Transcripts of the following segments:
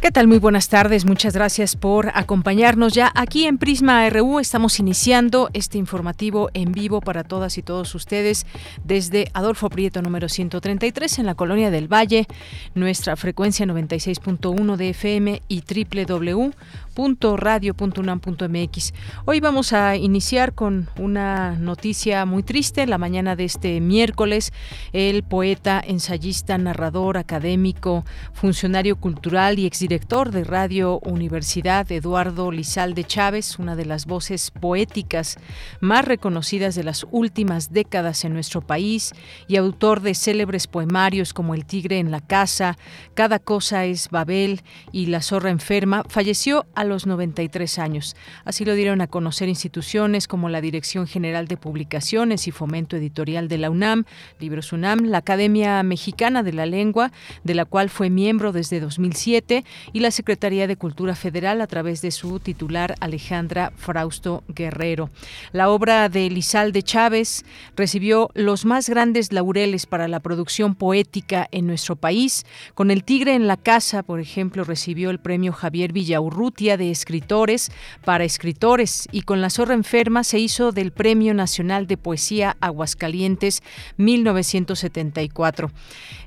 ¿Qué tal? Muy buenas tardes. Muchas gracias por acompañarnos ya aquí en Prisma RU. Estamos iniciando este informativo en vivo para todas y todos ustedes desde Adolfo Prieto número 133 en la Colonia del Valle, nuestra frecuencia 96.1 de FM y www radio.unam.mx. Hoy vamos a iniciar con una noticia muy triste. La mañana de este miércoles, el poeta, ensayista, narrador, académico, funcionario cultural y exdirector de Radio Universidad, Eduardo Lizalde Chávez, una de las voces poéticas más reconocidas de las últimas décadas en nuestro país y autor de célebres poemarios como El tigre en la casa, Cada cosa es Babel y La zorra enferma, falleció a los 93 años. Así lo dieron a conocer instituciones como la Dirección General de Publicaciones y Fomento Editorial de la UNAM, Libros UNAM, la Academia Mexicana de la Lengua, de la cual fue miembro desde 2007, y la Secretaría de Cultura Federal a través de su titular Alejandra Frausto Guerrero. La obra de Elizalde Chávez recibió los más grandes laureles para la producción poética en nuestro país. Con El Tigre en la Casa, por ejemplo, recibió el premio Javier Villaurrutia de Escritores para Escritores y con La Zorra Enferma se hizo del Premio Nacional de Poesía Aguascalientes 1974.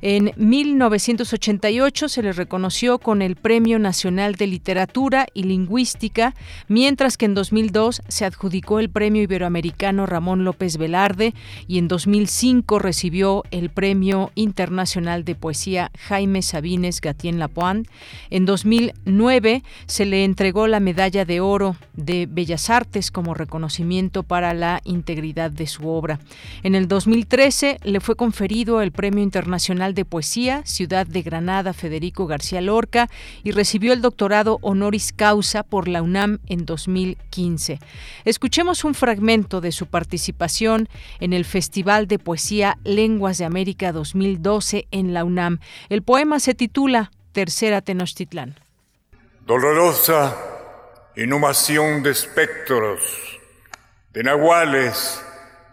En 1988 se le reconoció con el Premio Nacional de Literatura y Lingüística, mientras que en 2002 se adjudicó el Premio Iberoamericano Ramón López Velarde y en 2005 recibió el Premio Internacional de Poesía Jaime Sabines Gatien Lapointe. En 2009 se le entregó entregó la Medalla de Oro de Bellas Artes como reconocimiento para la integridad de su obra. En el 2013 le fue conferido el Premio Internacional de Poesía Ciudad de Granada Federico García Lorca y recibió el doctorado honoris causa por la UNAM en 2015. Escuchemos un fragmento de su participación en el Festival de Poesía Lenguas de América 2012 en la UNAM. El poema se titula Tercera Tenochtitlán. Dolorosa inhumación de espectros, de nahuales,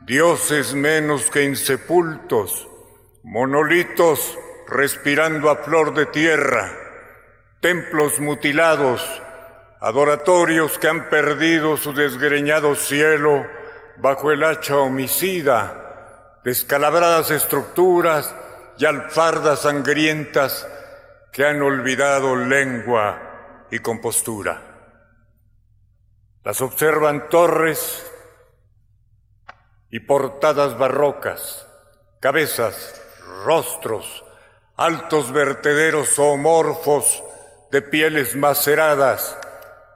dioses menos que insepultos, monolitos respirando a flor de tierra, templos mutilados, adoratorios que han perdido su desgreñado cielo bajo el hacha homicida, descalabradas estructuras y alfardas sangrientas que han olvidado lengua y compostura. Las observan torres y portadas barrocas, cabezas, rostros, altos vertederos zoomorfos de pieles maceradas,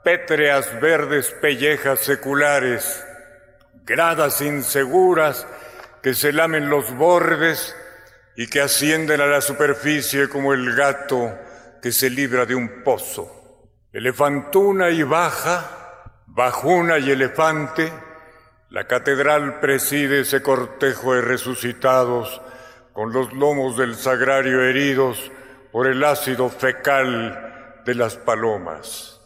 pétreas verdes pellejas seculares, gradas inseguras que se lamen los bordes y que ascienden a la superficie como el gato que se libra de un pozo. Elefantuna y baja, bajuna y elefante, la catedral preside ese cortejo de resucitados con los lomos del sagrario heridos por el ácido fecal de las palomas,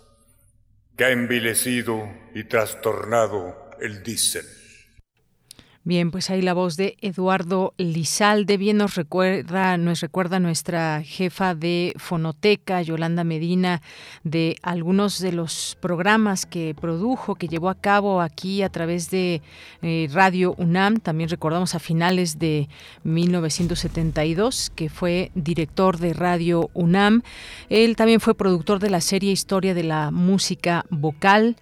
que ha envilecido y trastornado el diésel. Bien, pues ahí la voz de Eduardo Lizalde. Bien nos recuerda, nos recuerda nuestra jefa de Fonoteca, Yolanda Medina, de algunos de los programas que produjo, que llevó a cabo aquí a través de eh, Radio UNAM. También recordamos a finales de 1972, que fue director de Radio UNAM. Él también fue productor de la serie Historia de la Música Vocal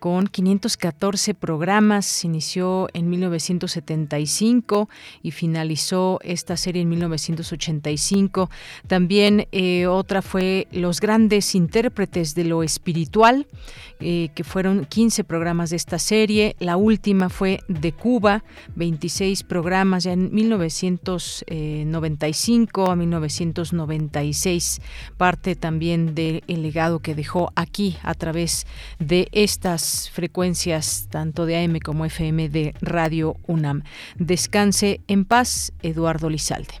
con 514 programas. Inició en 1975 y finalizó esta serie en 1985. También eh, otra fue Los grandes intérpretes de lo espiritual, eh, que fueron 15 programas de esta serie. La última fue de Cuba, 26 programas ya en 1995 a 1996. Parte también del legado que dejó aquí a través de estas frecuencias, tanto de AM como FM de Radio UNAM. Descanse en paz, Eduardo Lizalde.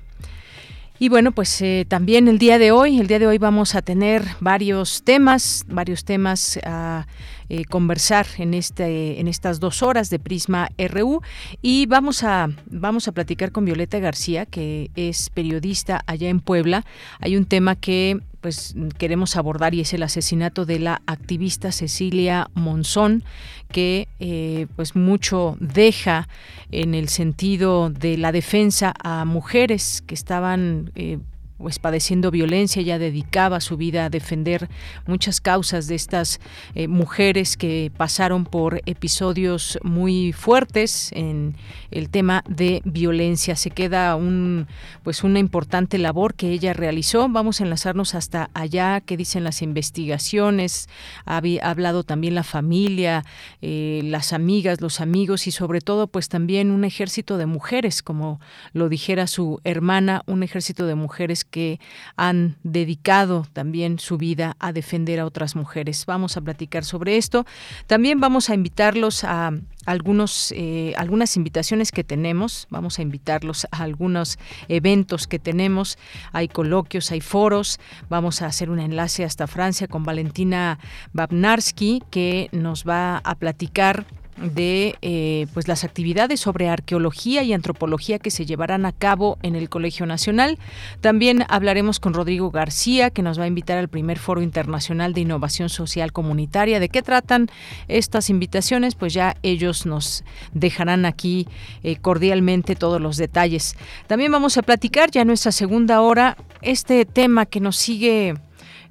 Y bueno, pues eh, también el día de hoy, el día de hoy vamos a tener varios temas, varios temas a eh, conversar en este, en estas dos horas de Prisma RU y vamos a vamos a platicar con Violeta García, que es periodista allá en Puebla. Hay un tema que pues queremos abordar y es el asesinato de la activista Cecilia Monzón que eh, pues mucho deja en el sentido de la defensa a mujeres que estaban eh, pues padeciendo violencia, ya dedicaba su vida a defender muchas causas de estas eh, mujeres que pasaron por episodios muy fuertes en el tema de violencia. Se queda un pues una importante labor que ella realizó. Vamos a enlazarnos hasta allá, qué dicen las investigaciones, ha, hablado también la familia, eh, las amigas, los amigos y sobre todo pues también un ejército de mujeres, como lo dijera su hermana, un ejército de mujeres que han dedicado también su vida a defender a otras mujeres. Vamos a platicar sobre esto. También vamos a invitarlos a algunos eh, algunas invitaciones que tenemos vamos a invitarlos a algunos eventos que tenemos hay coloquios hay foros vamos a hacer un enlace hasta Francia con Valentina Babnarski que nos va a platicar de eh, pues las actividades sobre arqueología y antropología que se llevarán a cabo en el Colegio Nacional. También hablaremos con Rodrigo García, que nos va a invitar al primer Foro Internacional de Innovación Social Comunitaria. ¿De qué tratan estas invitaciones? Pues ya ellos nos dejarán aquí eh, cordialmente todos los detalles. También vamos a platicar ya en nuestra segunda hora este tema que nos sigue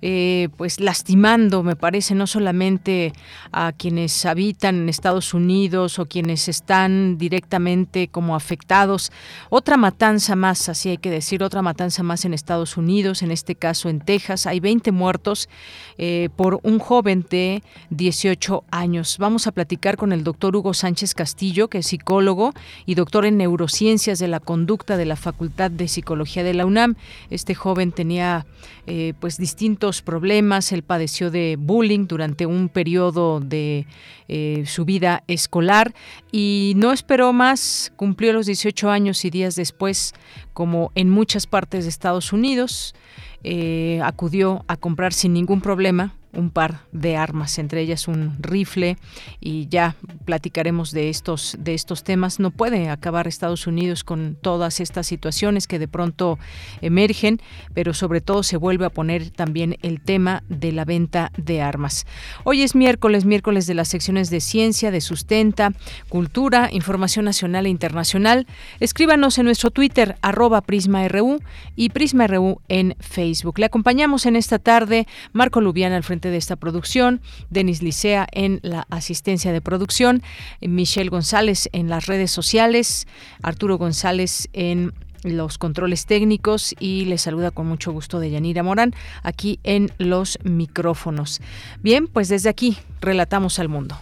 eh, pues lastimando, me parece, no solamente a quienes habitan en Estados Unidos o quienes están directamente como afectados. Otra matanza más, así hay que decir, otra matanza más en Estados Unidos, en este caso en Texas. Hay 20 muertos eh, por un joven de 18 años. Vamos a platicar con el doctor Hugo Sánchez Castillo, que es psicólogo y doctor en neurociencias de la conducta de la Facultad de Psicología de la UNAM. Este joven tenía eh, pues distintos problemas, él padeció de bullying durante un periodo de eh, su vida escolar y no esperó más, cumplió los 18 años y días después, como en muchas partes de Estados Unidos, eh, acudió a comprar sin ningún problema un par de armas, entre ellas un rifle y ya platicaremos de estos de estos temas. No puede acabar Estados Unidos con todas estas situaciones que de pronto emergen, pero sobre todo se vuelve a poner también el tema de la venta de armas. Hoy es miércoles, miércoles de las secciones de ciencia, de sustenta, cultura, información nacional e internacional. Escríbanos en nuestro Twitter arroba PrismaRU y PrismaRU en Facebook. Le acompañamos en esta tarde Marco Lubiana al frente de esta producción, Denis Licea en la asistencia de producción, Michelle González en las redes sociales, Arturo González en los controles técnicos y les saluda con mucho gusto de Yanira Morán aquí en los micrófonos. Bien, pues desde aquí relatamos al mundo.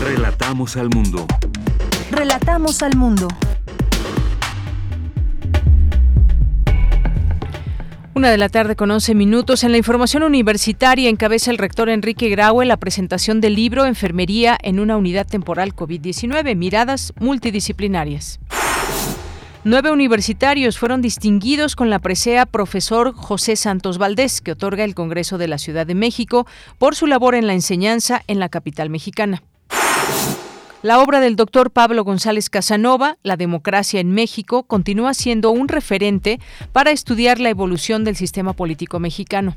Relatamos al mundo. Relatamos al mundo. Una de la tarde con 11 minutos. En la información universitaria encabeza el rector Enrique Graue la presentación del libro Enfermería en una unidad temporal COVID-19, miradas multidisciplinarias. Nueve universitarios fueron distinguidos con la presea profesor José Santos Valdés, que otorga el Congreso de la Ciudad de México por su labor en la enseñanza en la capital mexicana. La obra del doctor Pablo González Casanova, La democracia en México, continúa siendo un referente para estudiar la evolución del sistema político mexicano.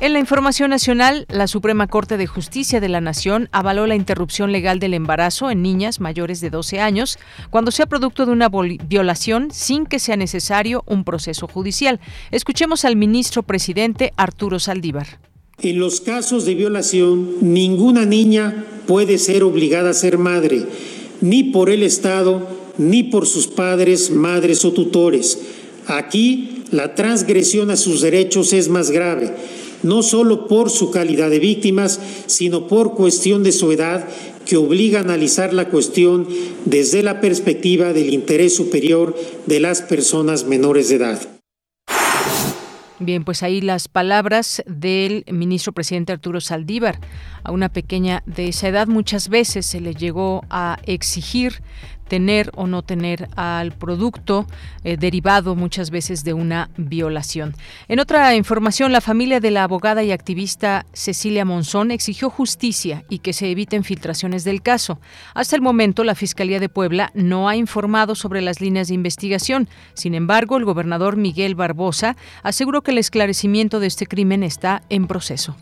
En la información nacional, la Suprema Corte de Justicia de la Nación avaló la interrupción legal del embarazo en niñas mayores de 12 años cuando sea producto de una violación sin que sea necesario un proceso judicial. Escuchemos al ministro presidente Arturo Saldívar En los casos de violación, ninguna niña puede ser obligada a ser madre, ni por el Estado, ni por sus padres, madres o tutores. Aquí la transgresión a sus derechos es más grave, no solo por su calidad de víctimas, sino por cuestión de su edad que obliga a analizar la cuestión desde la perspectiva del interés superior de las personas menores de edad. Bien, pues ahí las palabras del ministro presidente Arturo Saldívar. A una pequeña de esa edad muchas veces se le llegó a exigir tener o no tener al producto eh, derivado muchas veces de una violación. En otra información, la familia de la abogada y activista Cecilia Monzón exigió justicia y que se eviten filtraciones del caso. Hasta el momento, la Fiscalía de Puebla no ha informado sobre las líneas de investigación. Sin embargo, el gobernador Miguel Barbosa aseguró que el esclarecimiento de este crimen está en proceso.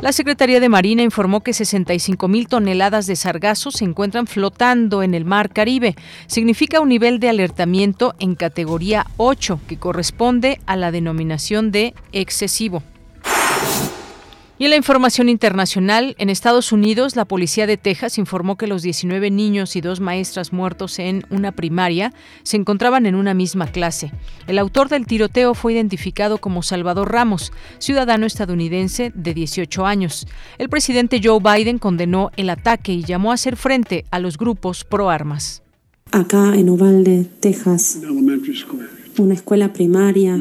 La Secretaría de Marina informó que 65 mil toneladas de sargazo se encuentran flotando en el Mar Caribe. Significa un nivel de alertamiento en categoría 8, que corresponde a la denominación de excesivo. Y en la información internacional, en Estados Unidos, la policía de Texas informó que los 19 niños y dos maestras muertos en una primaria se encontraban en una misma clase. El autor del tiroteo fue identificado como Salvador Ramos, ciudadano estadounidense de 18 años. El presidente Joe Biden condenó el ataque y llamó a hacer frente a los grupos pro armas. Acá en Uvalde, Texas, una escuela primaria,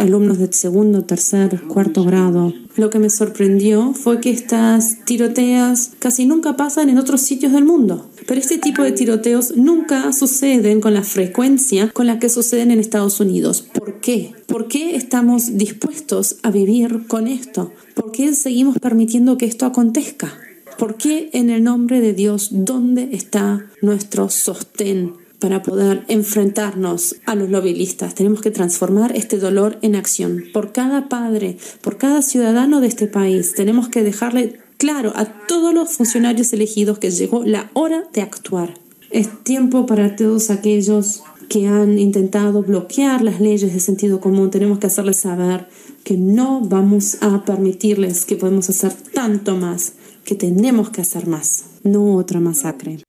alumnos de segundo, tercer, cuarto grado. Lo que me sorprendió fue que estas tiroteas casi nunca pasan en otros sitios del mundo. Pero este tipo de tiroteos nunca suceden con la frecuencia con la que suceden en Estados Unidos. ¿Por qué? ¿Por qué estamos dispuestos a vivir con esto? ¿Por qué seguimos permitiendo que esto acontezca? ¿Por qué en el nombre de Dios, dónde está nuestro sostén para poder enfrentarnos a los lobilistas. Tenemos que transformar este dolor en acción. Por cada padre, por cada ciudadano de este país, tenemos que dejarle claro a todos los funcionarios elegidos que llegó la hora de actuar. Es tiempo para todos aquellos que han intentado bloquear las leyes de sentido común. Tenemos que hacerles saber que no vamos a permitirles que podemos hacer tanto más, que tenemos que hacer más, no otra masacre.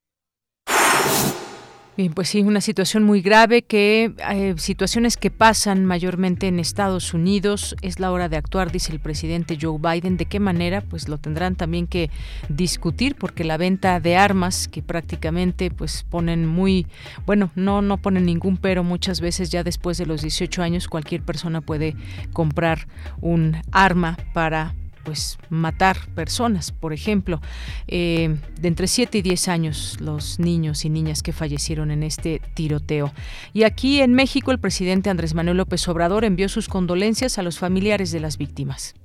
Bien, pues sí, una situación muy grave que eh, situaciones que pasan mayormente en Estados Unidos. Es la hora de actuar, dice el presidente Joe Biden. ¿De qué manera? Pues lo tendrán también que discutir porque la venta de armas que prácticamente pues ponen muy, bueno, no no ponen ningún pero muchas veces ya después de los 18 años cualquier persona puede comprar un arma para pues matar personas, por ejemplo, eh, de entre 7 y 10 años los niños y niñas que fallecieron en este tiroteo. Y aquí en México el presidente Andrés Manuel López Obrador envió sus condolencias a los familiares de las víctimas.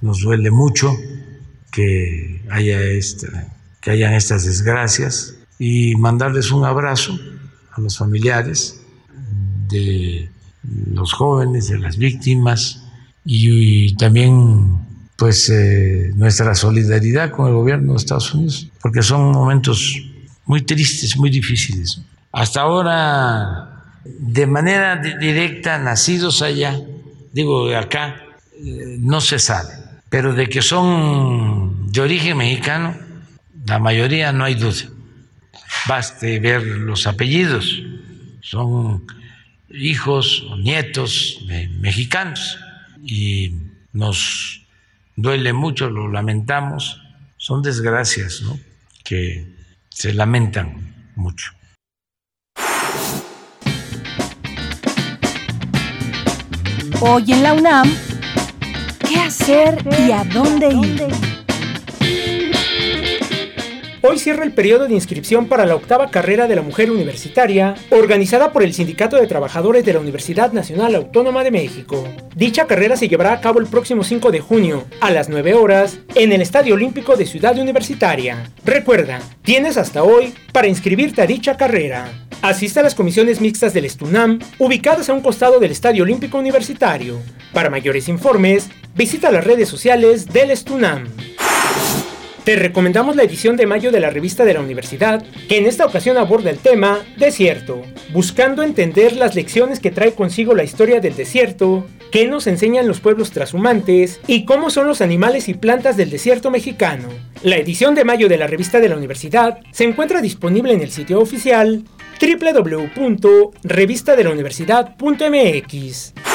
Nos duele mucho que haya que hayan estas desgracias y mandarles un abrazo a los familiares de los jóvenes, de las víctimas y también pues eh, nuestra solidaridad con el gobierno de Estados Unidos, porque son momentos muy tristes, muy difíciles. Hasta ahora, de manera directa, nacidos allá, digo acá, eh, no se sabe, pero de que son de origen mexicano, la mayoría no hay duda. Baste ver los apellidos, son hijos o nietos mexicanos y nos duele mucho, lo lamentamos, son desgracias ¿no? que se lamentan mucho. Hoy en la UNAM, ¿qué hacer y a dónde ir? Hoy cierra el periodo de inscripción para la octava carrera de la mujer universitaria, organizada por el Sindicato de Trabajadores de la Universidad Nacional Autónoma de México. Dicha carrera se llevará a cabo el próximo 5 de junio, a las 9 horas, en el Estadio Olímpico de Ciudad Universitaria. Recuerda, tienes hasta hoy para inscribirte a dicha carrera. Asista a las comisiones mixtas del Estunam, ubicadas a un costado del Estadio Olímpico Universitario. Para mayores informes, visita las redes sociales del Estunam. Te recomendamos la edición de mayo de la revista de la universidad, que en esta ocasión aborda el tema Desierto, buscando entender las lecciones que trae consigo la historia del desierto qué nos enseñan los pueblos trashumantes y cómo son los animales y plantas del desierto mexicano. La edición de mayo de la revista de la universidad se encuentra disponible en el sitio oficial www.revistadelauniversidad.mx.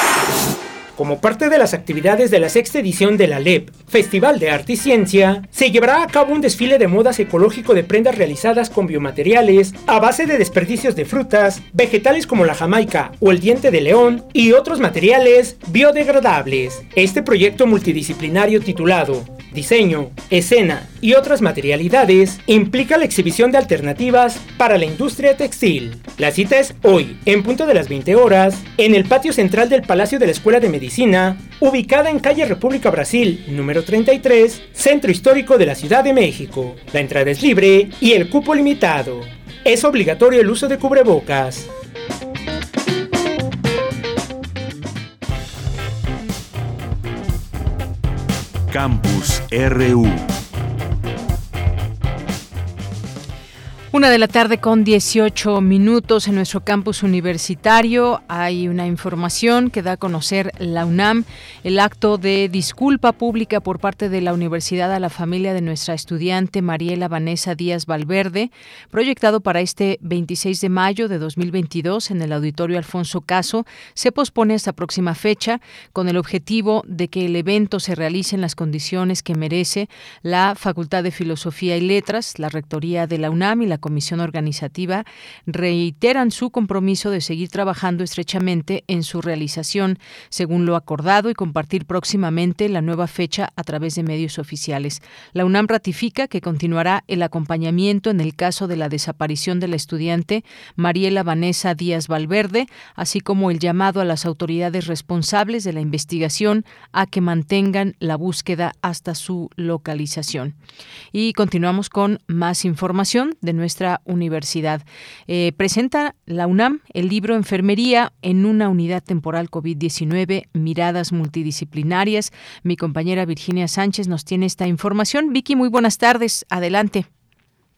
Como parte de las actividades de la sexta edición de la LEP, Festival de Arte y Ciencia, se llevará a cabo un desfile de modas ecológico de prendas realizadas con biomateriales a base de desperdicios de frutas, vegetales como la jamaica o el diente de león y otros materiales biodegradables. Este proyecto multidisciplinario titulado diseño, escena y otras materialidades, implica la exhibición de alternativas para la industria textil. La cita es hoy, en punto de las 20 horas, en el patio central del Palacio de la Escuela de Medicina, ubicada en calle República Brasil, número 33, Centro Histórico de la Ciudad de México. La entrada es libre y el cupo limitado. Es obligatorio el uso de cubrebocas. Campus RU. Una de la tarde con 18 minutos en nuestro campus universitario. Hay una información que da a conocer la UNAM, el acto de disculpa pública por parte de la universidad a la familia de nuestra estudiante Mariela Vanessa Díaz Valverde, proyectado para este 26 de mayo de 2022 en el auditorio Alfonso Caso, se pospone esta próxima fecha con el objetivo de que el evento se realice en las condiciones que merece la Facultad de Filosofía y Letras, la Rectoría de la UNAM y la comisión organizativa reiteran su compromiso de seguir trabajando estrechamente en su realización, según lo acordado, y compartir próximamente la nueva fecha a través de medios oficiales. La UNAM ratifica que continuará el acompañamiento en el caso de la desaparición de la estudiante Mariela Vanessa Díaz Valverde, así como el llamado a las autoridades responsables de la investigación a que mantengan la búsqueda hasta su localización. Y continuamos con más información de nuestra universidad. Eh, presenta la UNAM el libro Enfermería en una unidad temporal COVID-19, miradas multidisciplinarias. Mi compañera Virginia Sánchez nos tiene esta información. Vicky, muy buenas tardes. Adelante.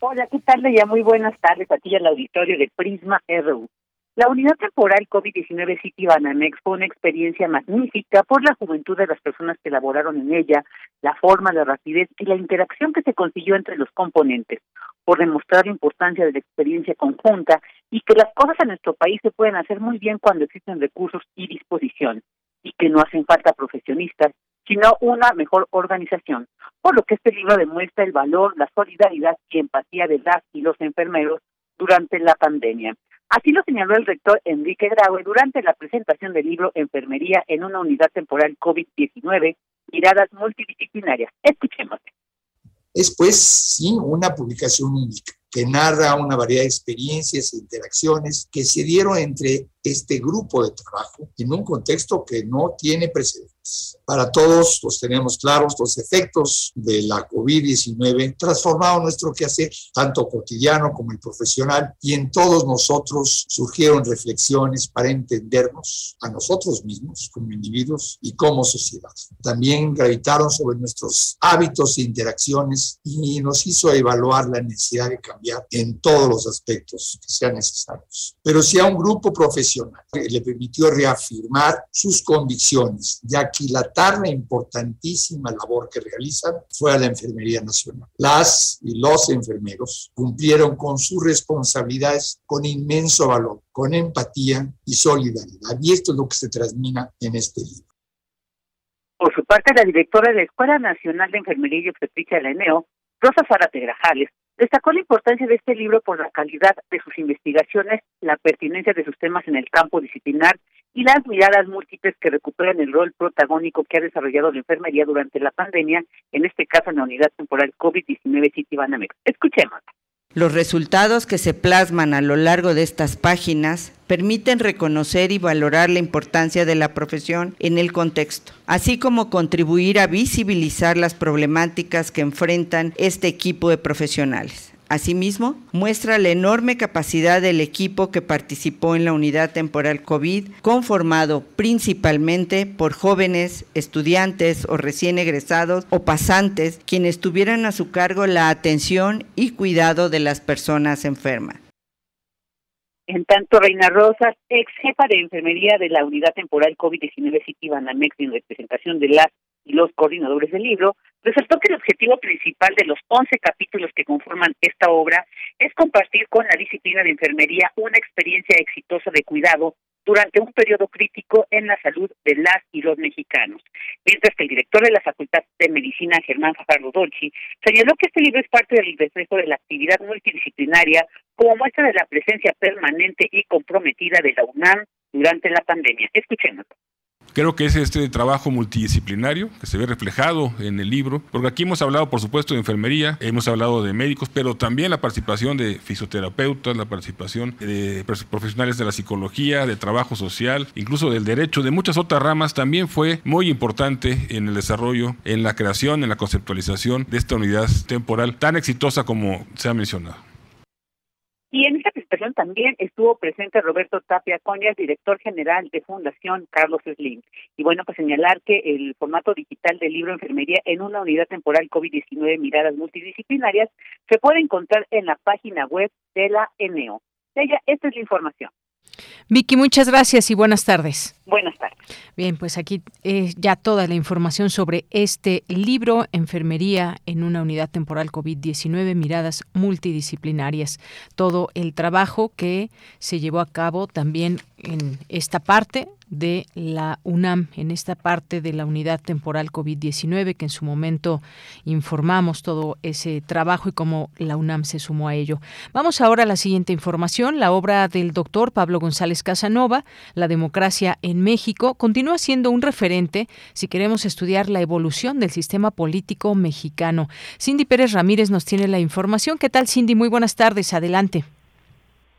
Hola, ¿qué tal? Ya muy buenas tardes aquí en el auditorio de Prisma RU. La unidad temporal COVID-19 City Banamex fue una experiencia magnífica por la juventud de las personas que laboraron en ella, la forma, la rapidez y la interacción que se consiguió entre los componentes, por demostrar la importancia de la experiencia conjunta y que las cosas en nuestro país se pueden hacer muy bien cuando existen recursos y disposición, y que no hacen falta profesionistas, sino una mejor organización, por lo que este libro demuestra el valor, la solidaridad y empatía de las y los enfermeros durante la pandemia. Así lo señaló el rector Enrique Graue durante la presentación del libro Enfermería en una unidad temporal COVID-19, miradas multidisciplinarias. Escuchemos. Es pues, sí, una publicación única que narra una variedad de experiencias e interacciones que se dieron entre este grupo de trabajo en un contexto que no tiene precedentes. Para todos los tenemos claros los efectos de la COVID-19 transformaron nuestro quehacer, tanto cotidiano como el profesional, y en todos nosotros surgieron reflexiones para entendernos a nosotros mismos como individuos y como sociedad. También gravitaron sobre nuestros hábitos e interacciones y nos hizo evaluar la necesidad de cambiar en todos los aspectos que sean necesarios. Pero si a un grupo profesional le permitió reafirmar sus convicciones y aquilatar la importantísima labor que realizan fue a la Enfermería Nacional. Las y los enfermeros cumplieron con sus responsabilidades con inmenso valor, con empatía y solidaridad. Y esto es lo que se transmina en este libro. Por su parte, la directora de la Escuela Nacional de Enfermería y Obstetricia de la ENEO, Rosa Zárate Grajales, Destacó la importancia de este libro por la calidad de sus investigaciones, la pertinencia de sus temas en el campo disciplinar y las miradas múltiples que recuperan el rol protagónico que ha desarrollado la enfermería durante la pandemia, en este caso en la unidad temporal COVID-19 Citibanamex. Escuchemos. Los resultados que se plasman a lo largo de estas páginas permiten reconocer y valorar la importancia de la profesión en el contexto, así como contribuir a visibilizar las problemáticas que enfrentan este equipo de profesionales. Asimismo, muestra la enorme capacidad del equipo que participó en la unidad temporal COVID, conformado principalmente por jóvenes, estudiantes o recién egresados o pasantes, quienes tuvieran a su cargo la atención y cuidado de las personas enfermas. En tanto, Reina Rosas, ex jefa de enfermería de la unidad temporal COVID-19 Citibanamex en representación de las y los coordinadores del libro, resaltó que el objetivo principal de los 11 capítulos que conforman esta obra es compartir con la disciplina de enfermería una experiencia exitosa de cuidado durante un periodo crítico en la salud de las y los mexicanos. Mientras que el director de la Facultad de Medicina, Germán Fajardo Dolci, señaló que este libro es parte del reflejo de la actividad multidisciplinaria como muestra de la presencia permanente y comprometida de la UNAM durante la pandemia. Escuchemos. Creo que es este trabajo multidisciplinario que se ve reflejado en el libro, porque aquí hemos hablado, por supuesto, de enfermería, hemos hablado de médicos, pero también la participación de fisioterapeutas, la participación de profesionales de la psicología, de trabajo social, incluso del derecho, de muchas otras ramas, también fue muy importante en el desarrollo, en la creación, en la conceptualización de esta unidad temporal tan exitosa como se ha mencionado. Y en esta presentación también estuvo presente Roberto Tapia Coñas, director general de Fundación Carlos Slim. Y bueno, pues señalar que el formato digital del libro Enfermería en una unidad temporal COVID-19 Miradas Multidisciplinarias se puede encontrar en la página web de la ENEO. Ella, esta es la información. Vicky, muchas gracias y buenas tardes. Buenas tardes. Bien, pues aquí eh, ya toda la información sobre este libro, Enfermería en una unidad temporal COVID-19, miradas multidisciplinarias. Todo el trabajo que se llevó a cabo también en esta parte de la UNAM, en esta parte de la unidad temporal COVID-19, que en su momento informamos todo ese trabajo y cómo la UNAM se sumó a ello. Vamos ahora a la siguiente información. La obra del doctor Pablo González Casanova, La democracia en México, continúa siendo un referente si queremos estudiar la evolución del sistema político mexicano. Cindy Pérez Ramírez nos tiene la información. ¿Qué tal, Cindy? Muy buenas tardes. Adelante.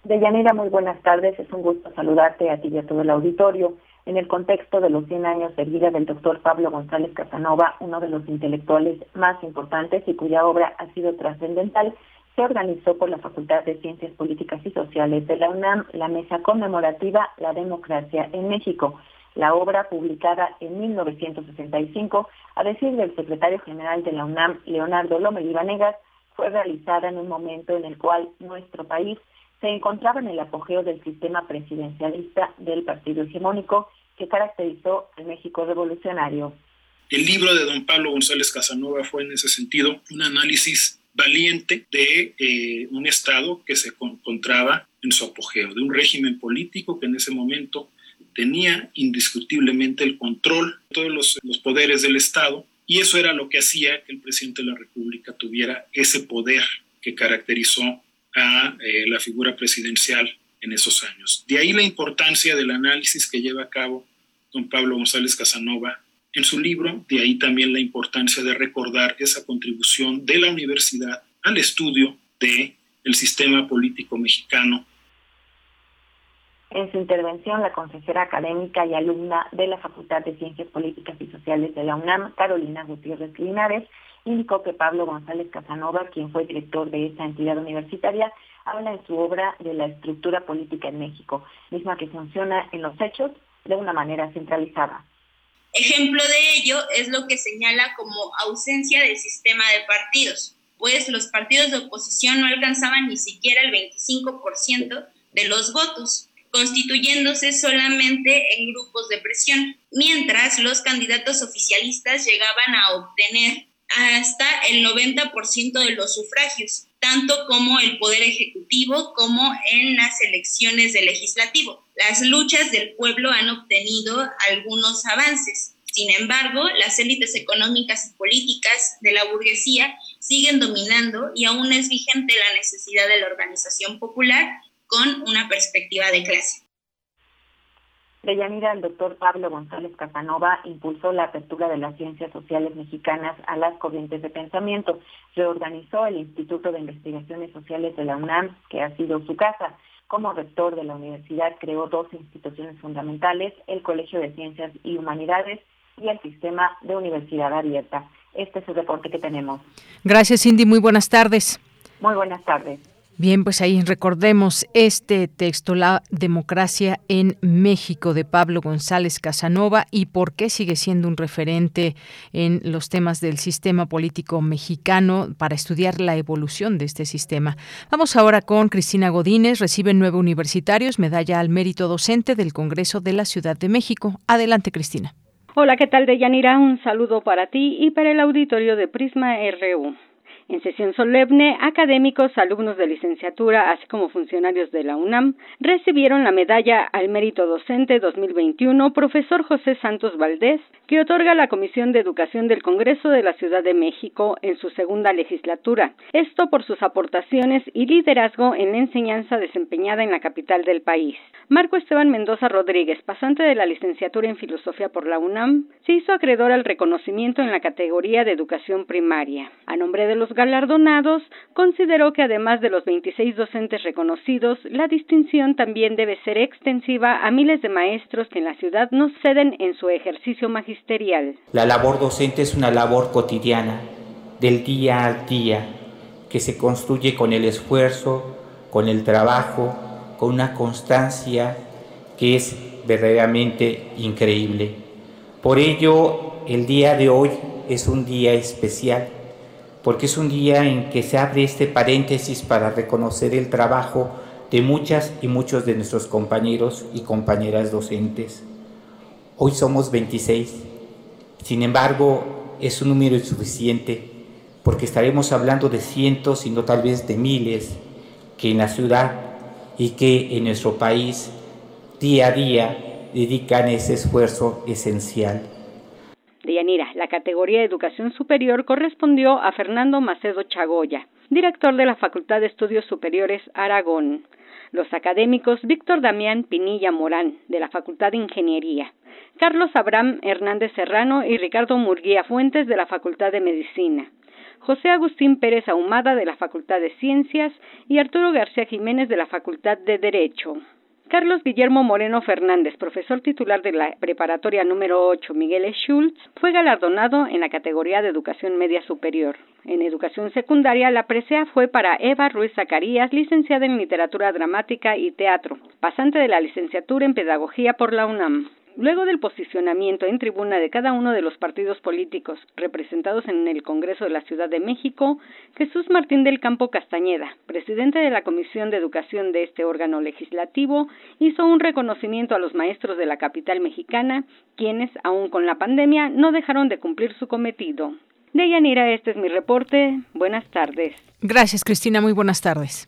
Deyanira, muy buenas tardes. Es un gusto saludarte a ti y a todo el auditorio. En el contexto de los 100 años de vida del doctor Pablo González Casanova, uno de los intelectuales más importantes y cuya obra ha sido trascendental, se organizó por la Facultad de Ciencias Políticas y Sociales de la UNAM la mesa conmemorativa La Democracia en México. La obra, publicada en 1965, a decir del secretario general de la UNAM, Leonardo Lomelí Vanegas, fue realizada en un momento en el cual nuestro país se encontraba en el apogeo del sistema presidencialista del partido hegemónico que caracterizó al México revolucionario. El libro de don Pablo González Casanova fue en ese sentido un análisis valiente de eh, un Estado que se encontraba en su apogeo, de un régimen político que en ese momento tenía indiscutiblemente el control de todos los, los poderes del Estado y eso era lo que hacía que el presidente de la República tuviera ese poder que caracterizó a eh, la figura presidencial en esos años. De ahí la importancia del análisis que lleva a cabo don Pablo González Casanova en su libro, de ahí también la importancia de recordar esa contribución de la universidad al estudio de el sistema político mexicano. En su intervención, la consejera académica y alumna de la Facultad de Ciencias Políticas y Sociales de la UNAM, Carolina Gutiérrez Linares, indicó que Pablo González Casanova, quien fue director de esta entidad universitaria, habla en su obra de la estructura política en México, misma que funciona en los hechos de una manera centralizada. Ejemplo de ello es lo que señala como ausencia del sistema de partidos, pues los partidos de oposición no alcanzaban ni siquiera el 25% de los votos, constituyéndose solamente en grupos de presión, mientras los candidatos oficialistas llegaban a obtener hasta el 90% de los sufragios, tanto como el Poder Ejecutivo como en las elecciones del Legislativo. Las luchas del pueblo han obtenido algunos avances. Sin embargo, las élites económicas y políticas de la burguesía siguen dominando y aún es vigente la necesidad de la organización popular con una perspectiva de clase. Deyanira, el doctor Pablo González Casanova impulsó la apertura de las ciencias sociales mexicanas a las corrientes de pensamiento. Reorganizó el Instituto de Investigaciones Sociales de la UNAM, que ha sido su casa. Como rector de la universidad creó dos instituciones fundamentales, el Colegio de Ciencias y Humanidades y el Sistema de Universidad Abierta. Este es el reporte que tenemos. Gracias, Cindy. Muy buenas tardes. Muy buenas tardes. Bien, pues ahí recordemos este texto, La democracia en México, de Pablo González Casanova, y por qué sigue siendo un referente en los temas del sistema político mexicano para estudiar la evolución de este sistema. Vamos ahora con Cristina Godínez, recibe nueve universitarios, medalla al mérito docente del Congreso de la Ciudad de México. Adelante, Cristina. Hola, ¿qué tal, Deyanira? Un saludo para ti y para el auditorio de Prisma RU. En sesión solemne, académicos, alumnos de licenciatura, así como funcionarios de la UNAM, recibieron la medalla al mérito docente 2021 profesor José Santos Valdés, que otorga la Comisión de Educación del Congreso de la Ciudad de México en su segunda legislatura. Esto por sus aportaciones y liderazgo en la enseñanza desempeñada en la capital del país. Marco Esteban Mendoza Rodríguez, pasante de la licenciatura en Filosofía por la UNAM, se hizo acreedor al reconocimiento en la categoría de educación primaria. A nombre de los galardonados, consideró que además de los 26 docentes reconocidos, la distinción también debe ser extensiva a miles de maestros que en la ciudad no ceden en su ejercicio magisterial. La labor docente es una labor cotidiana, del día al día, que se construye con el esfuerzo, con el trabajo, con una constancia que es verdaderamente increíble. Por ello, el día de hoy es un día especial porque es un día en que se abre este paréntesis para reconocer el trabajo de muchas y muchos de nuestros compañeros y compañeras docentes. Hoy somos 26, sin embargo es un número insuficiente porque estaremos hablando de cientos y no tal vez de miles que en la ciudad y que en nuestro país día a día dedican ese esfuerzo esencial. Deyanira, la categoría de educación superior correspondió a Fernando Macedo Chagoya, director de la Facultad de Estudios Superiores Aragón. Los académicos Víctor Damián Pinilla Morán, de la Facultad de Ingeniería, Carlos Abraham Hernández Serrano y Ricardo Murguía Fuentes, de la Facultad de Medicina. José Agustín Pérez Ahumada de la Facultad de Ciencias y Arturo García Jiménez de la Facultad de Derecho. Carlos Guillermo Moreno Fernández, profesor titular de la preparatoria número 8 Miguel Schultz, fue galardonado en la categoría de educación media superior. En educación secundaria, la presea fue para Eva Ruiz Zacarías, licenciada en literatura dramática y teatro, pasante de la licenciatura en pedagogía por la UNAM. Luego del posicionamiento en tribuna de cada uno de los partidos políticos representados en el Congreso de la Ciudad de México, Jesús Martín del Campo Castañeda, presidente de la Comisión de Educación de este órgano legislativo, hizo un reconocimiento a los maestros de la capital mexicana, quienes, aun con la pandemia, no dejaron de cumplir su cometido. Deyanira, este es mi reporte. Buenas tardes. Gracias, Cristina. Muy buenas tardes.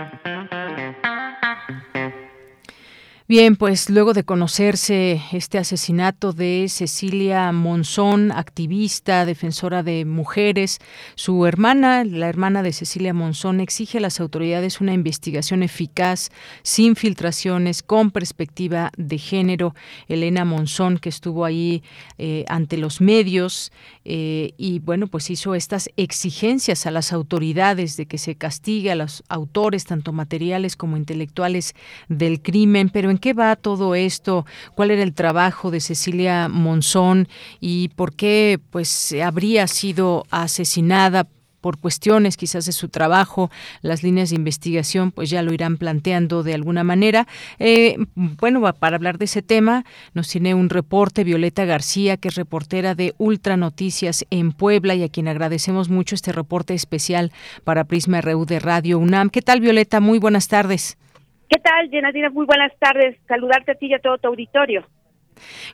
Bien, pues luego de conocerse este asesinato de Cecilia Monzón, activista, defensora de mujeres, su hermana, la hermana de Cecilia Monzón, exige a las autoridades una investigación eficaz, sin filtraciones, con perspectiva de género. Elena Monzón, que estuvo ahí eh, ante los medios eh, y bueno, pues hizo estas exigencias a las autoridades de que se castigue a los autores, tanto materiales como intelectuales, del crimen, pero en qué va todo esto? ¿Cuál era el trabajo de Cecilia Monzón y por qué pues habría sido asesinada? por cuestiones quizás de su trabajo, las líneas de investigación pues ya lo irán planteando de alguna manera. Eh, bueno, para hablar de ese tema nos tiene un reporte Violeta García, que es reportera de Ultra Noticias en Puebla y a quien agradecemos mucho este reporte especial para Prisma RU de Radio UNAM. ¿Qué tal Violeta? Muy buenas tardes. ¿Qué tal, Yenadina? Muy buenas tardes. Saludarte a ti y a todo tu auditorio.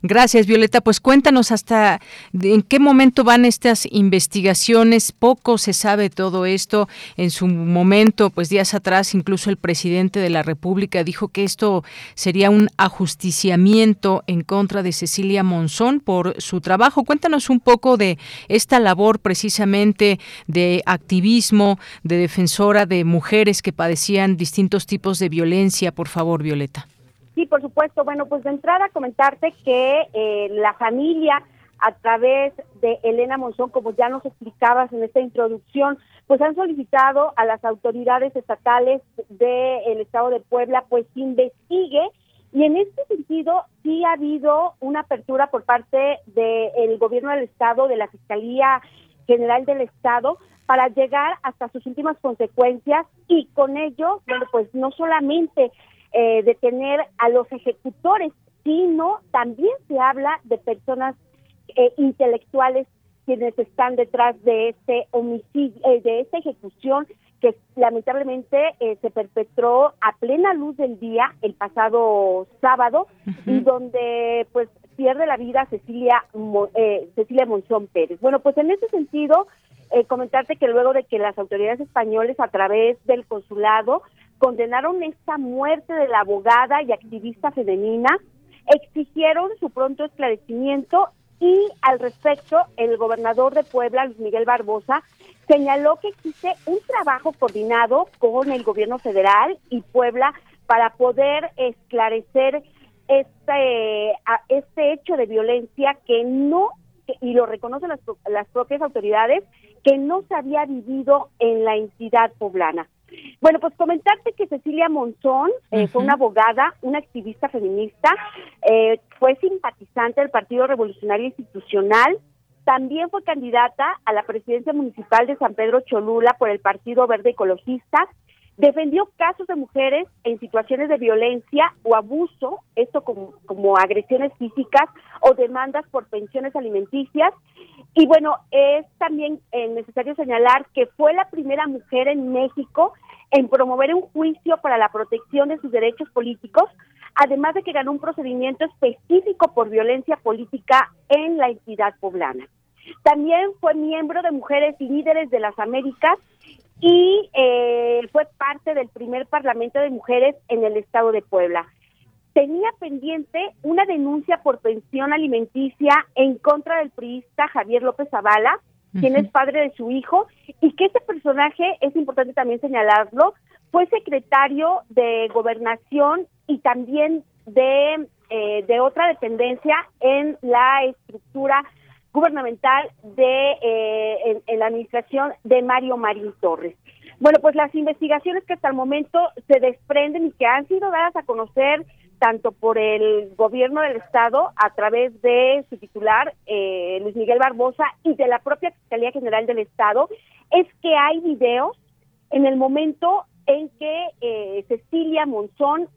Gracias, Violeta. Pues cuéntanos hasta en qué momento van estas investigaciones. Poco se sabe todo esto. En su momento, pues días atrás, incluso el presidente de la República dijo que esto sería un ajusticiamiento en contra de Cecilia Monzón por su trabajo. Cuéntanos un poco de esta labor precisamente de activismo, de defensora de mujeres que padecían distintos tipos de violencia. Por favor, Violeta. Sí, por supuesto. Bueno, pues de entrada comentarte que eh, la familia a través de Elena Monzón, como ya nos explicabas en esta introducción, pues han solicitado a las autoridades estatales del Estado de Puebla, pues investigue y en este sentido sí ha habido una apertura por parte del gobierno del estado, de la Fiscalía General del Estado, para llegar hasta sus últimas consecuencias y con ello, bueno, pues no solamente eh, detener a los ejecutores, sino también se habla de personas eh, intelectuales quienes están detrás de este homicidio, eh, de esta ejecución que lamentablemente eh, se perpetró a plena luz del día el pasado sábado y donde pues pierde la vida Cecilia eh, Cecilia Monzón Pérez. Bueno, pues en ese sentido eh, comentarte que luego de que las autoridades españoles a través del consulado condenaron esta muerte de la abogada y activista femenina, exigieron su pronto esclarecimiento y al respecto el gobernador de Puebla, Luis Miguel Barbosa, señaló que existe un trabajo coordinado con el gobierno federal y Puebla para poder esclarecer este, este hecho de violencia que no, y lo reconocen las, las propias autoridades, que no se había vivido en la entidad poblana. Bueno, pues comentarte que Cecilia Monzón eh, fue una abogada, una activista feminista, eh, fue simpatizante del Partido Revolucionario Institucional, también fue candidata a la presidencia municipal de San Pedro Cholula por el Partido Verde Ecologista. Defendió casos de mujeres en situaciones de violencia o abuso, esto como, como agresiones físicas o demandas por pensiones alimenticias. Y bueno, es también eh, necesario señalar que fue la primera mujer en México en promover un juicio para la protección de sus derechos políticos, además de que ganó un procedimiento específico por violencia política en la entidad poblana. También fue miembro de Mujeres Líderes de las Américas y eh, fue parte del primer Parlamento de Mujeres en el estado de Puebla. Tenía pendiente una denuncia por pensión alimenticia en contra del priista Javier López Zavala, quien es padre de su hijo, y que este personaje, es importante también señalarlo, fue secretario de gobernación y también de, eh, de otra dependencia en la estructura gubernamental de eh, en, la administración de Mario Marín Torres. Bueno, pues las investigaciones que hasta el momento se desprenden y que han sido dadas a conocer tanto por el gobierno del estado a través de su titular eh, Luis Miguel Barbosa y de la propia Fiscalía General del Estado es que hay videos en el momento en que eh, Cecilia Monzón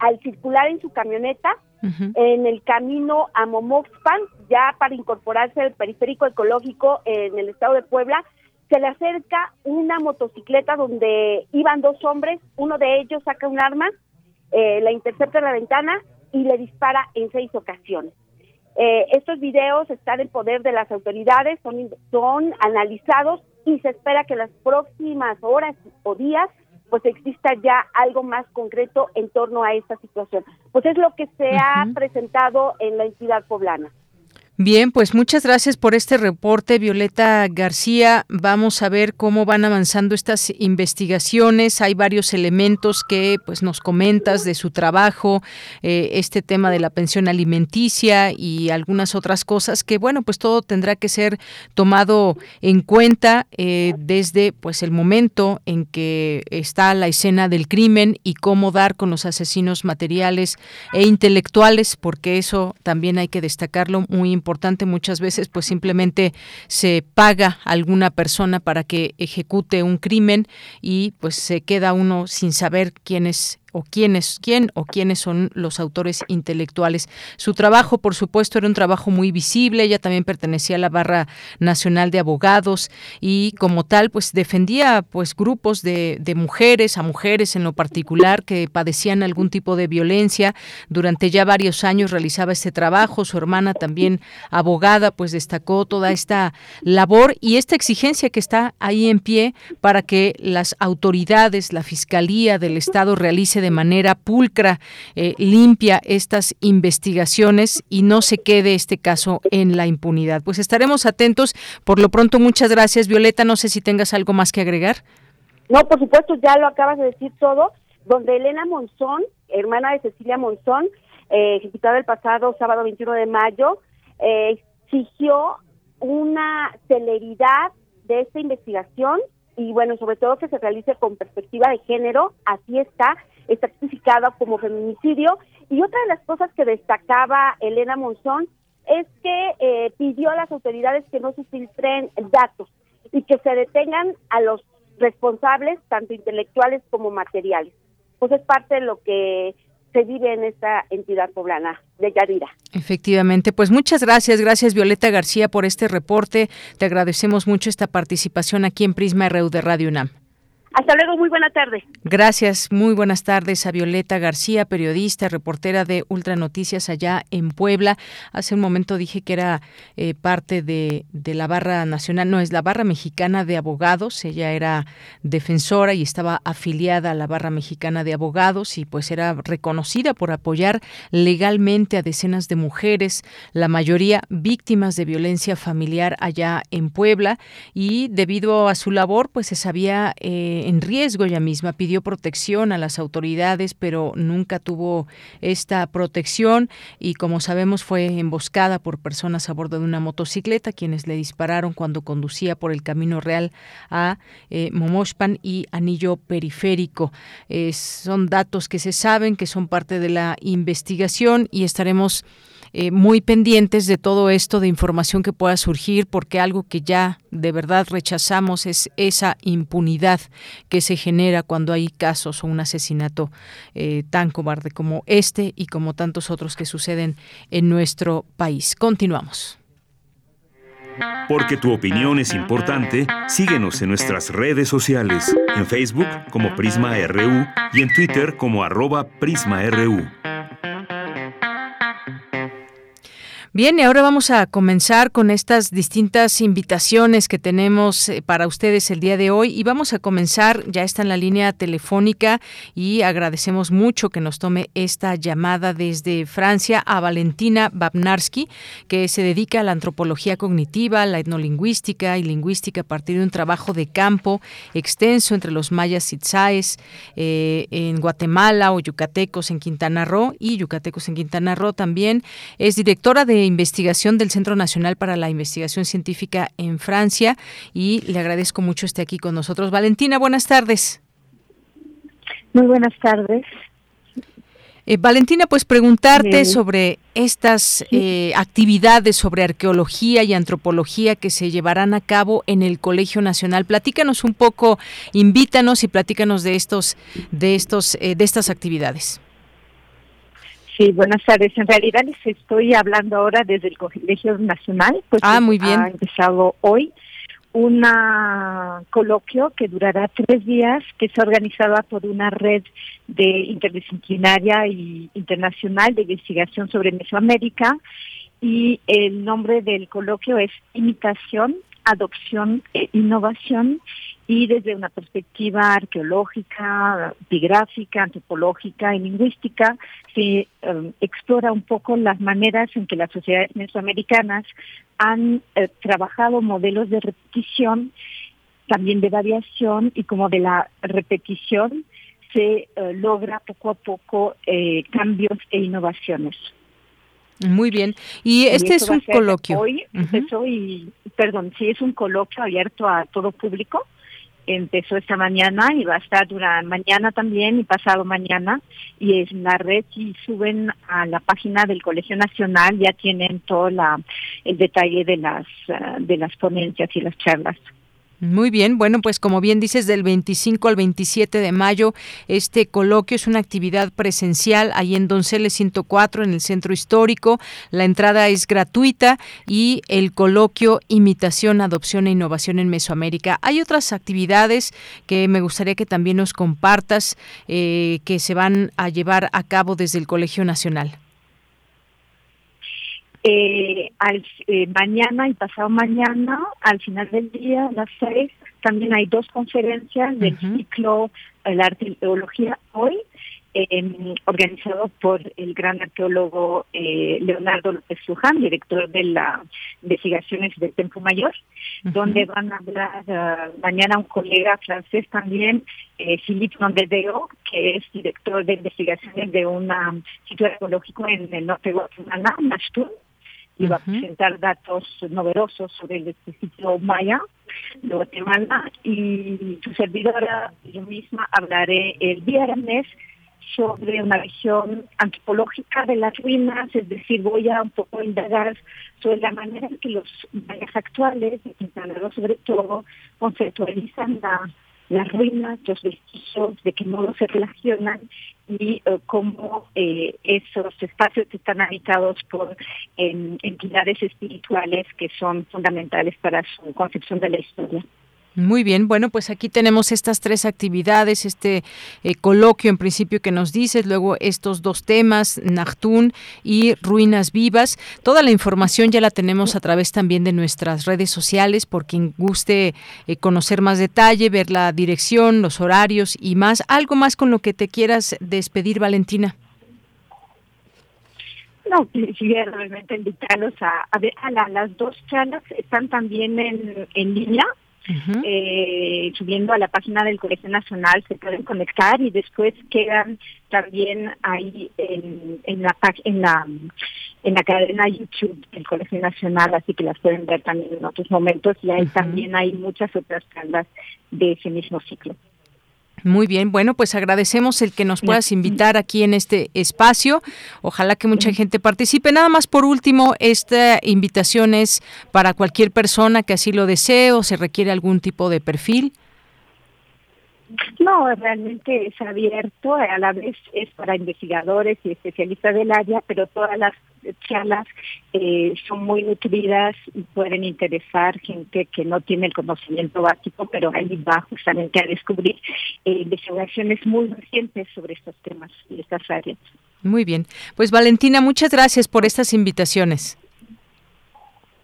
al circular en su camioneta en el camino a Momoxpan, ya para incorporarse al periférico ecológico en el estado de Puebla, se le acerca una motocicleta donde iban dos hombres, uno de ellos saca un arma, eh, la intercepta en la ventana y le dispara en seis ocasiones. Eh, estos videos están en poder de las autoridades, son, son analizados y se espera que las próximas horas o días pues exista ya algo más concreto en torno a esta situación. Pues es lo que se ha presentado en la entidad poblana. Bien, pues muchas gracias por este reporte, Violeta García. Vamos a ver cómo van avanzando estas investigaciones. Hay varios elementos que pues nos comentas de su trabajo, eh, este tema de la pensión alimenticia y algunas otras cosas que bueno, pues todo tendrá que ser tomado en cuenta eh, desde pues el momento en que está la escena del crimen y cómo dar con los asesinos materiales e intelectuales, porque eso también hay que destacarlo muy importante importante muchas veces pues simplemente se paga a alguna persona para que ejecute un crimen y pues se queda uno sin saber quién es o quién es quién o quiénes son los autores intelectuales. Su trabajo, por supuesto, era un trabajo muy visible. Ella también pertenecía a la barra nacional de abogados y como tal, pues defendía pues grupos de, de mujeres, a mujeres en lo particular que padecían algún tipo de violencia. Durante ya varios años realizaba este trabajo. Su hermana también abogada, pues destacó toda esta labor y esta exigencia que está ahí en pie para que las autoridades, la fiscalía del Estado de manera pulcra, eh, limpia estas investigaciones y no se quede este caso en la impunidad. Pues estaremos atentos. Por lo pronto, muchas gracias, Violeta. No sé si tengas algo más que agregar. No, por supuesto, ya lo acabas de decir todo, donde Elena Monzón, hermana de Cecilia Monzón, eh, ejecutada el pasado sábado 21 de mayo, eh, exigió una celeridad de esta investigación y bueno, sobre todo que se realice con perspectiva de género, así está, está tipificada como feminicidio y otra de las cosas que destacaba Elena Monzón es que eh, pidió a las autoridades que no se filtren datos y que se detengan a los responsables, tanto intelectuales como materiales. Pues es parte de lo que se vive en esta entidad poblana de Yadira. Efectivamente, pues muchas gracias, gracias Violeta García por este reporte. Te agradecemos mucho esta participación aquí en Prisma RU de Radio UNAM. Hasta luego, muy buena tarde. Gracias, muy buenas tardes a Violeta García, periodista, reportera de Ultra Noticias allá en Puebla. Hace un momento dije que era eh, parte de, de, la barra nacional, no, es la barra mexicana de abogados. Ella era defensora y estaba afiliada a la barra mexicana de abogados y pues era reconocida por apoyar legalmente a decenas de mujeres, la mayoría víctimas de violencia familiar allá en Puebla y debido a su labor pues se sabía... Eh, en riesgo ella misma, pidió protección a las autoridades, pero nunca tuvo esta protección y como sabemos fue emboscada por personas a bordo de una motocicleta quienes le dispararon cuando conducía por el camino real a eh, Momoshpan y Anillo Periférico. son datos que se saben, que son parte de la investigación y estaremos eh, muy pendientes de todo esto de información que pueda surgir, porque algo que ya de verdad rechazamos es esa impunidad que se genera cuando hay casos o un asesinato eh, tan cobarde como este y como tantos otros que suceden en nuestro país. Continuamos. Porque tu opinión es importante, síguenos en nuestras redes sociales, en Facebook como Prisma RU y en Twitter como arroba PrismaRU. Bien, y ahora vamos a comenzar con estas distintas invitaciones que tenemos eh, para ustedes el día de hoy y vamos a comenzar, ya está en la línea telefónica y agradecemos mucho que nos tome esta llamada desde Francia a Valentina Babnarski, que se dedica a la antropología cognitiva, la etnolingüística y lingüística a partir de un trabajo de campo extenso entre los mayas itzaes eh, en Guatemala o yucatecos en Quintana Roo y yucatecos en Quintana Roo también. Es directora de investigación del Centro Nacional para la Investigación Científica en Francia y le agradezco mucho esté aquí con nosotros. Valentina, buenas tardes. Muy buenas tardes. Eh, Valentina, pues preguntarte sobre estas eh, actividades sobre arqueología y antropología que se llevarán a cabo en el Colegio Nacional. Platícanos un poco, invítanos y platícanos de estos, de estos, eh, de estas actividades. Sí, buenas tardes. En realidad les estoy hablando ahora desde el Colegio Nacional, pues ah, muy bien. ha empezado hoy un coloquio que durará tres días, que está organizada por una red de interdisciplinaria y internacional de investigación sobre Mesoamérica y el nombre del coloquio es Imitación, Adopción e Innovación y desde una perspectiva arqueológica, epigráfica, antropológica y lingüística se em, explora un poco las maneras en que las sociedades mesoamericanas han eh, trabajado modelos de repetición, también de variación y como de la repetición se eh, logra poco a poco eh, cambios e innovaciones. Muy bien. Y este es un coloquio. Hoy perdón, sí es un coloquio abierto a todo público empezó esta mañana y va a estar durante mañana también y pasado mañana y es la red y suben a la página del Colegio Nacional ya tienen todo la, el detalle de las ah, de las ponencias y las charlas. Muy bien, bueno, pues como bien dices, del 25 al 27 de mayo, este coloquio es una actividad presencial ahí en Donceles 104, en el centro histórico. La entrada es gratuita y el coloquio Imitación, Adopción e Innovación en Mesoamérica. Hay otras actividades que me gustaría que también nos compartas eh, que se van a llevar a cabo desde el Colegio Nacional. Eh, al, eh, mañana y pasado mañana, al final del día, a las seis, también hay dos conferencias del ciclo La Arqueología Hoy, eh, organizado por el gran arqueólogo eh, Leonardo López Luján, director de la investigaciones del Tempo Mayor, donde van a hablar uh, mañana un colega francés también, eh, Philippe Nondedeo, que es director de investigaciones de un sitio arqueológico en el norte de Guatemala, Mashtun, va a presentar datos novedosos sobre el sitio maya de Guatemala y su servidora, yo misma, hablaré el viernes sobre una visión antropológica de las ruinas, es decir, voy a un poco indagar sobre la manera en que los mayas actuales, sobre todo, conceptualizan las ruinas, los vestigios, de qué modo se relacionan y eh, cómo eh, esos espacios están habitados por entidades espirituales que son fundamentales para su concepción de la historia. Muy bien, bueno, pues aquí tenemos estas tres actividades, este eh, coloquio en principio que nos dices, luego estos dos temas, Nachtún y Ruinas Vivas. Toda la información ya la tenemos a través también de nuestras redes sociales, por quien guste eh, conocer más detalle, ver la dirección, los horarios y más. ¿Algo más con lo que te quieras despedir, Valentina? No, quisiera realmente invitarlos a, a ver, a las dos charlas están también en, en línea eh, subiendo a la página del Colegio Nacional se pueden conectar y después quedan también ahí en, en la en la en la cadena YouTube del Colegio Nacional, así que las pueden ver también en otros momentos y ahí también hay muchas otras charlas de ese mismo ciclo. Muy bien, bueno, pues agradecemos el que nos puedas invitar aquí en este espacio. Ojalá que mucha gente participe. Nada más por último, esta invitación es para cualquier persona que así lo desee o se requiere algún tipo de perfil. No, realmente es abierto, a la vez es para investigadores y especialistas del área, pero todas las charlas eh, son muy nutridas y pueden interesar gente que no tiene el conocimiento básico, pero ahí va justamente a descubrir eh, investigaciones muy recientes sobre estos temas y estas áreas. Muy bien. Pues Valentina, muchas gracias por estas invitaciones.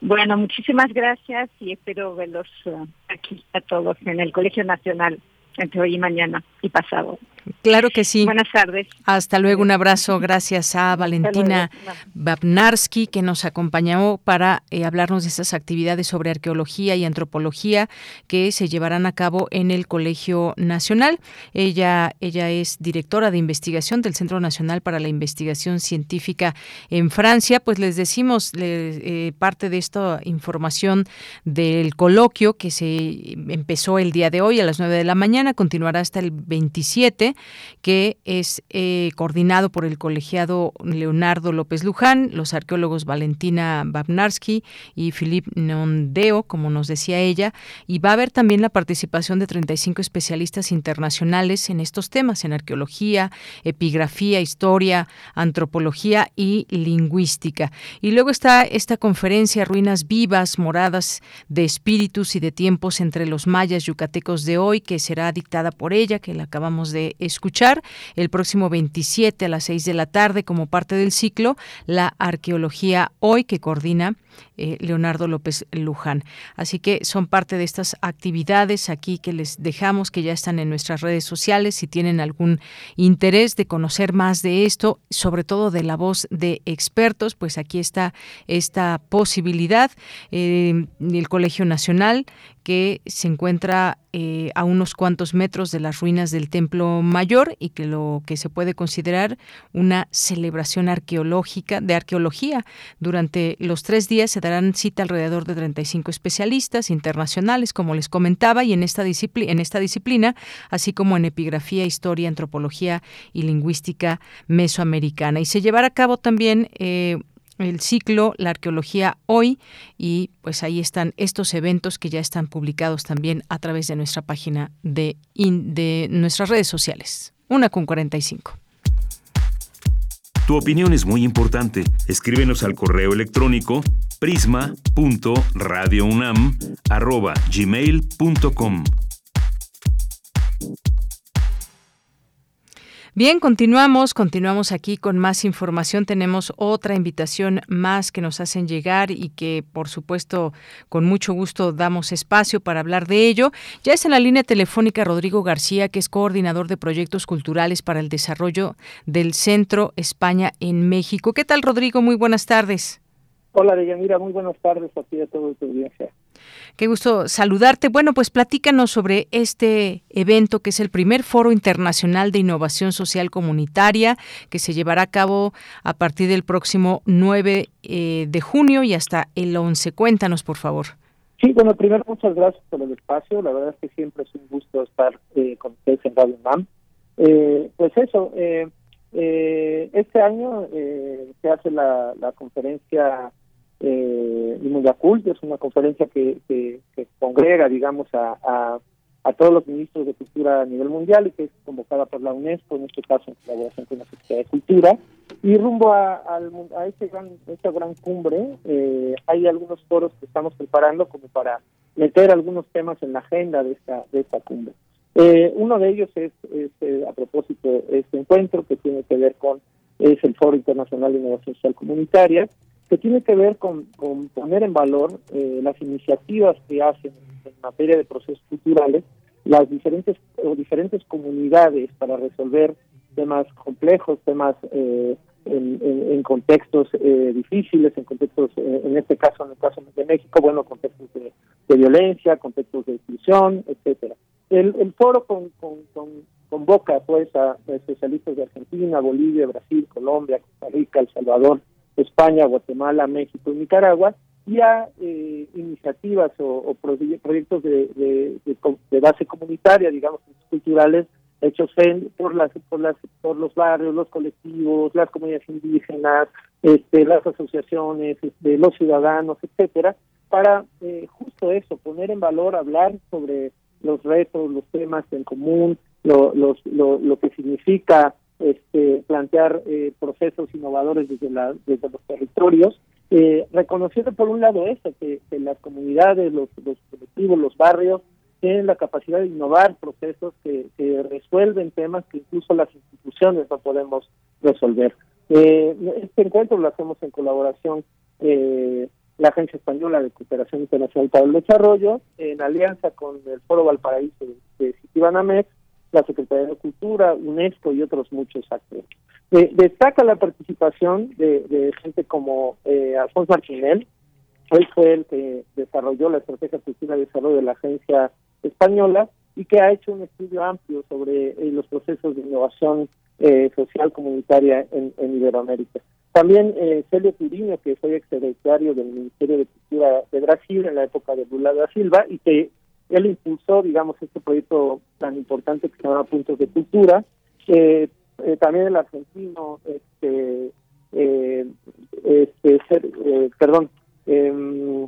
Bueno, muchísimas gracias y espero verlos uh, aquí a todos en el Colegio Nacional entre hoy y mañana y pasado. Claro que sí. Buenas tardes. Hasta luego, un abrazo. Gracias a Valentina Babnarski que nos acompañó para eh, hablarnos de estas actividades sobre arqueología y antropología que se llevarán a cabo en el Colegio Nacional. Ella, ella es directora de investigación del Centro Nacional para la Investigación Científica en Francia. Pues les decimos eh, parte de esta información del coloquio que se empezó el día de hoy a las 9 de la mañana, continuará hasta el 27 que es eh, coordinado por el colegiado Leonardo López Luján, los arqueólogos Valentina Babnarski y Philippe Nondeo, como nos decía ella, y va a haber también la participación de 35 especialistas internacionales en estos temas, en arqueología, epigrafía, historia, antropología y lingüística. Y luego está esta conferencia Ruinas vivas, moradas de espíritus y de tiempos entre los mayas yucatecos de hoy, que será dictada por ella, que la acabamos de escuchar el próximo 27 a las 6 de la tarde como parte del ciclo La Arqueología Hoy que coordina eh, Leonardo López Luján. Así que son parte de estas actividades aquí que les dejamos, que ya están en nuestras redes sociales. Si tienen algún interés de conocer más de esto, sobre todo de la voz de expertos, pues aquí está esta posibilidad. Eh, el Colegio Nacional, que se encuentra eh, a unos cuantos metros de las ruinas del Templo Mayor y que lo que se puede considerar una celebración arqueológica de arqueología. Durante los tres días se darán cita alrededor de 35 especialistas internacionales, como les comentaba, y en esta, disciplina, así como en epigrafía, historia, antropología y lingüística mesoamericana. Y se llevará a cabo también eh, el ciclo La arqueología hoy y pues ahí están estos eventos que ya están publicados también a través de nuestra página de nuestras redes sociales. Una con 45. Tu opinión es muy importante. Escríbenos al correo electrónico prisma.radiounam@gmail.com. Bien, continuamos, continuamos aquí con más información. Tenemos otra invitación más que nos hacen llegar y que, por supuesto, con mucho gusto damos espacio para hablar de ello. Ya es en la línea telefónica Rodrigo García, que es coordinador de proyectos culturales para el desarrollo del Centro España en México. ¿Qué tal, Rodrigo? Muy buenas tardes. Hola, Deyanira, muy buenas tardes a ti y a todo tu audiencia. Qué gusto saludarte. Bueno, pues platícanos sobre este evento que es el primer Foro Internacional de Innovación Social Comunitaria que se llevará a cabo a partir del próximo 9 eh, de junio y hasta el 11. Cuéntanos, por favor. Sí, bueno, primero muchas gracias por el espacio. La verdad es que siempre es un gusto estar eh, con ustedes en Radio UNAM. pues eso, este año se hace la, la conferencia eh, Cult, es una conferencia que, congrega, digamos, a, a, a, todos los ministros de cultura a nivel mundial y que es convocada por la UNESCO, en este caso en colaboración con la Secretaría de Cultura. Y rumbo a, a, este gran, esta gran cumbre, eh, hay algunos foros que estamos preparando como para meter algunos temas en la agenda de esta, de esta cumbre. Eh, uno de ellos es, eh, a propósito este encuentro que tiene que ver con es el Foro Internacional de Innovación Social Comunitaria, que tiene que ver con, poner en valor eh, las iniciativas que hacen en materia de procesos culturales las diferentes o diferentes comunidades para resolver temas complejos, temas eh, en, contextos eh, difíciles, en contextos, en este caso, en el caso de México, bueno, contextos de, violencia, contextos de exclusión, etcétera. El, el foro con, convoca pues a especialistas de Argentina, Bolivia, Brasil, Colombia, Costa Rica, El Salvador, España, Guatemala, México y Nicaragua, y a eh, iniciativas o, proyectos de, base comunitaria, digamos, culturales, hechos por las por las por los barrios, los colectivos, las comunidades indígenas, este, las asociaciones, este, los ciudadanos, etcétera, para eh, justo eso, poner en valor, hablar sobre los retos, los temas en común, lo, lo, lo que significa este, plantear eh, procesos innovadores desde, la, desde los territorios, eh, reconociendo por un lado eso, que, las comunidades, los, los, colectivos, los barrios, tienen la capacidad de innovar procesos que, resuelven temas que incluso las instituciones no podemos resolver. Eh, este encuentro lo hacemos en colaboración eh, la Agencia Española de Cooperación Internacional para el Desarrollo, en alianza con el Foro Valparaíso de Citibanamex, la Secretaría de Cultura, UNESCO y otros muchos actores. destaca la participación de, gente como eh, Alfonso Martinel, él fue el que desarrolló la Estrategia Cultura de Desarrollo de la Agencia Española y que ha hecho un estudio amplio sobre eh, los procesos de innovación eh, social comunitaria en, Iberoamérica. También eh, Celio Turiño, que fue exsecretario del Ministerio de Cultura de Brasil en la época de Lula da Silva y que él impulsó, digamos, este proyecto tan importante que se llama Puntos de Cultura. Eh, también el argentino, este, eh, este eh, perdón, em,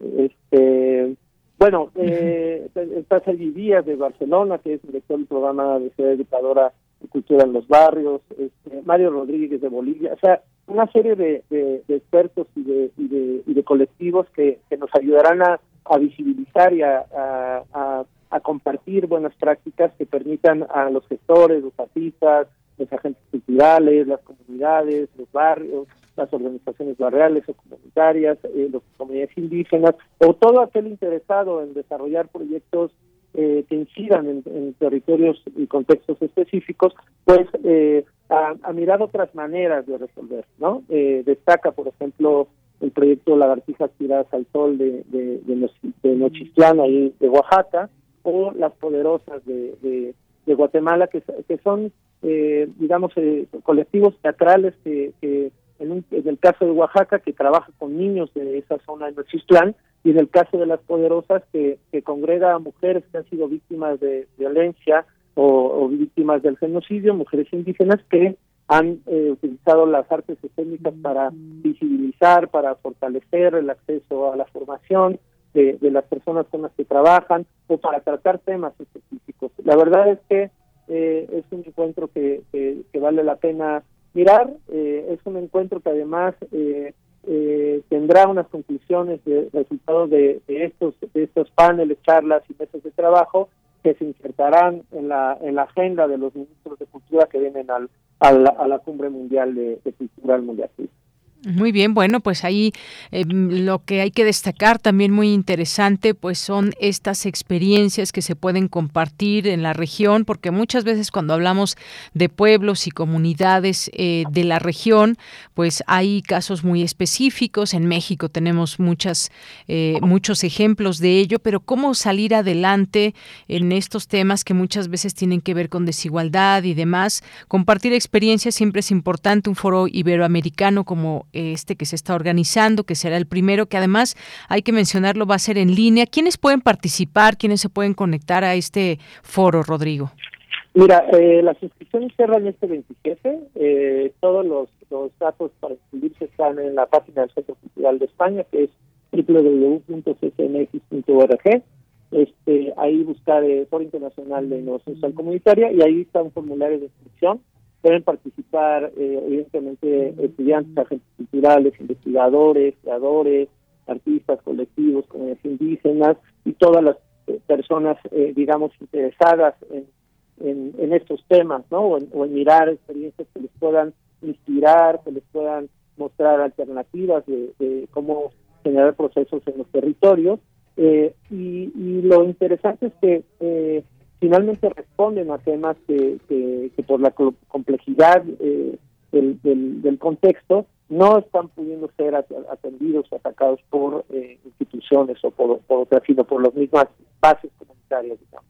este, bueno, eh, está Sergi Díaz de Barcelona, que es director del programa de Ciudad Educadora de Cultura en los Barrios, este, Mario Rodríguez de Bolivia, o sea, una serie de, expertos y de, y de, y de colectivos que, que nos ayudarán a a visibilizar y a, a, compartir buenas prácticas que permitan a los gestores, los artistas, los agentes culturales, las comunidades, los barrios, las organizaciones barriales o comunitarias, eh, las comunidades indígenas o todo aquel interesado en desarrollar proyectos eh, que incidan en, territorios y contextos específicos, pues eh, a, mirar otras maneras de resolver, ¿no? destaca, por ejemplo, el proyecto Lagartijas Tiradas al Sol de, de, de, Nochistlán, ahí de Oaxaca, o Las Poderosas de, de, Guatemala, que, que son, eh, digamos, eh, colectivos teatrales que, que en, en, el caso de Oaxaca, que trabaja con niños de esa zona de Nochistlán, y en el caso de Las Poderosas, que, que congrega a mujeres que han sido víctimas de violencia o víctimas del genocidio, mujeres indígenas que han eh, utilizado las artes escénicas para visibilizar, para fortalecer el acceso a la formación de, las personas con las que trabajan o para tratar temas específicos. La verdad es que eh, es un encuentro que, vale la pena mirar, eh, es un encuentro que además tendrá unas conclusiones de resultados de, estos de estos paneles, charlas y mesas de trabajo que se insertarán en la, en la agenda de los ministros de cultura que vienen al, a, la, cumbre mundial de, de cultura mundial. Muy bien, bueno, pues ahí em, lo que hay que destacar también muy interesante, pues son estas experiencias que se pueden compartir en la región, porque muchas veces cuando hablamos de pueblos y comunidades eh, de la región, pues hay casos muy específicos. En México tenemos muchas, eh, muchos ejemplos de ello, pero cómo salir adelante en estos temas que muchas veces tienen que ver con desigualdad y demás. Compartir experiencias siempre es importante. Un foro iberoamericano como este que se está organizando, que será el primero, que además hay que mencionarlo, va a ser en línea. ¿Quiénes pueden participar? ¿Quiénes se pueden conectar a este foro, Rodrigo? Mira, eh, las inscripciones cierran este 27. Eh, todos los, datos para inscribirse están en la página del Centro Cultural de España, que es www.ccmx.org. Este, ahí buscar el Foro Internacional de Innovación Social Comunitaria y ahí está un formulario de inscripción. Pueden participar, eh, evidentemente, estudiantes, agentes culturales, investigadores, creadores, artistas, colectivos, comunidades indígenas y todas las eh, personas, eh, digamos, interesadas en, en, estos temas, ¿no? O en, mirar experiencias que les puedan inspirar, que les puedan mostrar alternativas de, cómo generar procesos en los territorios. Eh, y, lo interesante es que finalmente responden a temas que, que, por la complejidad del, del, contexto no están pudiendo ser atendidos o atacados por eh, instituciones o por, por otras, sino por las mismas bases comunitarias, digamos.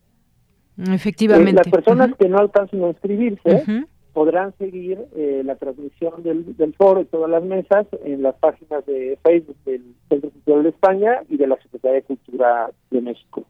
Efectivamente. Eh, las personas que no alcancen a inscribirse podrán seguir eh, la transmisión del, del, foro y todas las mesas en las páginas de Facebook del Centro Cultural de España y de la Secretaría de Cultura de México.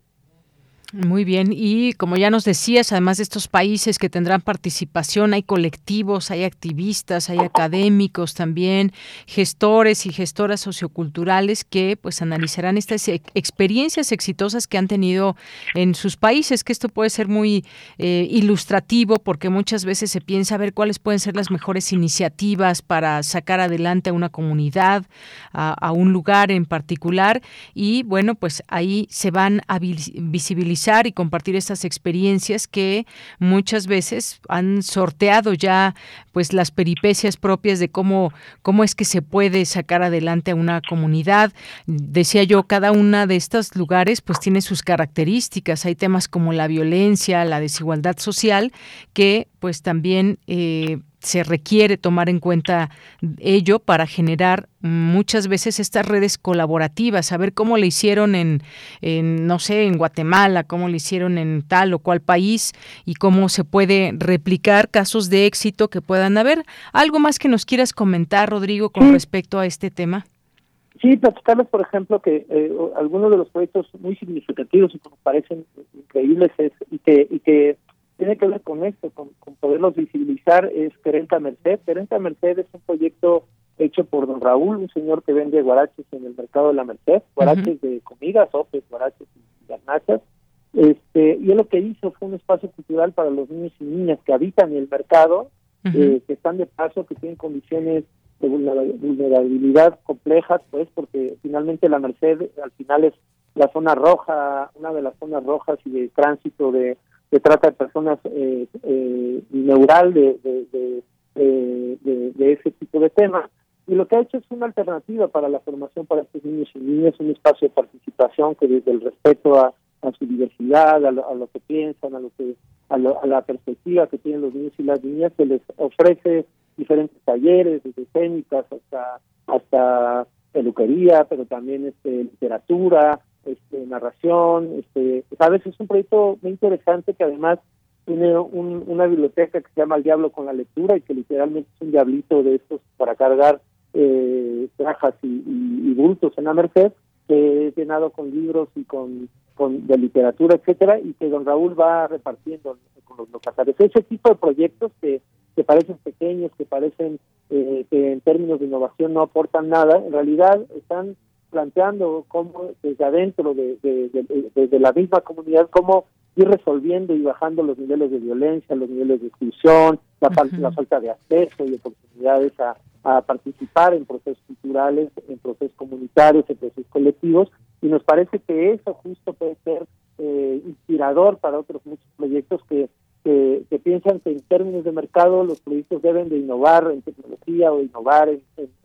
Muy bien, y como ya nos decías, además de estos países que tendrán participación, hay colectivos, hay activistas, hay académicos también, gestores y gestoras socioculturales que pues analizarán estas experiencias exitosas que han tenido en sus países, que esto puede ser muy eh, ilustrativo porque muchas veces se piensa a ver cuáles pueden ser las mejores iniciativas para sacar adelante a una comunidad, a, a un lugar en particular, y bueno, pues ahí se van a visibilizar y compartir estas experiencias que muchas veces han sorteado ya pues las peripecias propias de cómo cómo es que se puede sacar adelante a una comunidad. Decía yo, cada una de estos lugares pues tiene sus características. Hay temas como la violencia, la desigualdad social que pues también eh, se requiere tomar en cuenta ello para generar muchas veces estas redes colaborativas, saber cómo le hicieron en, no sé, en Guatemala, cómo le hicieron en tal o cual país y cómo se puede replicar casos de éxito que puedan haber. ¿Algo más que nos quieras comentar, Rodrigo, con respecto a este tema? Sí, platicarles, por ejemplo, que eh, algunos de los proyectos muy significativos y que parecen increíbles es, y que, y que tiene que ver con esto, con, poderlos visibilizar, es Querenta Merced. Querenta Merced es un proyecto hecho por don Raúl, un señor que vende guaraches en el mercado de la Merced, guaraches de comida, sopes, guaraches y garnachas. Este, y él lo que hizo fue un espacio cultural para los niños y niñas que habitan en el mercado, eh, que están de paso, que tienen condiciones de vulnerabilidad complejas, pues, porque finalmente la Merced al final es la zona roja, una de las zonas rojas y de tránsito de se trata de personas eh, eh, neural de, de, de, ese tipo de temas. Y lo que ha hecho es una alternativa para la formación para estos niños y niñas, un espacio de participación que desde el respeto a, su diversidad, a lo, que piensan, a lo que a, la perspectiva que tienen los niños y las niñas, se les ofrece diferentes talleres, desde técnicas hasta hasta peluquería, pero también este, literatura, este, narración, este, sabes, es un proyecto muy interesante que además tiene una biblioteca que se llama El Diablo con la Lectura y que literalmente es un diablito de estos para cargar eh, trajas y, bultos en la Merced, que llenado con libros y con, con de literatura, etcétera, y que don Raúl va repartiendo con los locatarios. Ese tipo de proyectos que, que parecen pequeños, que parecen eh, que en términos de innovación no aportan nada, en realidad están planteando cómo desde adentro de, de, la misma comunidad, cómo ir resolviendo y bajando los niveles de violencia, los niveles de exclusión, la, la falta de acceso y oportunidades a, participar en procesos culturales, en procesos comunitarios, en procesos colectivos, y nos parece que eso justo puede ser eh, inspirador para otros muchos proyectos que, que, piensan que en términos de mercado los proyectos deben de innovar en tecnología o innovar en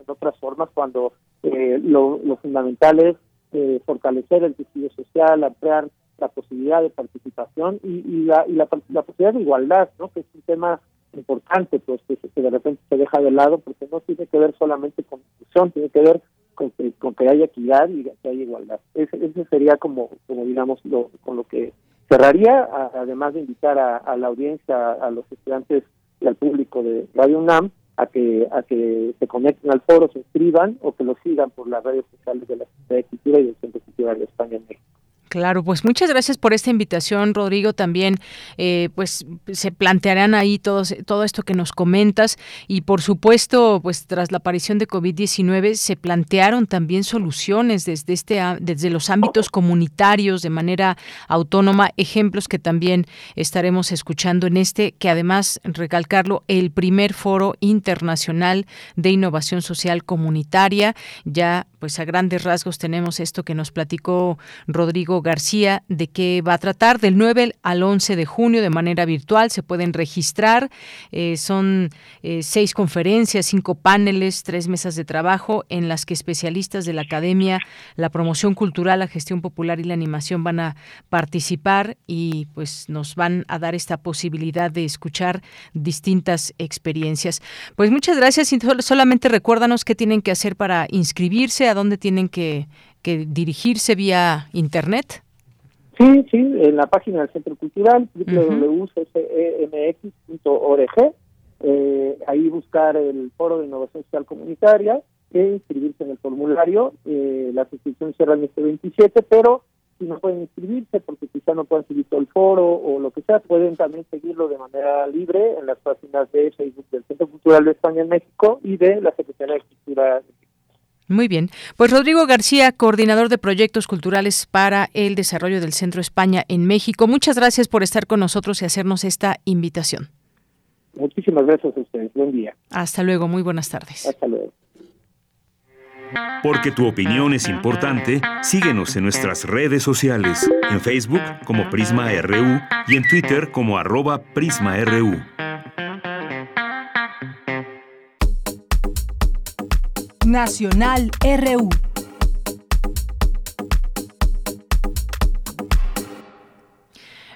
otras formas cuando eh, lo, fundamental es eh, fortalecer el tejido social, ampliar la posibilidad de participación y, y, la, y la, posibilidad de igualdad, ¿no? que es un tema importante, pues que, de repente se deja de lado porque no tiene que ver solamente con inclusión, tiene que ver con que, con que haya equidad y que haya igualdad. Ese, sería como, como digamos, lo, con lo que cerraría, además de invitar a, a la audiencia, a los estudiantes y al público de Radio UNAM a que a que se conecten al foro, se inscriban o que lo sigan por las redes sociales de la Secretaría de Cultura y del Centro Cultural de España en México. Claro, pues muchas gracias por esta invitación, Rodrigo. También, eh, pues se plantearán ahí todos, todo esto que nos comentas y, por supuesto, pues tras la aparición de COVID-19 se plantearon también soluciones desde este, desde los ámbitos comunitarios de manera autónoma, ejemplos que también estaremos escuchando en este, que además recalcarlo, el primer foro internacional de innovación social comunitaria. Ya, pues a grandes rasgos tenemos esto que nos platicó Rodrigo García de qué va a tratar. Del 9 al 11 de junio de manera virtual se pueden registrar. Eh, son eh, seis conferencias, cinco paneles, tres mesas de trabajo en las que especialistas de la academia, la promoción cultural, la gestión popular y la animación van a participar y pues nos van a dar esta posibilidad de escuchar distintas experiencias. Pues muchas gracias solamente recuérdanos qué tienen que hacer para inscribirse, a dónde tienen que que dirigirse vía Internet? Sí, sí, en la página del Centro Cultural, www.cemx.org, eh, ahí buscar el Foro de Innovación Social Comunitaria e inscribirse en el formulario. Eh, las inscripciones serán este 27, pero si no pueden inscribirse porque quizá no puedan seguir todo el foro o lo que sea, pueden también seguirlo de manera libre en las páginas de Facebook del Centro Cultural de España en México y de la Secretaría de Cultura muy bien. Pues Rodrigo García, coordinador de proyectos culturales para el desarrollo del Centro España en México. Muchas gracias por estar con nosotros y hacernos esta invitación. Muchísimas gracias a ustedes. Buen día. Hasta luego. Muy buenas tardes. Hasta luego. Porque tu opinión es importante, síguenos en nuestras redes sociales, en Facebook como Prisma RU y en Twitter como arroba PrismaRU. Nacional RU.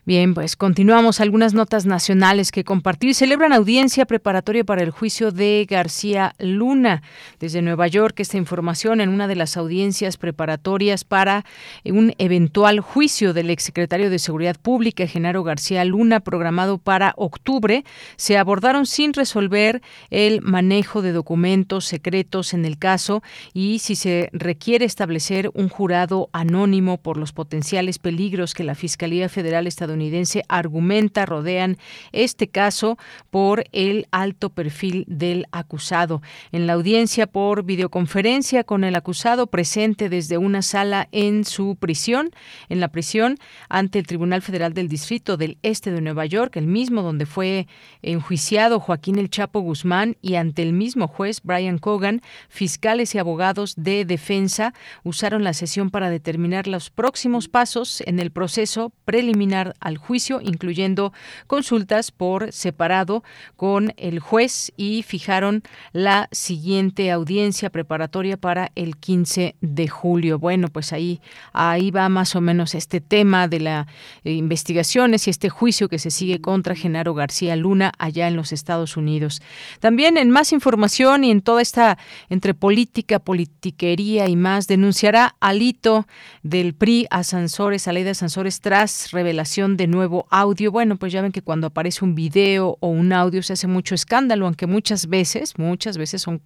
Bien, pues continuamos algunas notas nacionales que compartir. Celebran audiencia preparatoria para el juicio de García Luna. Desde Nueva York, esta información en una de las audiencias preparatorias para un eventual juicio del exsecretario de Seguridad Pública, Genaro García Luna, programado para octubre, se abordaron sin resolver el manejo de documentos secretos en el caso y si se requiere establecer un jurado anónimo por los potenciales peligros que la Fiscalía Federal estadounidense estadounidense argumenta rodean este caso por el alto perfil del acusado. En la audiencia por videoconferencia con el acusado presente desde una sala en su prisión, en la prisión ante el Tribunal Federal del Distrito del Este de Nueva York, el mismo donde fue enjuiciado Joaquín El Chapo Guzmán y ante el mismo juez Brian Cogan, fiscales y abogados de defensa usaron la sesión para determinar los próximos pasos en el proceso preliminar al juicio, incluyendo consultas por separado con el juez y fijaron la siguiente audiencia preparatoria para el 15 de julio. Bueno, pues ahí, ahí va más o menos este tema de las eh, investigaciones y este juicio que se sigue contra Genaro García Luna allá en los Estados Unidos. También en más información y en toda esta entre política, politiquería y más, denunciará alito del PRI a Sansores, de Sansores, tras revelación de nuevo audio. Bueno, pues ya ven que cuando aparece un video o un audio se hace mucho escándalo, aunque muchas veces, muchas veces son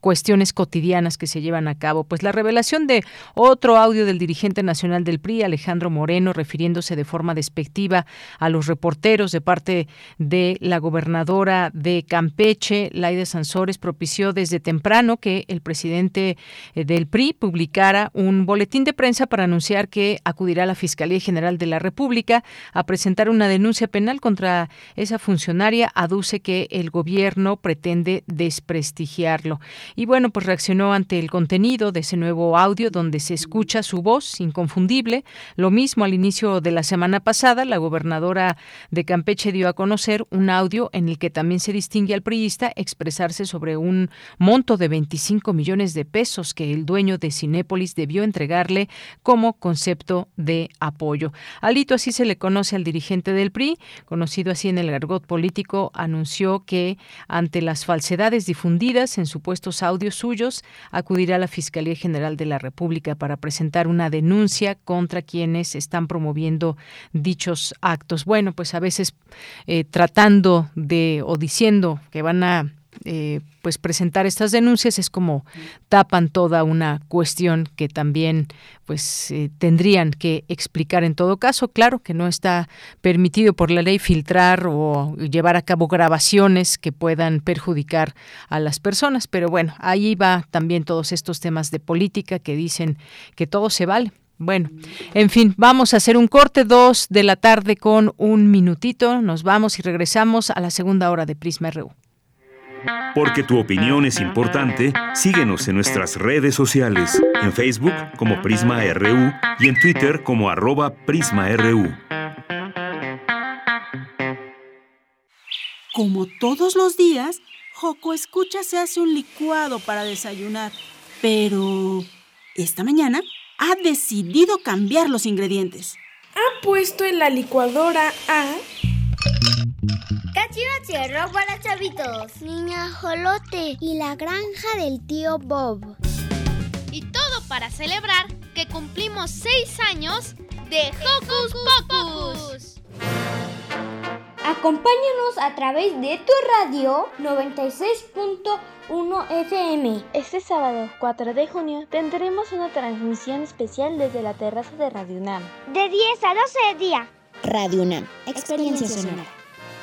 cuestiones cotidianas que se llevan a cabo. Pues la revelación de otro audio del dirigente nacional del PRI, Alejandro Moreno, refiriéndose de forma despectiva a los reporteros de parte de la gobernadora de Campeche, Laide Sansores, propició desde temprano que el presidente eh, del PRI publicara un boletín de prensa para anunciar que acudirá a la Fiscalía General de la República a presentar una denuncia penal contra esa funcionaria, aduce que el gobierno pretende desprestigiarlo. Y bueno, pues reaccionó ante el contenido de ese nuevo audio donde se escucha su voz inconfundible. Lo mismo al inicio de la semana pasada, la gobernadora de Campeche dio a conocer un audio en el que también se distingue al priista expresarse sobre un monto de 25 millones de pesos que el dueño de Cinépolis debió entregarle como concepto de apoyo. Alito así se le conoce al dirigente del PRI, conocido así en el argot político, anunció que ante las falsedades difundidas en supuestos audios suyos, acudirá a la Fiscalía General de la República para presentar una denuncia contra quienes están promoviendo dichos actos. Bueno, pues a veces eh, tratando de o diciendo que van a eh, pues presentar estas denuncias es como tapan toda una cuestión que también pues eh, tendrían que explicar en todo caso claro que no está permitido por la ley filtrar o llevar a cabo grabaciones que puedan perjudicar a las personas pero bueno ahí va también todos estos temas de política que dicen que todo se vale bueno, en fin, vamos a hacer un corte dos de la tarde con un minutito. Nos vamos y regresamos a la segunda hora de Prisma RU. Porque tu opinión es importante, síguenos en nuestras redes sociales, en Facebook como Prisma RU y en Twitter como arroba PrismaRU. Como todos los días, Joco Escucha se hace un licuado para desayunar. Pero esta mañana ha decidido cambiar los ingredientes. Ha puesto en la licuadora a... Cachivachierro para chavitos, Niña Jolote y la granja del tío Bob. Y todo para celebrar que cumplimos seis años de Hocus Pocus. Acompáñanos a través de tu radio 96.1 FM. Este sábado 4 de junio tendremos una transmisión especial desde la terraza de Radio UNAM. De 10 a 12 de día. Radio UNAM, experiencia sonora.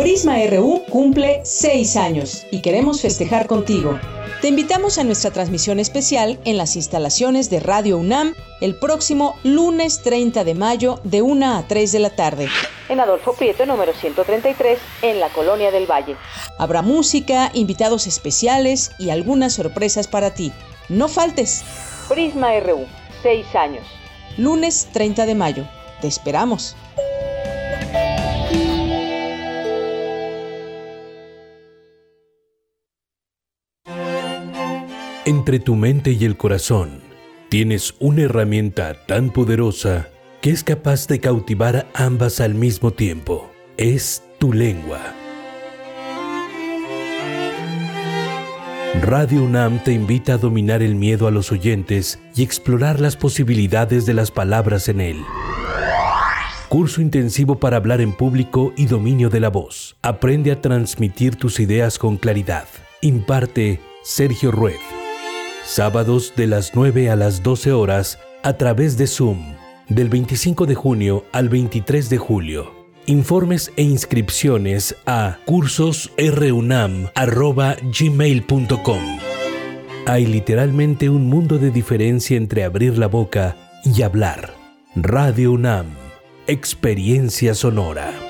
Prisma RU cumple seis años y queremos festejar contigo. Te invitamos a nuestra transmisión especial en las instalaciones de Radio UNAM el próximo lunes 30 de mayo de 1 a 3 de la tarde. En Adolfo Prieto número 133, en la Colonia del Valle. Habrá música, invitados especiales y algunas sorpresas para ti. No faltes. Prisma RU, seis años. Lunes 30 de mayo. Te esperamos. Entre tu mente y el corazón tienes una herramienta tan poderosa que es capaz de cautivar ambas al mismo tiempo. Es tu lengua. Radio UNAM te invita a dominar el miedo a los oyentes y explorar las posibilidades de las palabras en él. Curso intensivo para hablar en público y dominio de la voz. Aprende a transmitir tus ideas con claridad. Imparte Sergio Rued sábados de las 9 a las 12 horas a través de Zoom, del 25 de junio al 23 de julio. Informes e inscripciones a cursosrunam.gmail.com Hay literalmente un mundo de diferencia entre abrir la boca y hablar. Radio UNAM, experiencia sonora.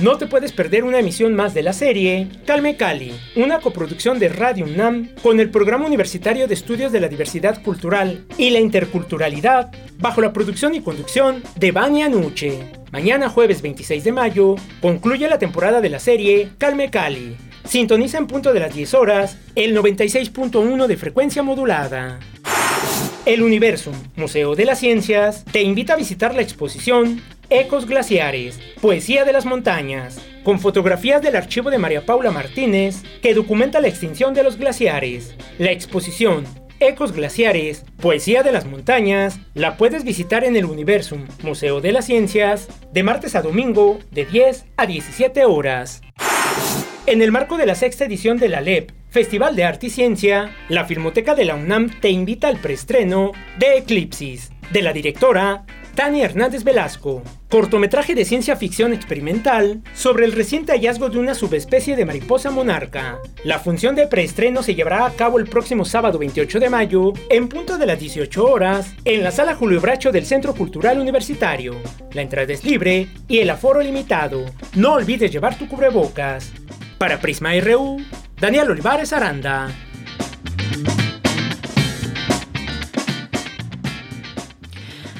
No te puedes perder una emisión más de la serie Calme Cali, una coproducción de Radio UNAM con el Programa Universitario de Estudios de la Diversidad Cultural y la Interculturalidad, bajo la producción y conducción de Vania Nuche. Mañana jueves 26 de mayo concluye la temporada de la serie Calme Cali. Sintoniza en punto de las 10 horas el 96.1 de frecuencia modulada. El Universo, Museo de las Ciencias, te invita a visitar la exposición Ecos Glaciares, Poesía de las Montañas, con fotografías del archivo de María Paula Martínez, que documenta la extinción de los glaciares. La exposición Ecos Glaciares, Poesía de las Montañas, la puedes visitar en el Universum, Museo de las Ciencias, de martes a domingo, de 10 a 17 horas. En el marco de la sexta edición de la LEP, Festival de Arte y Ciencia, la Filmoteca de la UNAM te invita al preestreno de Eclipsis, de la directora Tania Hernández Velasco, cortometraje de ciencia ficción experimental sobre el reciente hallazgo de una subespecie de mariposa monarca. La función de preestreno se llevará a cabo el próximo sábado 28 de mayo, en punto de las 18 horas, en la sala Julio Bracho del Centro Cultural Universitario. La entrada es libre y el aforo limitado. No olvides llevar tu cubrebocas. Para Prisma RU, Daniel Olivares Aranda.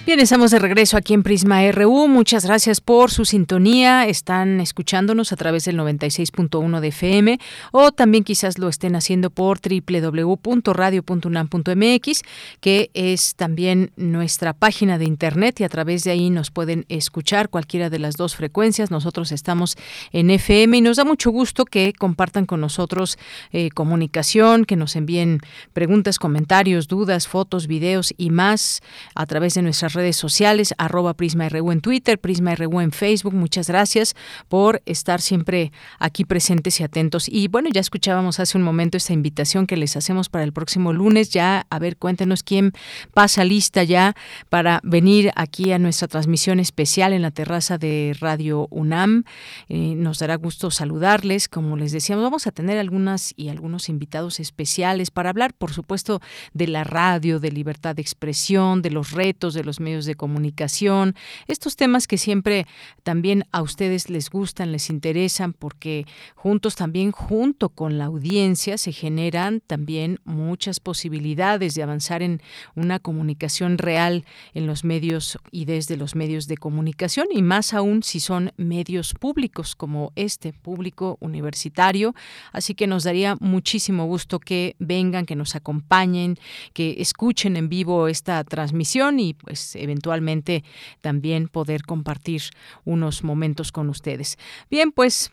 Bien, estamos de regreso aquí en Prisma RU. Muchas gracias por su sintonía. Están escuchándonos a través del 96.1 de FM o también quizás lo estén haciendo por www.radio.unam.mx, que es también nuestra página de internet y a través de ahí nos pueden escuchar cualquiera de las dos frecuencias. Nosotros estamos en FM y nos da mucho gusto que compartan con nosotros eh, comunicación, que nos envíen preguntas, comentarios, dudas, fotos, videos y más a través de nuestras redes sociales, arroba Prisma RU en Twitter, Prisma RU en Facebook. Muchas gracias por estar siempre aquí presentes y atentos. Y bueno, ya escuchábamos hace un momento esta invitación que les hacemos para el próximo lunes. Ya, a ver, cuéntenos quién pasa lista ya para venir aquí a nuestra transmisión especial en la terraza de Radio UNAM. Eh, nos dará gusto saludarles. Como les decíamos, vamos a tener algunas y algunos invitados especiales para hablar, por supuesto, de la radio, de libertad de expresión, de los retos de los medios de comunicación, estos temas que siempre también a ustedes les gustan, les interesan, porque juntos también, junto con la audiencia, se generan también muchas posibilidades de avanzar en una comunicación real en los medios y desde los medios de comunicación, y más aún si son medios públicos como este público universitario. Así que nos daría muchísimo gusto que vengan, que nos acompañen, que escuchen en vivo esta transmisión y pues eventualmente también poder compartir unos momentos con ustedes. Bien, pues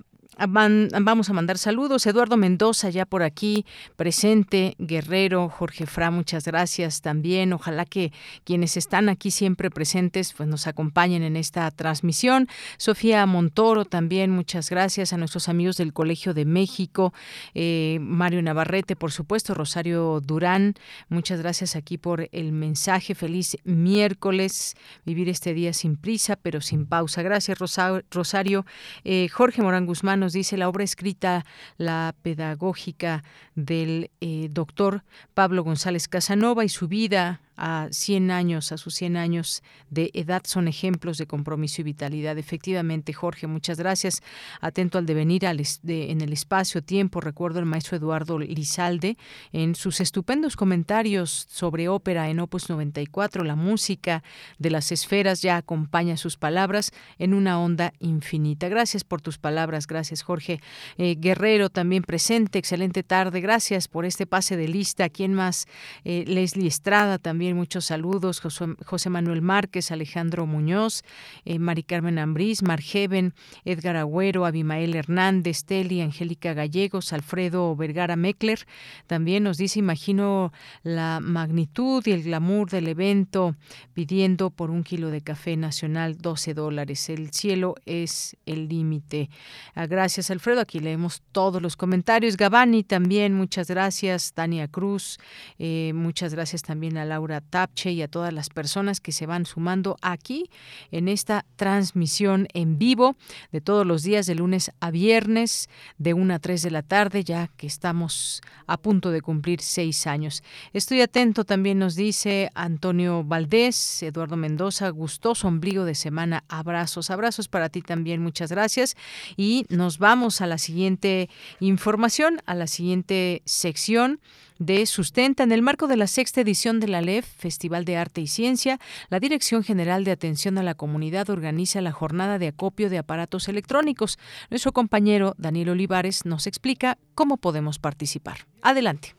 vamos a mandar saludos. Eduardo Mendoza ya por aquí presente, Guerrero, Jorge Fra, muchas gracias también. Ojalá que quienes están aquí siempre presentes pues nos acompañen en esta transmisión. Sofía Montoro también, muchas gracias a nuestros amigos del Colegio de México, eh, Mario Navarrete, por supuesto, Rosario Durán, muchas gracias aquí por el mensaje. Feliz miércoles, vivir este día sin prisa, pero sin pausa. Gracias, Rosario. Eh, Jorge Morán Guzmán nos dice la obra escrita, la pedagógica del eh, doctor Pablo González Casanova y su vida a 100 años, a sus 100 años de edad, son ejemplos de compromiso y vitalidad. Efectivamente, Jorge, muchas gracias. Atento al devenir al en el espacio-tiempo, recuerdo el maestro Eduardo Lizalde en sus estupendos comentarios sobre ópera en Opus 94, la música de las esferas ya acompaña sus palabras en una onda infinita. Gracias por tus palabras, gracias Jorge. Eh, Guerrero también presente, excelente tarde, gracias por este pase de lista. ¿Quién más? Eh, Leslie Estrada también muchos saludos, José, Manuel Márquez, Alejandro Muñoz, eh, Mari Carmen Ambrís, Margeven, Edgar Agüero, Abimael Hernández, Teli, Angélica Gallegos, Alfredo Vergara Meckler. También nos dice, imagino la magnitud y el glamour del evento, pidiendo por un kilo de café nacional 12 dólares. El cielo es el límite. Ah, gracias, Alfredo. Aquí leemos todos los comentarios. Gabani también, muchas gracias. Tania Cruz, eh, muchas gracias también a Laura Tapche y a todas las personas que se van sumando aquí en esta transmisión en vivo de todos los días de lunes a viernes de 1 a 3 de la tarde, ya que estamos a punto de cumplir seis años. Estoy atento también, nos dice Antonio Valdés, Eduardo Mendoza, gustoso ombligo de semana, abrazos, abrazos para ti también, muchas gracias. Y nos vamos a la siguiente información, a la siguiente sección de Sustenta. En el marco de la sexta edición de la LEF, Festival de Arte y Ciencia, la Dirección General de Atención a la Comunidad organiza la jornada de acopio de aparatos electrónicos. Nuestro compañero Daniel Olivares nos explica cómo podemos participar. Adelante.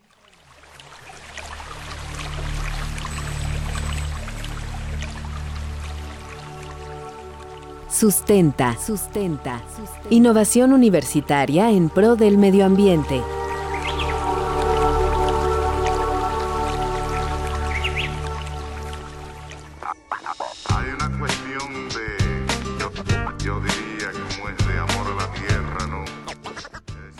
Sustenta. Sustenta. Innovación universitaria en pro del medio ambiente.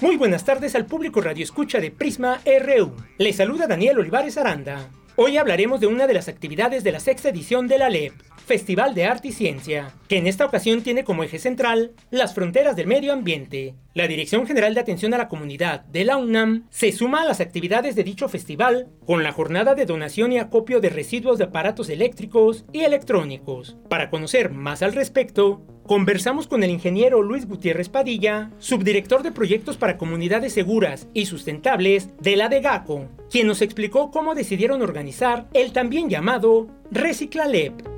Muy buenas tardes al público Radio Escucha de Prisma RU. Les saluda Daniel Olivares Aranda. Hoy hablaremos de una de las actividades de la sexta edición de la LEP, Festival de Arte y Ciencia, que en esta ocasión tiene como eje central las fronteras del medio ambiente. La Dirección General de Atención a la Comunidad de la UNAM se suma a las actividades de dicho festival con la jornada de donación y acopio de residuos de aparatos eléctricos y electrónicos. Para conocer más al respecto, Conversamos con el ingeniero Luis Gutiérrez Padilla, subdirector de proyectos para comunidades seguras y sustentables de la DEGACO, quien nos explicó cómo decidieron organizar el también llamado Reciclalep.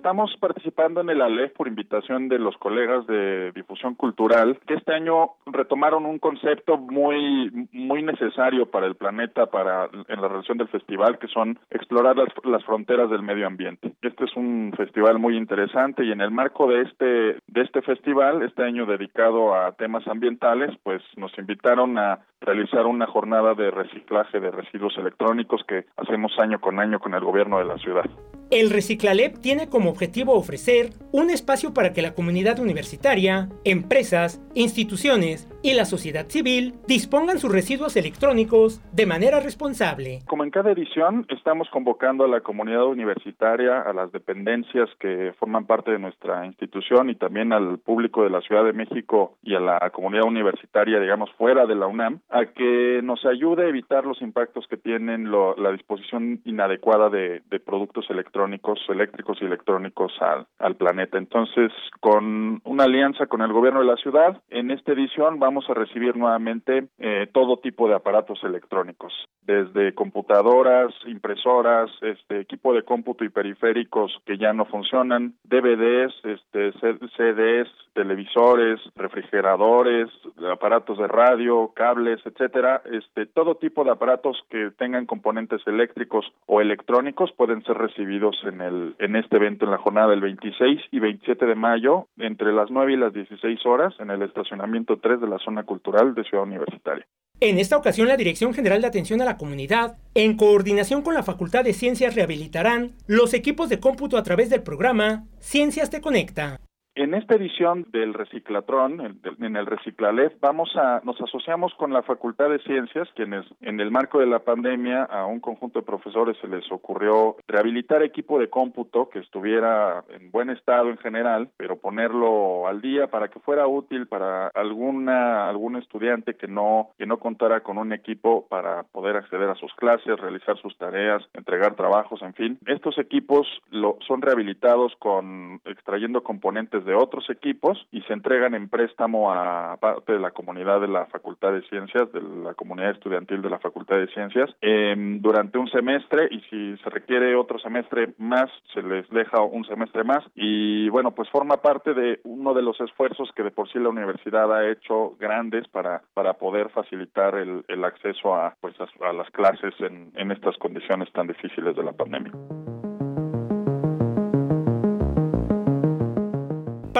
Estamos participando en el ALEF por invitación de los colegas de difusión cultural, que este año retomaron un concepto muy muy necesario para el planeta, para en la relación del festival, que son explorar las, las fronteras del medio ambiente. Este es un festival muy interesante y en el marco de este de este festival, este año dedicado a temas ambientales, pues nos invitaron a realizar una jornada de reciclaje de residuos electrónicos que hacemos año con año con el gobierno de la ciudad. El Reciclalep tiene como objetivo ofrecer un espacio para que la comunidad universitaria, empresas, instituciones y la sociedad civil dispongan sus residuos electrónicos de manera responsable. Como en cada edición, estamos convocando a la comunidad universitaria, a las dependencias que forman parte de nuestra institución y también al público de la Ciudad de México y a la comunidad universitaria, digamos, fuera de la UNAM, a que nos ayude a evitar los impactos que tienen la disposición inadecuada de, de productos electrónicos electrónicos, eléctricos y electrónicos al, al planeta. Entonces, con una alianza con el gobierno de la ciudad, en esta edición vamos a recibir nuevamente eh, todo tipo de aparatos electrónicos, desde computadoras, impresoras, este equipo de cómputo y periféricos que ya no funcionan, DVDs, este CDs, televisores, refrigeradores, aparatos de radio, cables, etcétera, este todo tipo de aparatos que tengan componentes eléctricos o electrónicos pueden ser recibidos en el en este evento en la jornada del 26 y 27 de mayo entre las 9 y las 16 horas en el estacionamiento 3 de la zona cultural de Ciudad Universitaria. En esta ocasión, la Dirección General de Atención a la Comunidad, en coordinación con la Facultad de Ciencias, rehabilitarán los equipos de cómputo a través del programa Ciencias Te Conecta. En esta edición del Reciclatrón, en el Reciclalef, vamos a, nos asociamos con la Facultad de Ciencias, quienes en el marco de la pandemia a un conjunto de profesores se les ocurrió rehabilitar equipo de cómputo que estuviera en buen estado en general, pero ponerlo al día para que fuera útil para alguna algún estudiante que no que no contara con un equipo para poder acceder a sus clases, realizar sus tareas, entregar trabajos, en fin. Estos equipos lo, son rehabilitados con extrayendo componentes de otros equipos y se entregan en préstamo a parte de la comunidad de la Facultad de Ciencias, de la comunidad estudiantil de la Facultad de Ciencias, eh, durante un semestre y si se requiere otro semestre más, se les deja un semestre más y bueno, pues forma parte de uno de los esfuerzos que de por sí la universidad ha hecho grandes para, para poder facilitar el, el acceso a, pues, a, las clases en estas condiciones tan difíciles de la pandemia.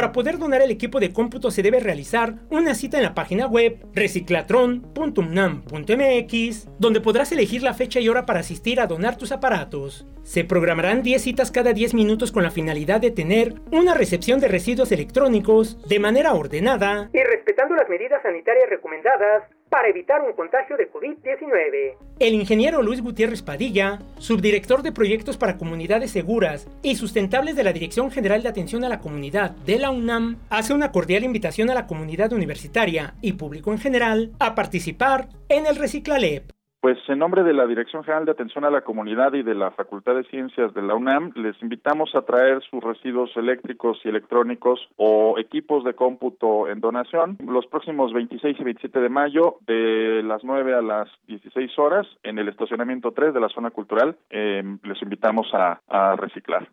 Para poder donar el equipo de cómputo se debe realizar una cita en la página web reciclatron.unam.mx, donde podrás elegir la fecha y hora para asistir a donar tus aparatos. Se programarán 10 citas cada 10 minutos con la finalidad de tener una recepción de residuos electrónicos de manera ordenada y respetando las medidas sanitarias recomendadas para evitar un contagio de COVID-19. El ingeniero Luis Gutiérrez Padilla, subdirector de proyectos para comunidades seguras y sustentables de la Dirección General de Atención a la Comunidad de la UNAM, hace una cordial invitación a la comunidad universitaria y público en general a participar en el Reciclalep. Pues en nombre de la Dirección General de Atención a la Comunidad y de la Facultad de Ciencias de la UNAM, les invitamos a traer sus residuos eléctricos y electrónicos o equipos de cómputo en donación los próximos 26 y 27 de mayo de las 9 a las 16 horas en el estacionamiento 3 de la zona cultural. Eh, les invitamos a reciclar.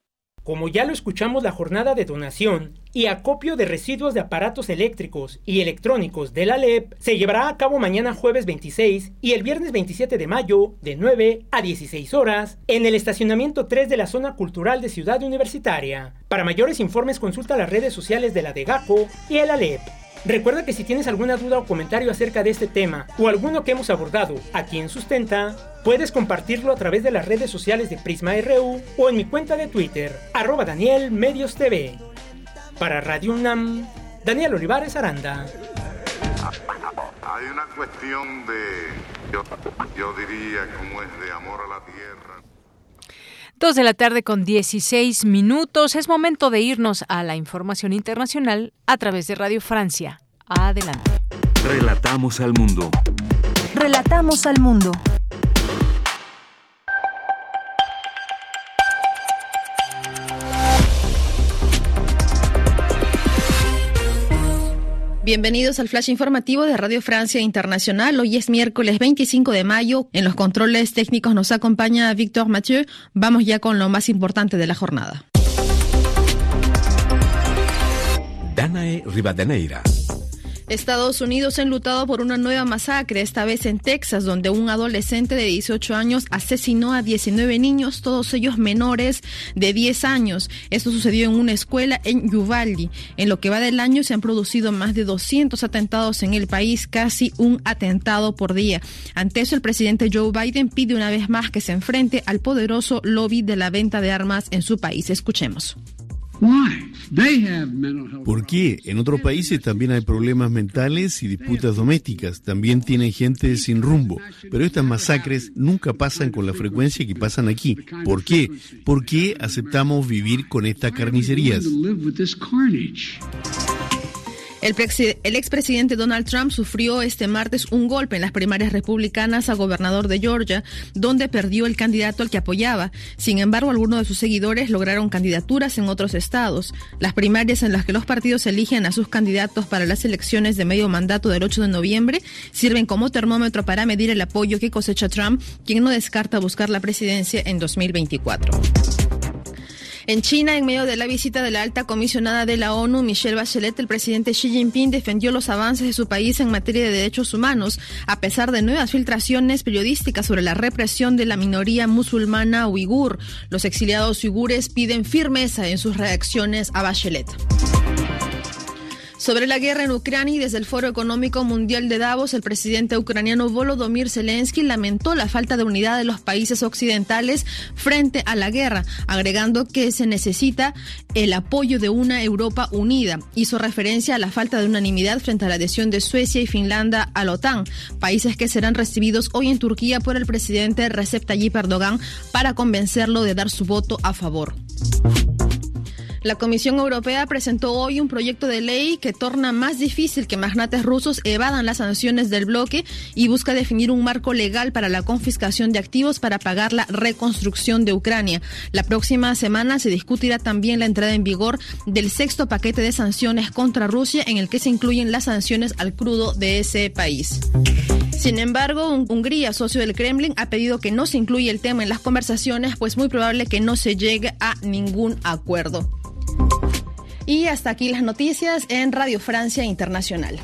Como ya lo escuchamos, la jornada de donación y acopio de residuos de aparatos eléctricos y electrónicos de la LEP se llevará a cabo mañana jueves 26 y el viernes 27 de mayo de 9 a 16 horas en el estacionamiento 3 de la zona cultural de Ciudad Universitaria. Para mayores informes consulta las redes sociales de la DEGACO y el ALEP. Recuerda que si tienes alguna duda o comentario acerca de este tema o alguno que hemos abordado aquí en Sustenta, puedes compartirlo a través de las redes sociales de Prisma RU o en mi cuenta de Twitter, arroba Daniel Medios TV. Para Radio UNAM, Daniel Olivares Aranda. Hay una cuestión de, yo, yo diría, como es de amor a la tierra. Dos de la tarde con 16 minutos. Es momento de irnos a la información internacional a través de Radio Francia. Adelante. Relatamos al mundo. Relatamos al mundo. Bienvenidos al flash informativo de Radio Francia Internacional. Hoy es miércoles 25 de mayo. En los controles técnicos nos acompaña Víctor Mathieu. Vamos ya con lo más importante de la jornada. Danae Rivadeneira. Estados Unidos enlutado por una nueva masacre, esta vez en Texas, donde un adolescente de 18 años asesinó a 19 niños, todos ellos menores de 10 años. Esto sucedió en una escuela en Uvalde. En lo que va del año se han producido más de 200 atentados en el país, casi un atentado por día. Ante eso, el presidente Joe Biden pide una vez más que se enfrente al poderoso lobby de la venta de armas en su país. Escuchemos. ¿Por qué? En otros países también hay problemas mentales y disputas domésticas. También tienen gente sin rumbo. Pero estas masacres nunca pasan con la frecuencia que pasan aquí. ¿Por qué? ¿Por qué aceptamos vivir con estas carnicerías? El, expresidente Donald Trump sufrió este martes un golpe en las primarias republicanas a gobernador de Georgia, donde perdió el candidato al que apoyaba. Sin embargo, algunos de sus seguidores lograron candidaturas en otros estados. Las primarias en las que los partidos eligen a sus candidatos para las elecciones de medio mandato del 8 de noviembre sirven como termómetro para medir el apoyo que cosecha Trump, quien no descarta buscar la presidencia en 2024. En China, en medio de la visita de la alta comisionada de la ONU, Michelle Bachelet, el presidente Xi Jinping defendió los avances de su país en materia de derechos humanos, a pesar de nuevas filtraciones periodísticas sobre la represión de la minoría musulmana uigur. Los exiliados uigures piden firmeza en sus reacciones a Bachelet. Sobre la guerra en Ucrania y desde el Foro Económico Mundial de Davos, el presidente ucraniano Volodymyr Zelensky lamentó la falta de unidad de los países occidentales frente a la guerra, agregando que se necesita el apoyo de una Europa unida. Hizo referencia a la falta de unanimidad frente a la adhesión de Suecia y Finlandia a la OTAN, países que serán recibidos hoy en Turquía por el presidente Recep Tayyip Erdogan para convencerlo de dar su voto a favor. La Comisión Europea presentó hoy un proyecto de ley que torna más difícil que magnates rusos evadan las sanciones del bloque y busca definir un marco legal para la confiscación de activos para pagar la reconstrucción de Ucrania. La próxima semana se discutirá también la entrada en vigor del sexto paquete de sanciones contra Rusia en el que se incluyen las sanciones al crudo de ese país. Sin embargo, Hungría, socio del Kremlin, ha pedido que no se incluya el tema en las conversaciones, pues muy probable que no se llegue a ningún acuerdo. Y hasta aquí las noticias en Radio Francia Internacional.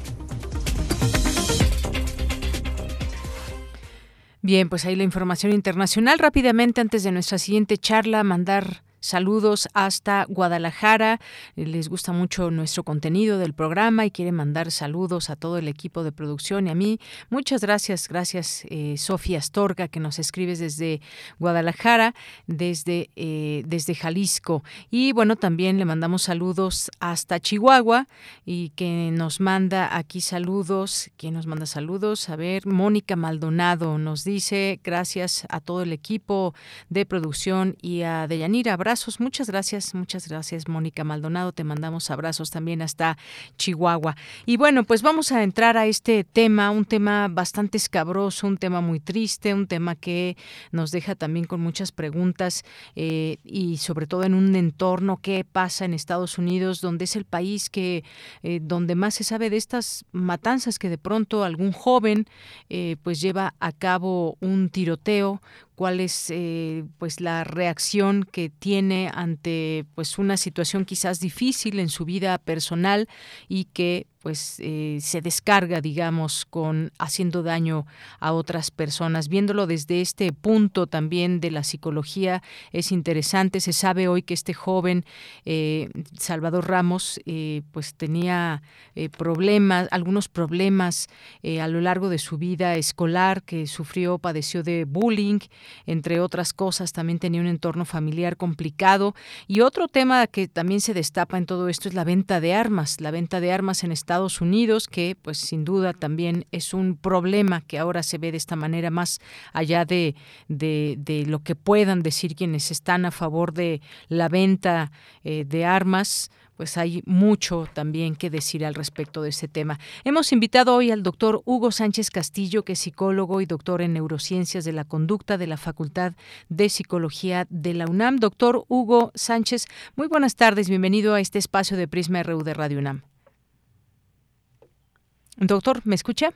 Bien, pues ahí la información internacional. Rápidamente, antes de nuestra siguiente charla, mandar Saludos hasta Guadalajara. Les gusta mucho nuestro contenido del programa y quieren mandar saludos a todo el equipo de producción y a mí. Muchas gracias, gracias eh, Sofía Astorga que nos escribes desde Guadalajara, desde, eh, desde Jalisco. Y bueno, también le mandamos saludos hasta Chihuahua y que nos manda aquí saludos. ¿Quién nos manda saludos? A ver, Mónica Maldonado nos dice gracias a todo el equipo de producción y a Deyanira muchas gracias, muchas gracias Mónica Maldonado, te mandamos abrazos también hasta Chihuahua. Y bueno, pues vamos a entrar a este tema, un tema bastante escabroso, un tema muy triste, un tema que nos deja también con muchas preguntas eh, y sobre todo en un entorno que pasa en Estados Unidos, donde es el país que eh, donde más se sabe de estas matanzas que de pronto algún joven eh, pues lleva a cabo un tiroteo cuál es eh, pues la reacción que tiene ante pues una situación quizás difícil en su vida personal y que pues eh, se descarga, digamos, con haciendo daño a otras personas. Viéndolo desde este punto también de la psicología es interesante. Se sabe hoy que este joven eh, Salvador Ramos, eh, pues tenía problemas, algunos problemas a lo largo de su vida escolar, que sufrió, padeció de bullying, entre otras cosas. También tenía un entorno familiar complicado y otro tema que también se destapa en todo esto es la venta de armas, la venta de armas en Estados Estados Unidos, que pues sin duda también es un problema que ahora se ve de esta manera más allá de, de, lo que puedan decir quienes están a favor de la venta eh, de armas pues hay mucho también que decir al respecto de este tema. Hemos invitado hoy al doctor Hugo Sánchez Castillo, que es psicólogo y doctor en neurociencias de la conducta de la Facultad de Psicología de la UNAM. Doctor Hugo Sánchez, muy buenas tardes, bienvenido a este espacio de Prisma RU de Radio UNAM. Doctor, ¿me escucha?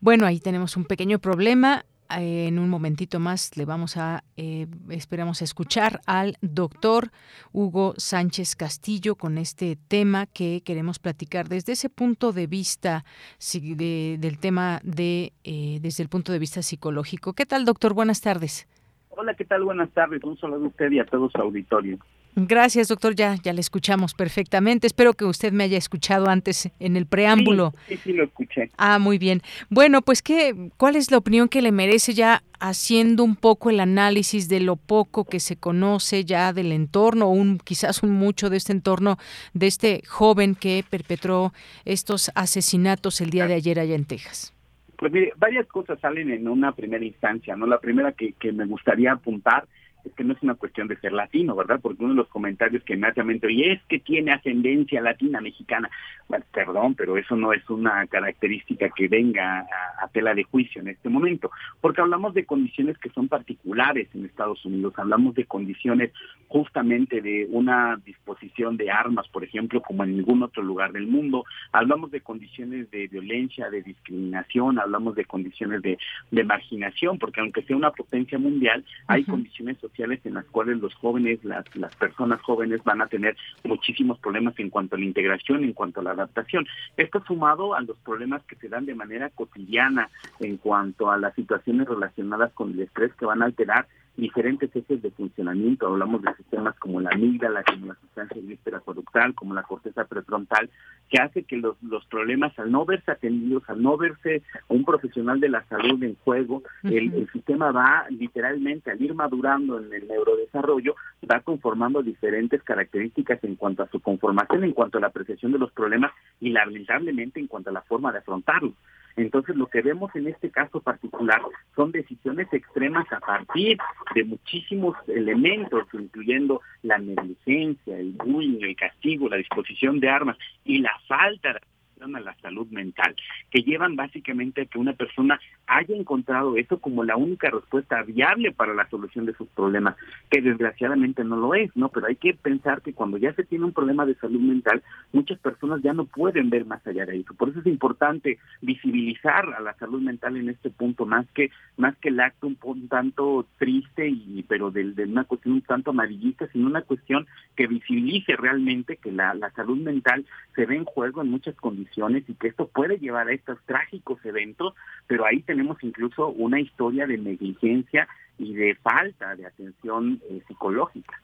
Bueno, ahí tenemos un pequeño problema. En un momentito más le vamos a, eh, esperamos escuchar al doctor Hugo Sánchez Castillo con este tema que queremos platicar desde ese punto de vista del tema de, eh, desde el punto de vista psicológico. ¿Qué tal, doctor? Buenas tardes. Hola, ¿qué tal? Buenas tardes. Un saludo a usted y a todo su auditorio. Gracias, doctor. Ya, ya le escuchamos perfectamente. Espero que usted me haya escuchado antes en el preámbulo. Sí, sí, lo escuché. Ah, muy bien. Bueno, pues qué, ¿cuál es la opinión que le merece ya haciendo un poco el análisis de lo poco que se conoce ya del entorno, un quizás un mucho de este entorno de este joven que perpetró estos asesinatos el día de ayer allá en Texas? Pues mire, varias cosas salen en una primera instancia, ¿no? La primera que, que me gustaría apuntar es que no es una cuestión de ser latino, ¿verdad? Porque uno de los comentarios que inmediatamente oye es que tiene ascendencia latina mexicana. Bueno, perdón, pero eso no es una característica que venga a, tela de juicio en este momento, porque hablamos de condiciones que son particulares en Estados Unidos, hablamos de condiciones justamente de una disposición de armas, por ejemplo, como en ningún otro lugar del mundo, hablamos de condiciones de violencia, de discriminación, hablamos de condiciones de, marginación, porque aunque sea una potencia mundial, hay condiciones sociales en las cuales los jóvenes, las, las personas jóvenes van a tener muchísimos problemas en cuanto a la integración, en cuanto a la adaptación. Esto sumado a los problemas que se dan de manera cotidiana en cuanto a las situaciones relacionadas con el estrés que van a alterar diferentes ejes de funcionamiento. Hablamos de sistemas como la amígdala, como la sustancia víspera conductal, como la corteza prefrontal, que hace que los, los problemas, al no verse atendidos, al no verse un profesional de la salud en juego, el, el, sistema va literalmente, al ir madurando en el neurodesarrollo, va conformando diferentes características en cuanto a su conformación, en cuanto a la apreciación de los problemas y lamentablemente en cuanto a la forma de afrontarlos. Entonces, lo que vemos en este caso particular son decisiones extremas a partir de muchísimos elementos, incluyendo la negligencia, el bullying, el castigo, la disposición de armas y la falta de a la salud mental, que llevan básicamente a que una persona haya encontrado eso como la única respuesta viable para la solución de sus problemas, que desgraciadamente no lo es, ¿no? Pero hay que pensar que cuando ya se tiene un problema de salud mental, muchas personas ya no pueden ver más allá de eso. Por eso es importante visibilizar a la salud mental en este punto, más que más que el acto un, tanto triste y pero de, de, una cuestión un tanto amarillista, sino una cuestión que visibilice realmente que la, la salud mental se ve en juego en muchas condiciones y que esto puede llevar a estos trágicos eventos, pero ahí tenemos incluso una historia de negligencia y de falta de atención eh, psicológica.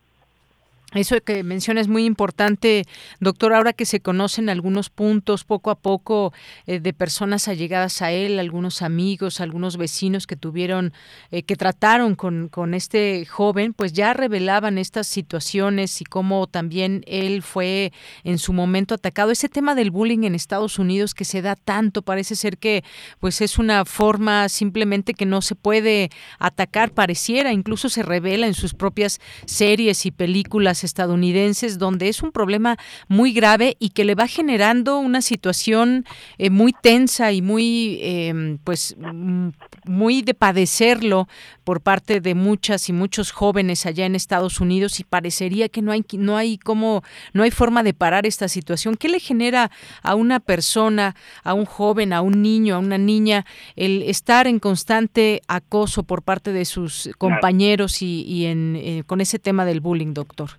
Eso que menciona es muy importante, doctor, ahora que se conocen algunos puntos poco a poco eh, de personas allegadas a él, algunos amigos, algunos vecinos que tuvieron, eh, que trataron con, con este joven, pues ya revelaban estas situaciones y cómo también él fue en su momento atacado. Ese tema del bullying en Estados Unidos que se da tanto, parece ser que pues es una forma simplemente que no se puede atacar, pareciera, incluso se revela en sus propias series y películas estadounidenses, donde es un problema muy grave y que le va generando una situación eh, muy tensa y muy, em, pues, mm, muy de padecerlo por parte de muchas y muchos jóvenes allá en Estados Unidos y parecería que no hay no hay cómo no hay forma de parar esta situación. ¿Qué le genera a una persona, a un joven, a un niño, a una niña el estar en constante acoso por parte de sus compañeros y, en, eh, con ese tema del bullying, doctor?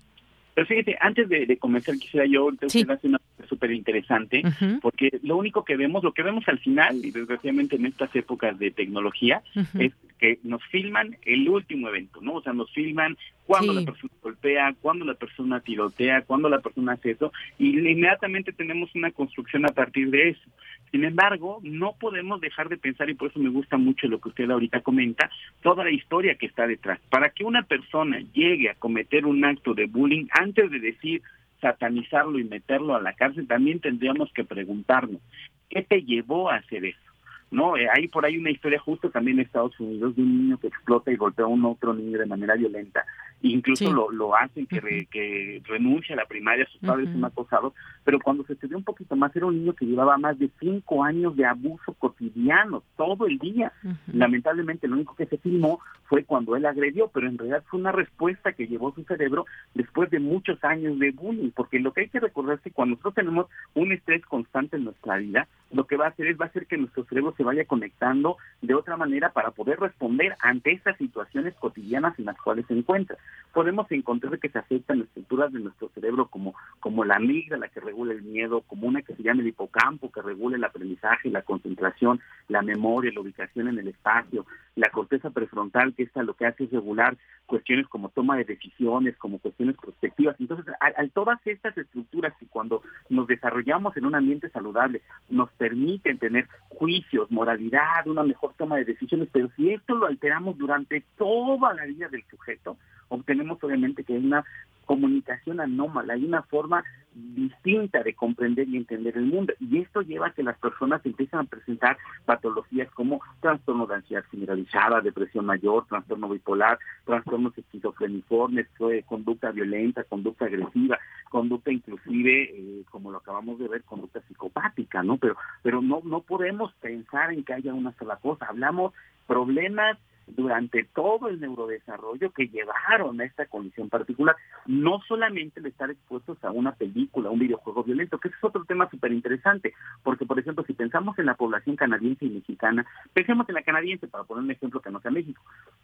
Pero fíjate, antes de, comenzar, quisiera yo, usted hace una súper interesante, porque lo único que vemos, lo que vemos al final, y desgraciadamente en estas épocas de tecnología, es que nos filman el último evento, ¿no? O sea, nos filman cuando la persona golpea, cuando la persona tirotea, cuando la persona hace eso, y inmediatamente tenemos una construcción a partir de eso. Sin embargo, no podemos dejar de pensar, y por eso me gusta mucho lo que usted ahorita comenta, toda la historia que está detrás. Para que una persona llegue a cometer un acto de bullying, antes de decir satanizarlo y meterlo a la cárcel, también tendríamos que preguntarnos, ¿qué te llevó a hacer eso? ¿No? Eh, hay por ahí una historia justo también en Estados Unidos de un niño que explota y golpea a un otro niño de manera violenta. incluso lo, lo hacen que, que renuncia a la primaria, sus padres son acosados, pero cuando se estudió un poquito más, era un niño que llevaba más de cinco años de abuso cotidiano, todo el día. Lamentablemente, lo único que se filmó fue cuando él agredió, pero en realidad fue una respuesta que llevó su cerebro después de muchos años de bullying, porque lo que hay que recordar es que cuando nosotros tenemos un estrés constante en nuestra vida, lo que va a hacer es va a hacer que nuestro cerebro se vaya conectando de otra manera para poder responder ante estas situaciones cotidianas en las cuales se encuentra. Podemos encontrar que se afectan estructuras de nuestro cerebro como, como la amígdala que regula el miedo, como una que se llama el hipocampo que regula el aprendizaje, la concentración, la memoria, la ubicación en el espacio, la corteza prefrontal que esta lo que hace es regular cuestiones como toma de decisiones, como cuestiones prospectivas. Entonces, al, todas estas estructuras y cuando nos desarrollamos en un ambiente saludable, nos permiten tener juicios, moralidad, una mejor toma de decisiones, pero si esto lo alteramos durante toda la vida del sujeto, obtenemos obviamente que hay una comunicación anómala, hay una forma distinta de comprender y entender el mundo. Y esto lleva a que las personas empiezan a presentar patologías como trastorno de ansiedad generalizada, depresión mayor, trastorno bipolar, trastornos esquizofreniformes, eh, conducta violenta, conducta agresiva, conducta inclusive, eh, como lo acabamos de ver, conducta psicopática, ¿no? Pero, pero no, no podemos pensar en que haya una sola cosa. Hablamos problemas durante todo el neurodesarrollo que llevaron a esta condición particular, no solamente el estar expuestos a una película, un videojuego violento, que ese es otro tema súper interesante, porque por ejemplo, si pensamos en la población canadiense y mexicana, pensemos en la canadiense, para poner un ejemplo que no sea México,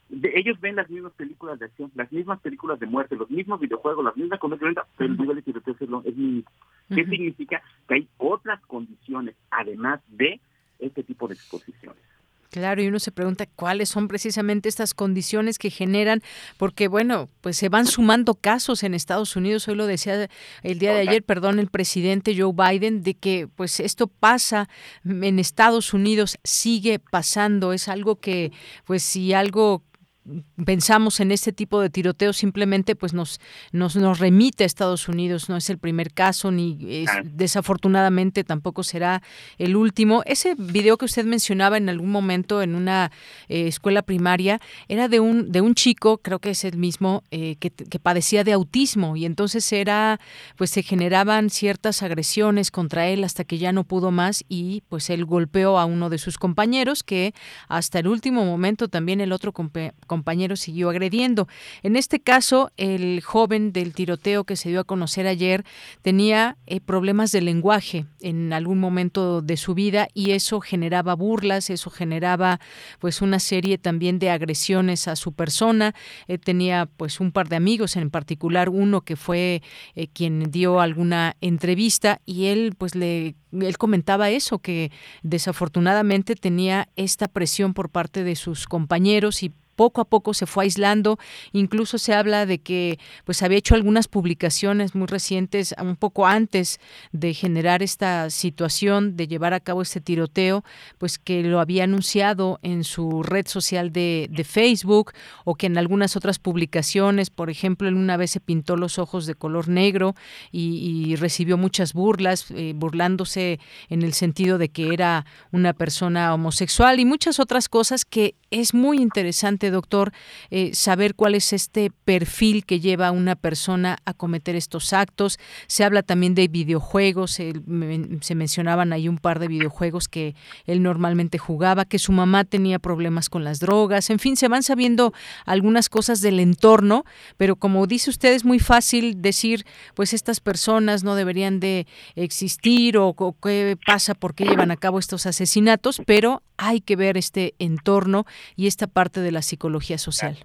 ellos ven las mismas películas de acción, las mismas películas de muerte, los mismos videojuegos, las mismas comedia violenta, pero el nivel de tiroteo es mínimo. ¿Qué significa? Que hay otras condiciones, además de este tipo de exposiciones. Claro, y uno se pregunta cuáles son precisamente estas condiciones que generan, porque bueno, pues se van sumando casos en Estados Unidos. Hoy lo decía el día de ayer, perdón, el presidente Joe Biden, de que pues esto pasa en Estados Unidos, sigue pasando. Es algo que, pues si algo pensamos en este tipo de tiroteo simplemente pues nos, nos, nos remite a Estados Unidos, no es el primer caso ni desafortunadamente tampoco será el último. Ese video que usted mencionaba en algún momento en una eh, escuela primaria era de un, de un chico, creo que es el mismo, eh, que, que, padecía de autismo y entonces era, pues se generaban ciertas agresiones contra él hasta que ya no pudo más y pues él golpeó a uno de sus compañeros que hasta el último momento también el otro compañero compañero siguió agrediendo. En este caso, el joven del tiroteo que se dio a conocer ayer tenía eh, problemas de lenguaje en algún momento de su vida y eso generaba burlas, eso generaba pues una serie también de agresiones a su persona. Eh, tenía pues un par de amigos, en particular uno que fue eh, quien dio alguna entrevista y él pues le él comentaba eso que desafortunadamente tenía esta presión por parte de sus compañeros y poco a poco se fue aislando. Incluso se habla de que pues había hecho algunas publicaciones muy recientes, un poco antes de generar esta situación, de llevar a cabo este tiroteo, pues que lo había anunciado en su red social de, Facebook o que en algunas otras publicaciones, por ejemplo, en una vez se pintó los ojos de color negro y, recibió muchas burlas, eh, burlándose en el sentido de que era una persona homosexual y muchas otras cosas que es muy interesante doctor, eh, saber cuál es este perfil que lleva a una persona a cometer estos actos. Se habla también de videojuegos, se mencionaban ahí un par de videojuegos que él normalmente jugaba, que su mamá tenía problemas con las drogas, en fin, se van sabiendo algunas cosas del entorno, pero como dice usted, es muy fácil decir, pues estas personas no deberían de existir o, o qué pasa, por qué llevan a cabo estos asesinatos, pero hay que ver este entorno y esta parte de la psicología social.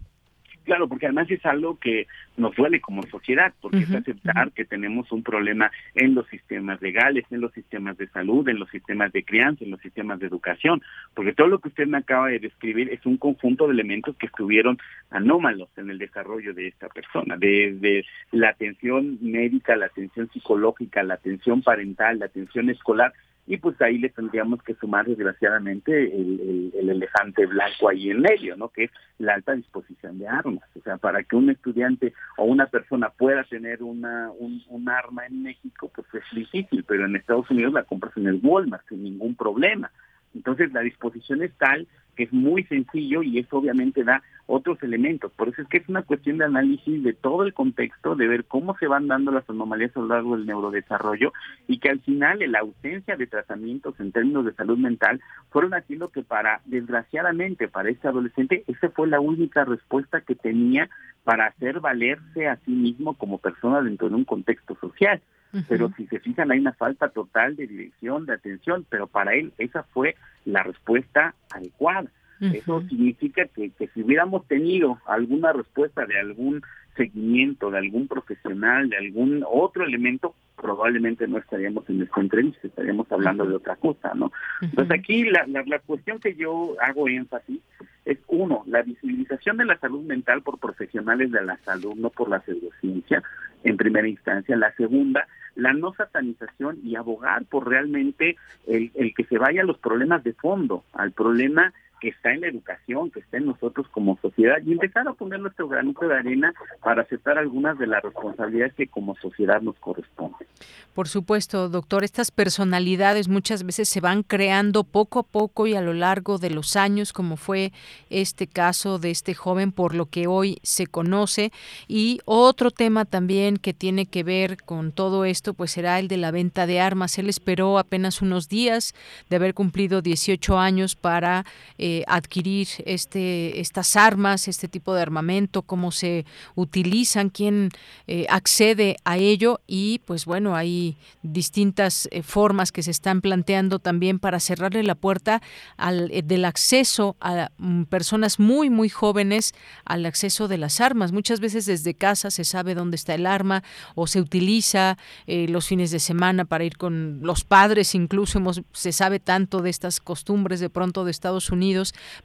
Claro, porque además es algo que nos duele como sociedad, porque es aceptar que tenemos un problema en los sistemas legales, en los sistemas de salud, en los sistemas de crianza, en los sistemas de educación, porque todo lo que usted me acaba de describir es un conjunto de elementos que estuvieron anómalos en el desarrollo de esta persona, desde la atención médica, la atención psicológica, la atención parental, la atención escolar, y pues ahí le tendríamos que sumar desgraciadamente el, elefante blanco ahí en medio, ¿no? Que es la alta disposición de armas. O sea, para que un estudiante o una persona pueda tener una un, un arma en México, pues es difícil, pero en Estados Unidos la compras en el Walmart sin ningún problema. Entonces la disposición es tal que es muy sencillo y eso obviamente da otros elementos. Por eso es que es una cuestión de análisis de todo el contexto, de ver cómo se van dando las anomalías a lo largo del neurodesarrollo y que al final la ausencia de tratamientos en términos de salud mental fueron haciendo que para, desgraciadamente, para este adolescente, esa fue la única respuesta que tenía para hacer valerse a sí mismo como persona dentro de un contexto social. Pero si se fijan, hay una falta total de dirección, de atención, pero para él esa fue la respuesta adecuada. Eso significa que, que si hubiéramos tenido alguna respuesta de algún seguimiento, de algún profesional, de algún otro elemento, probablemente no estaríamos en esta entrevista, estaríamos hablando de otra cosa, ¿no? Entonces aquí la, la, la, cuestión que yo hago énfasis es, uno, la visibilización de la salud mental por profesionales de la salud, no por la pseudociencia, en primera instancia. La segunda, la no satanización y abogar por realmente el, el que se vaya a los problemas de fondo, al problema que está en la educación, que está en nosotros como sociedad y empezar a poner nuestro granito de arena para aceptar algunas de las responsabilidades que como sociedad nos corresponden. Por supuesto, doctor, estas personalidades muchas veces se van creando poco a poco y a lo largo de los años, como fue este caso de este joven por lo que hoy se conoce. Y otro tema también que tiene que ver con todo esto, pues será el de la venta de armas. Él esperó apenas unos días de haber cumplido 18 años para eh, adquirir este, estas armas, este tipo de armamento, cómo se utilizan, quién eh, accede a ello y pues bueno, hay distintas eh, formas que se están planteando también para cerrarle la puerta al, eh, del acceso a mm, personas muy, muy jóvenes al acceso de las armas. Muchas veces desde casa se sabe dónde está el arma o se utiliza los fines de semana para ir con los padres, incluso hemos, se sabe tanto de estas costumbres de pronto de Estados Unidos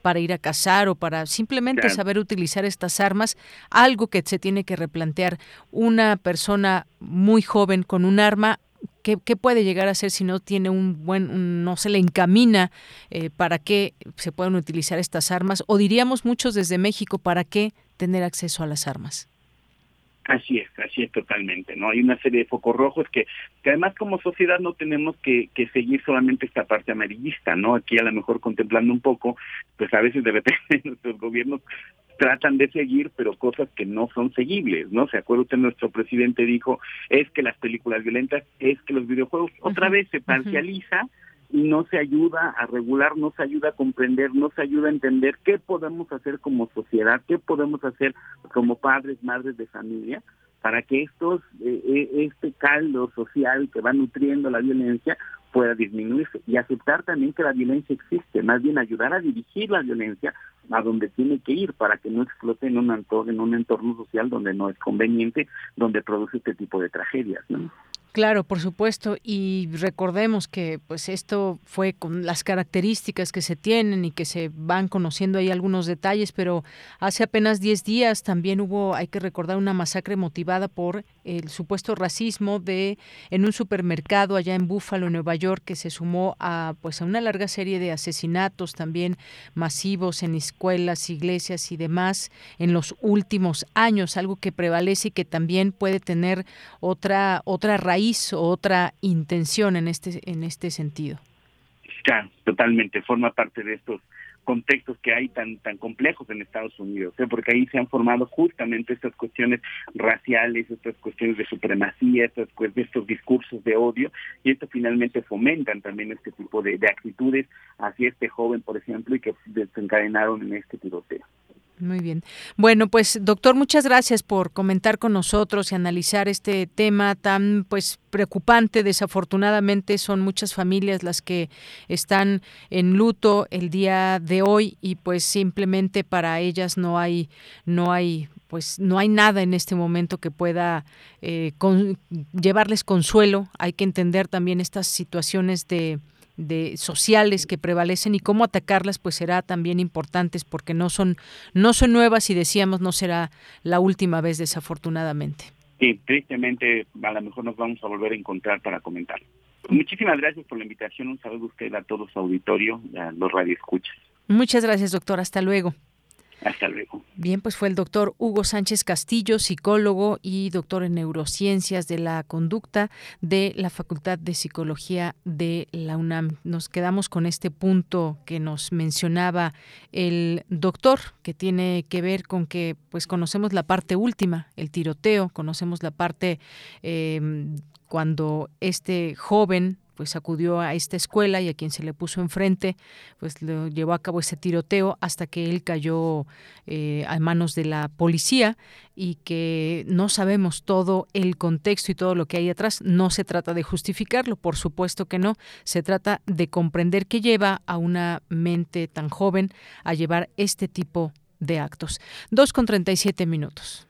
para ir a cazar o para simplemente saber utilizar estas armas, algo que se tiene que replantear. Una persona muy joven con un arma ¿Qué, puede llegar a ser si no tiene un buen, no se le encamina eh, para que se puedan utilizar estas armas? O diríamos muchos desde México, ¿para qué tener acceso a las armas? Así es, así es totalmente, ¿no? Hay una serie de focos rojos que, que además como sociedad no tenemos que, que seguir solamente esta parte amarillista, ¿no? Aquí a lo mejor contemplando un poco, pues a veces de repente nuestros gobiernos tratan de seguir, pero cosas que no son seguibles, ¿no? Se acuerda usted, nuestro presidente dijo, es que las películas violentas, es que los videojuegos, otra vez se parcializa, no se ayuda a regular, no se ayuda a comprender, no se ayuda a entender qué podemos hacer como sociedad, qué podemos hacer como padres, madres de familia, para que estos, eh, eh, este caldo social que va nutriendo la violencia pueda disminuirse y aceptar también que la violencia existe, más bien ayudar a dirigir la violencia a donde tiene que ir para que no explote en un entorno, en un entorno social donde no es conveniente, donde produce este tipo de tragedias. ¿no? Claro, por supuesto, y recordemos que pues esto fue con las características que se tienen y que se van conociendo ahí algunos detalles, pero hace apenas 10 días también hubo, hay que recordar, una masacre motivada por el supuesto racismo de en un supermercado allá en Búfalo, Nueva York, que se sumó a pues a una larga serie de asesinatos también masivos en escuelas, iglesias y demás en los últimos años, algo que prevalece y que también puede tener otra otra raíz o otra intención en este, en este sentido. Claro, totalmente, forma parte de estos contextos que hay tan tan complejos en Estados Unidos, ¿eh? porque ahí se han formado justamente estas cuestiones raciales, estas cuestiones de supremacía, estas de estos discursos de odio, y esto finalmente fomentan también este tipo de, de actitudes hacia este joven, por ejemplo, y que desencadenaron en este tiroteo. Muy bien. Bueno, pues doctor, muchas gracias por comentar con nosotros y analizar este tema tan pues preocupante. Desafortunadamente son muchas familias las que están en luto el día de hoy y pues simplemente para ellas no hay no hay pues no hay nada en este momento que pueda eh, llevarles consuelo. Hay que entender también estas situaciones de de sociales que prevalecen y cómo atacarlas pues será también importantes porque no son no son nuevas y decíamos no será la última vez desafortunadamente. Sí, tristemente a lo mejor nos vamos a volver a encontrar para comentar. Muchísimas gracias por la invitación. Un saludo a usted a todo su auditorio, a los radioescuchas. Muchas gracias, doctor. Hasta luego. Hasta luego. Bien, pues fue el doctor Hugo Sánchez Castillo, psicólogo y doctor en neurociencias de la conducta de la Facultad de Psicología de la UNAM. Nos quedamos con este punto que nos mencionaba el doctor, que tiene que ver con que pues conocemos la parte última, el tiroteo, conocemos la parte eh, cuando este joven pues acudió a esta escuela y a quien se le puso enfrente, pues lo llevó a cabo ese tiroteo hasta que él cayó eh, a manos de la policía y que no sabemos todo el contexto y todo lo que hay atrás. No se trata de justificarlo, por supuesto que no. Se trata de comprender qué lleva a una mente tan joven a llevar este tipo de actos. Dos con treinta y siete minutos.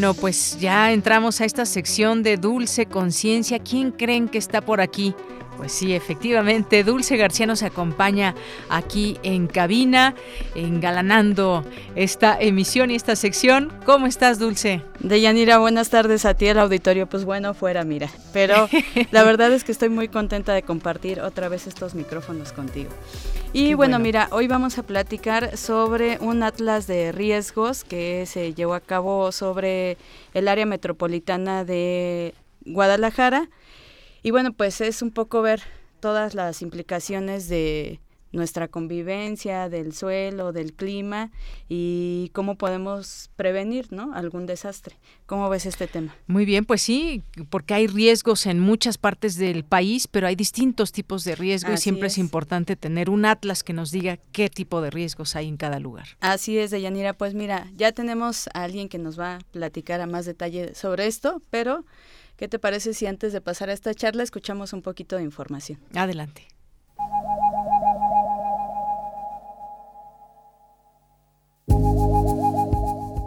Bueno, pues ya entramos a esta sección de Dulce Conciencia. ¿Quién creen que está por aquí? Pues sí, efectivamente, Dulce García nos acompaña aquí en cabina, engalanando esta emisión y esta sección. ¿Cómo estás, Dulce? Deyanira, buenas tardes a ti, el auditorio. Pues bueno, fuera, mira. Pero la verdad es que estoy muy contenta de compartir otra vez estos micrófonos contigo. Y bueno, mira, hoy vamos a platicar sobre un atlas de riesgos que se llevó a cabo sobre el área metropolitana de Guadalajara y bueno, pues es un poco ver todas las implicaciones de nuestra convivencia, del suelo, del clima y cómo podemos prevenir ¿no? algún desastre. ¿Cómo ves este tema? Muy bien, pues sí, porque hay riesgos en muchas partes del país, pero hay distintos tipos de riesgo y siempre es. importante tener un atlas que nos diga qué tipo de riesgos hay en cada lugar. Así es, Deyanira. Pues mira, ya tenemos a alguien que nos va a platicar a más detalle sobre esto, pero ¿Qué te parece si antes de pasar a esta charla escuchamos un poquito de información? Adelante.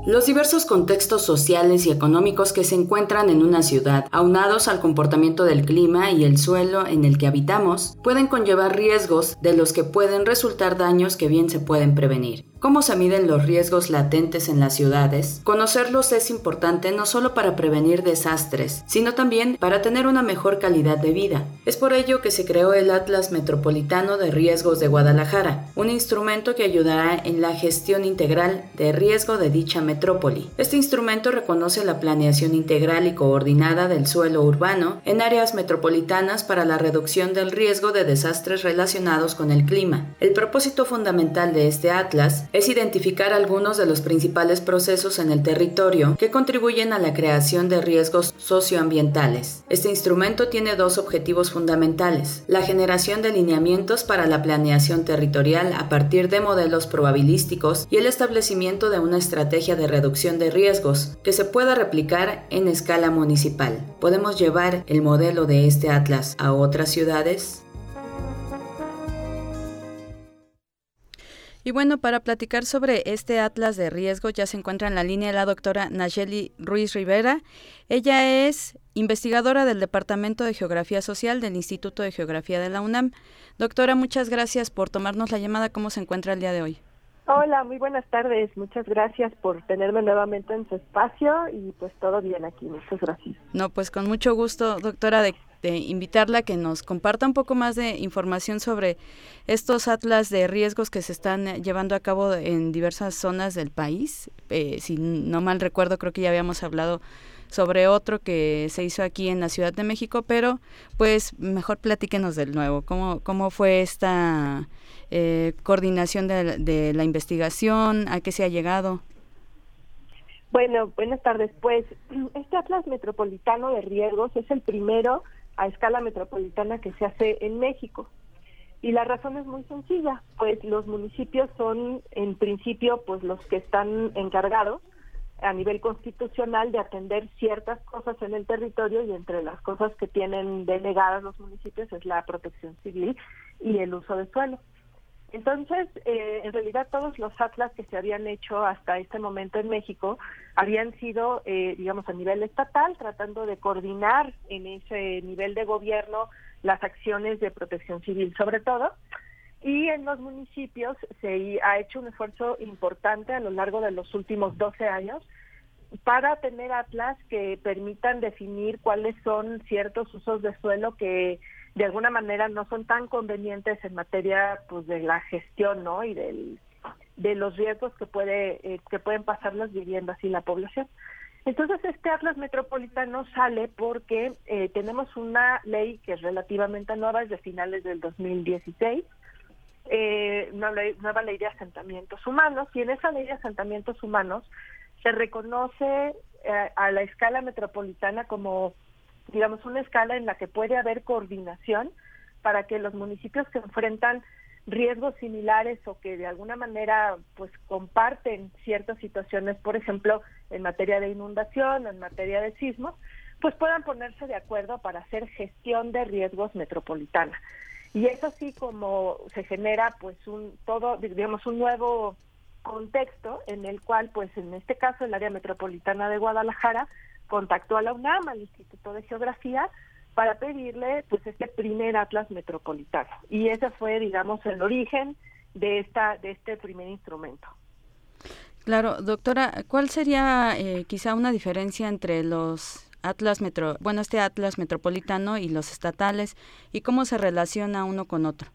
Los diversos contextos sociales y económicos que se encuentran en una ciudad, aunados al comportamiento del clima y el suelo en el que habitamos, pueden conllevar riesgos de los que pueden resultar daños que bien se pueden prevenir. ¿Cómo se miden los riesgos latentes en las ciudades? Conocerlos es importante no solo para prevenir desastres, sino también para tener una mejor calidad de vida. Es por ello que se creó el Atlas Metropolitano de Riesgos de Guadalajara, un instrumento que ayudará en la gestión integral de riesgo de dicha metrópoli. Este instrumento reconoce la planeación integral y coordinada del suelo urbano en áreas metropolitanas para la reducción del riesgo de desastres relacionados con el clima. El propósito fundamental de este atlas es identificar algunos de los principales procesos en el territorio que contribuyen a la creación de riesgos socioambientales. Este instrumento tiene dos objetivos fundamentales, la generación de lineamientos para la planeación territorial a partir de modelos probabilísticos y el establecimiento de una estrategia de reducción de riesgos que se pueda replicar en escala municipal. ¿Podemos llevar el modelo de este atlas a otras ciudades? Y bueno, para platicar sobre este atlas de riesgo ya se encuentra en la línea la doctora Nayeli Ruiz Rivera. Ella es investigadora del Departamento de Geografía Social del Instituto de Geografía de la UNAM. Doctora, muchas gracias por tomarnos la llamada. ¿Cómo se encuentra el día de hoy? Hola, muy buenas tardes. Muchas gracias por tenerme nuevamente en su espacio y pues todo bien aquí. Muchas gracias. No, pues con mucho gusto, doctora, de, invitarla a que nos comparta un poco más de información sobre estos atlas de riesgos que se están llevando a cabo en diversas zonas del país. Eh, si no mal recuerdo, creo que ya habíamos hablado sobre otro que se hizo aquí en la Ciudad de México, pero pues mejor platíquenos del nuevo. ¿Cómo, cómo fue esta eh, coordinación de, la investigación? ¿A qué se ha llegado? Bueno, buenas tardes. Pues este Atlas Metropolitano de Riesgos es el primero a escala metropolitana que se hace en México. Y la razón es muy sencilla, pues los municipios son en principio pues los que están encargados a nivel constitucional de atender ciertas cosas en el territorio y entre las cosas que tienen delegadas los municipios es la protección civil y el uso de suelo. Entonces, eh, en realidad todos los atlas que se habían hecho hasta este momento en México habían sido, eh, digamos, a nivel estatal, tratando de coordinar en ese nivel de gobierno las acciones de protección civil, sobre todo. Y en los municipios se ha hecho un esfuerzo importante a lo largo de los últimos 12 años para tener atlas que permitan definir cuáles son ciertos usos de suelo que de alguna manera no son tan convenientes en materia pues de la gestión no y del de los riesgos que puede eh, que pueden pasar las viviendas y la población. Entonces este atlas metropolitano sale porque eh, tenemos una ley que es relativamente nueva es de finales del 2016 eh, una nueva ley de asentamientos humanos y en esa ley de asentamientos humanos se reconoce eh, a la escala metropolitana como digamos, una escala en la que puede haber coordinación para que los municipios que enfrentan riesgos similares o que de alguna manera pues comparten ciertas situaciones, por ejemplo, en materia de inundación, en materia de sismos, pues puedan ponerse de acuerdo para hacer gestión de riesgos metropolitana. Y eso sí como se genera pues un todo digamos un nuevo contexto en el cual pues en este caso el área metropolitana de Guadalajara contactó a la UNAM, al Instituto de Geografía, para pedirle pues este primer atlas metropolitano. Y ese fue, digamos, el origen de esta de este primer instrumento. Claro, doctora, ¿cuál sería eh, quizá una diferencia entre los atlas metro, bueno, este atlas metropolitano y los estatales y cómo se relaciona uno con otro?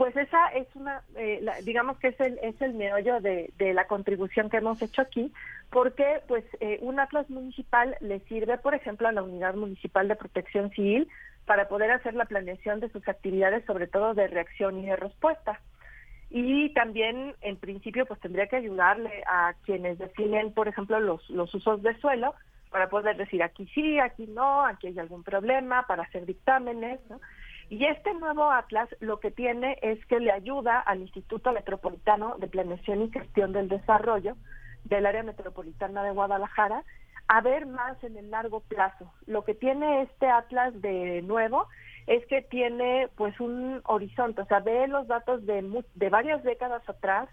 Pues esa es una, eh, digamos que es el, es el meollo de, la contribución que hemos hecho aquí, porque pues eh, un atlas municipal le sirve, por ejemplo, a la Unidad Municipal de Protección Civil para poder hacer la planeación de sus actividades, sobre todo de reacción y de respuesta. Y también, en principio, pues tendría que ayudarle a quienes definen, por ejemplo, los, los usos de suelo, para poder decir aquí sí, aquí no, aquí hay algún problema, para hacer dictámenes, ¿no? Y este nuevo atlas lo que tiene es que le ayuda al Instituto Metropolitano de Planeación y Gestión del Desarrollo del área metropolitana de Guadalajara a ver más en el largo plazo. Lo que tiene este atlas de nuevo es que tiene pues un horizonte, o sea, ve los datos de, de varias décadas atrás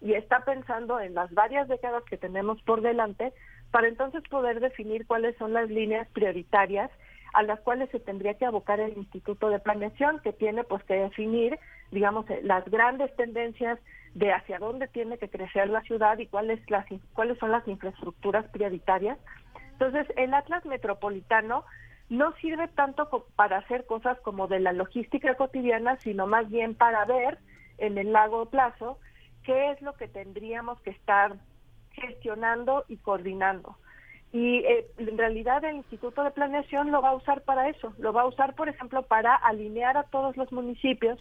y está pensando en las varias décadas que tenemos por delante para entonces poder definir cuáles son las líneas prioritarias a las cuales se tendría que abocar el Instituto de Planeación, que tiene pues que definir, digamos, eh, las grandes tendencias de hacia dónde tiene que crecer la ciudad y cuáles las cuáles son las infraestructuras prioritarias. Entonces, el Atlas Metropolitano no sirve tanto para hacer cosas como de la logística cotidiana, sino más bien para ver en el largo plazo qué es lo que tendríamos que estar gestionando y coordinando. Y eh, en realidad el Instituto de Planeación lo va a usar para eso, lo va a usar, por ejemplo, para alinear a todos los municipios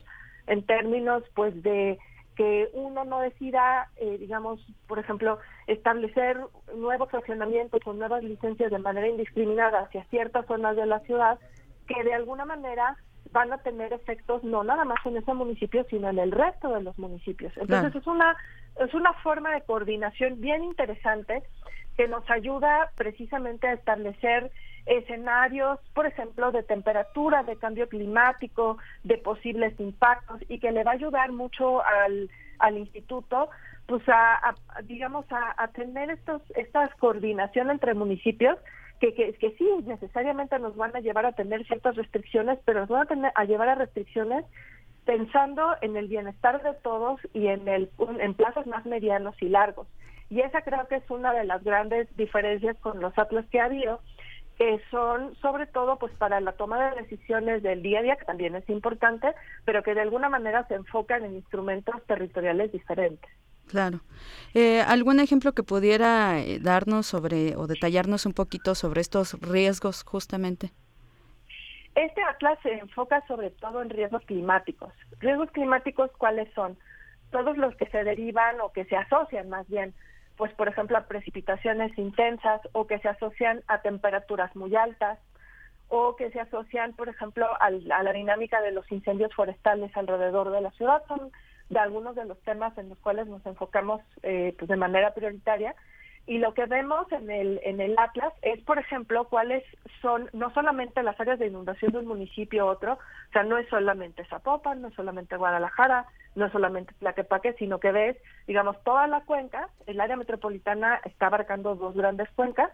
en términos, pues, de que uno no decida, eh, digamos, por ejemplo, establecer nuevos fraccionamientos o nuevas licencias de manera indiscriminada hacia ciertas zonas de la ciudad, que de alguna manera van a tener efectos no nada más en ese municipio, sino en el resto de los municipios. Entonces es una es una forma de coordinación bien interesante que nos ayuda precisamente a establecer escenarios, por ejemplo, de temperatura, de cambio climático, de posibles impactos y que le va a ayudar mucho al, al instituto pues a, digamos a, tener estos estas coordinación entre municipios que, que, que sí necesariamente nos van a llevar a tener ciertas restricciones pero nos van a tener a llevar a restricciones pensando en el bienestar de todos y en el en plazos más medianos y largos y esa creo que es una de las grandes diferencias con los atlas que ha habido que son sobre todo pues para la toma de decisiones del día a día, que también es importante, pero que de alguna manera se enfocan en instrumentos territoriales diferentes. Claro. Eh, ¿Algún ejemplo que pudiera eh, darnos sobre o detallarnos un poquito sobre estos riesgos justamente? Este atlas se enfoca sobre todo en riesgos climáticos. ¿Riesgos climáticos cuáles son? Todos los que se derivan o que se asocian más bien pues por ejemplo a precipitaciones intensas o que se asocian a temperaturas muy altas o que se asocian, por ejemplo, a la dinámica de los incendios forestales alrededor de la ciudad. Son de algunos de los temas en los cuales nos enfocamos eh, pues de manera prioritaria. Y lo que vemos en el, en el Atlas es, por ejemplo, cuáles son no solamente las áreas de inundación de un municipio u otro, o sea, no es solamente Zapopan, no es solamente Guadalajara, no es solamente Tlaquepaque, sino que ves, digamos, toda la cuenca, el área metropolitana está abarcando dos grandes cuencas,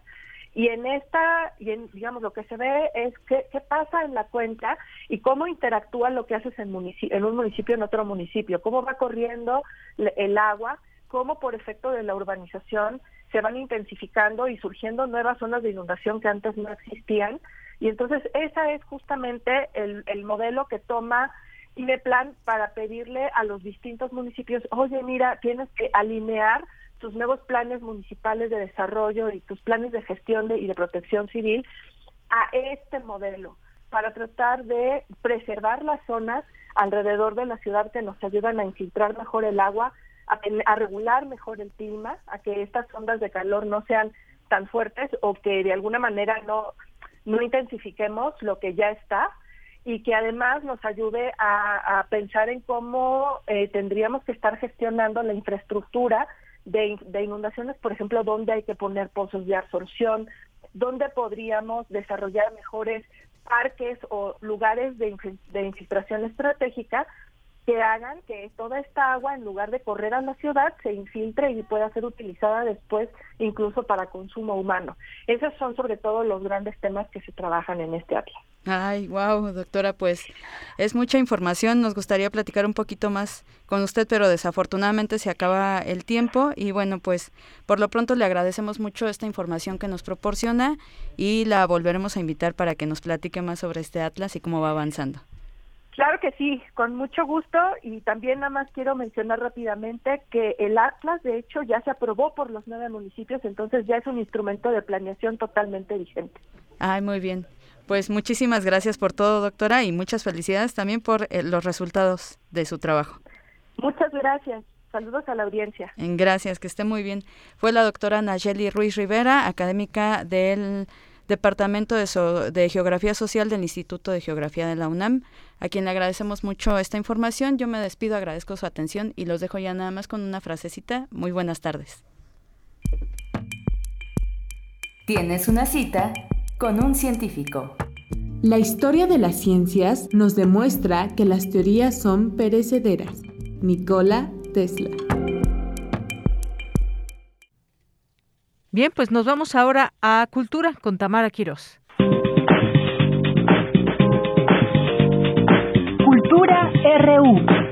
y en esta, y en, digamos, lo que se ve es qué, qué pasa en la cuenca y cómo interactúa lo que haces en, en un municipio en otro municipio, cómo va corriendo el agua, cómo por efecto de la urbanización se van intensificando y surgiendo nuevas zonas de inundación que antes no existían. Y entonces esa es justamente el, el modelo que toma plan para pedirle a los distintos municipios, oye, mira, tienes que alinear tus nuevos planes municipales de desarrollo y tus planes de gestión de, y de protección civil a este modelo para tratar de preservar las zonas alrededor de la ciudad que nos ayudan a infiltrar mejor el agua, a, regular mejor el clima, a que estas ondas de calor no sean tan fuertes o que de alguna manera no, no intensifiquemos lo que ya está y que además nos ayude a, pensar en cómo eh, tendríamos que estar gestionando la infraestructura de, de, inundaciones, por ejemplo, dónde hay que poner pozos de absorción, dónde podríamos desarrollar mejores parques o lugares de, de infiltración estratégica que hagan que toda esta agua, en lugar de correr a la ciudad, se infiltre y pueda ser utilizada después incluso para consumo humano. Esos son sobre todo los grandes temas que se trabajan en este atlas. Ay, wow, doctora, pues es mucha información. Nos gustaría platicar un poquito más con usted, pero desafortunadamente se acaba el tiempo y bueno, pues por lo pronto le agradecemos mucho esta información que nos proporciona y la volveremos a invitar para que nos platique más sobre este atlas y cómo va avanzando. Claro que sí, con mucho gusto y también nada más quiero mencionar rápidamente que el Atlas de hecho ya se aprobó por los nueve municipios, entonces ya es un instrumento de planeación totalmente vigente. Ay, muy bien. Pues muchísimas gracias por todo, doctora, y muchas felicidades también por eh, los resultados de su trabajo. Muchas gracias. Saludos a la audiencia. Gracias, que esté muy bien. Fue la doctora Nayeli Ruiz Rivera, académica del Departamento de, Geografía Social del Instituto de Geografía de la UNAM, a quien le agradecemos mucho esta información. Yo me despido, agradezco su atención y los dejo ya nada más con una frasecita. Muy buenas tardes. Tienes una cita con un científico. La historia de las ciencias nos demuestra que las teorías son perecederas. Nikola Tesla. Bien, pues nos vamos ahora a Cultura con Tamara Quirós. Cultura RU.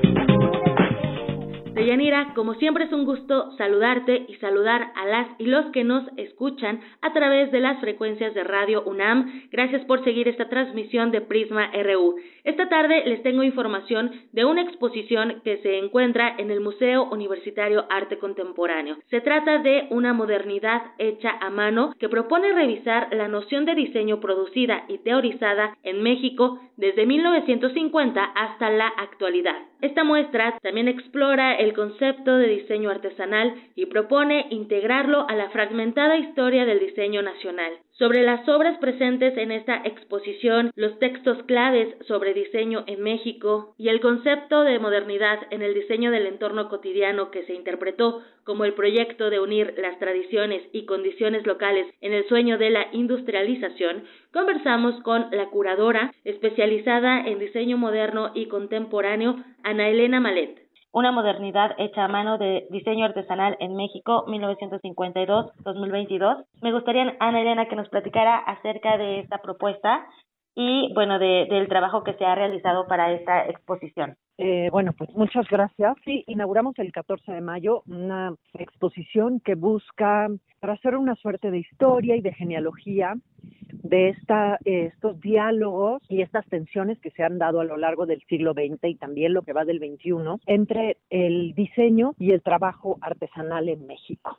Deyanira, como siempre es un gusto saludarte y saludar a las y los que nos escuchan a través de las frecuencias de Radio UNAM. Gracias por seguir esta transmisión de Prisma RU. Esta tarde les tengo información de una exposición que se encuentra en el Museo Universitario Arte Contemporáneo. Se trata de una modernidad hecha a mano que propone revisar la noción de diseño producida y teorizada en México desde 1950 hasta la actualidad. Esta muestra también explora el concepto de diseño artesanal y propone integrarlo a la fragmentada historia del diseño nacional. Sobre las obras presentes en esta exposición, los textos claves sobre diseño en México y el concepto de modernidad en el diseño del entorno cotidiano que se interpretó como el proyecto de unir las tradiciones y condiciones locales en el sueño de la industrialización, conversamos con la curadora especializada en diseño moderno y contemporáneo, Ana Elena Malet una modernidad hecha a mano de diseño artesanal en México 1952-2022. Me gustaría, Ana Elena, que nos platicara acerca de esta propuesta y, bueno, de, del trabajo que se ha realizado para esta exposición. Eh, bueno, pues muchas gracias. Sí, inauguramos el 14 de mayo una exposición que busca hacer una suerte de historia y de genealogía de esta, estos diálogos y estas tensiones que se han dado a lo largo del siglo XX y también lo que va del XXI entre el diseño y el trabajo artesanal en México.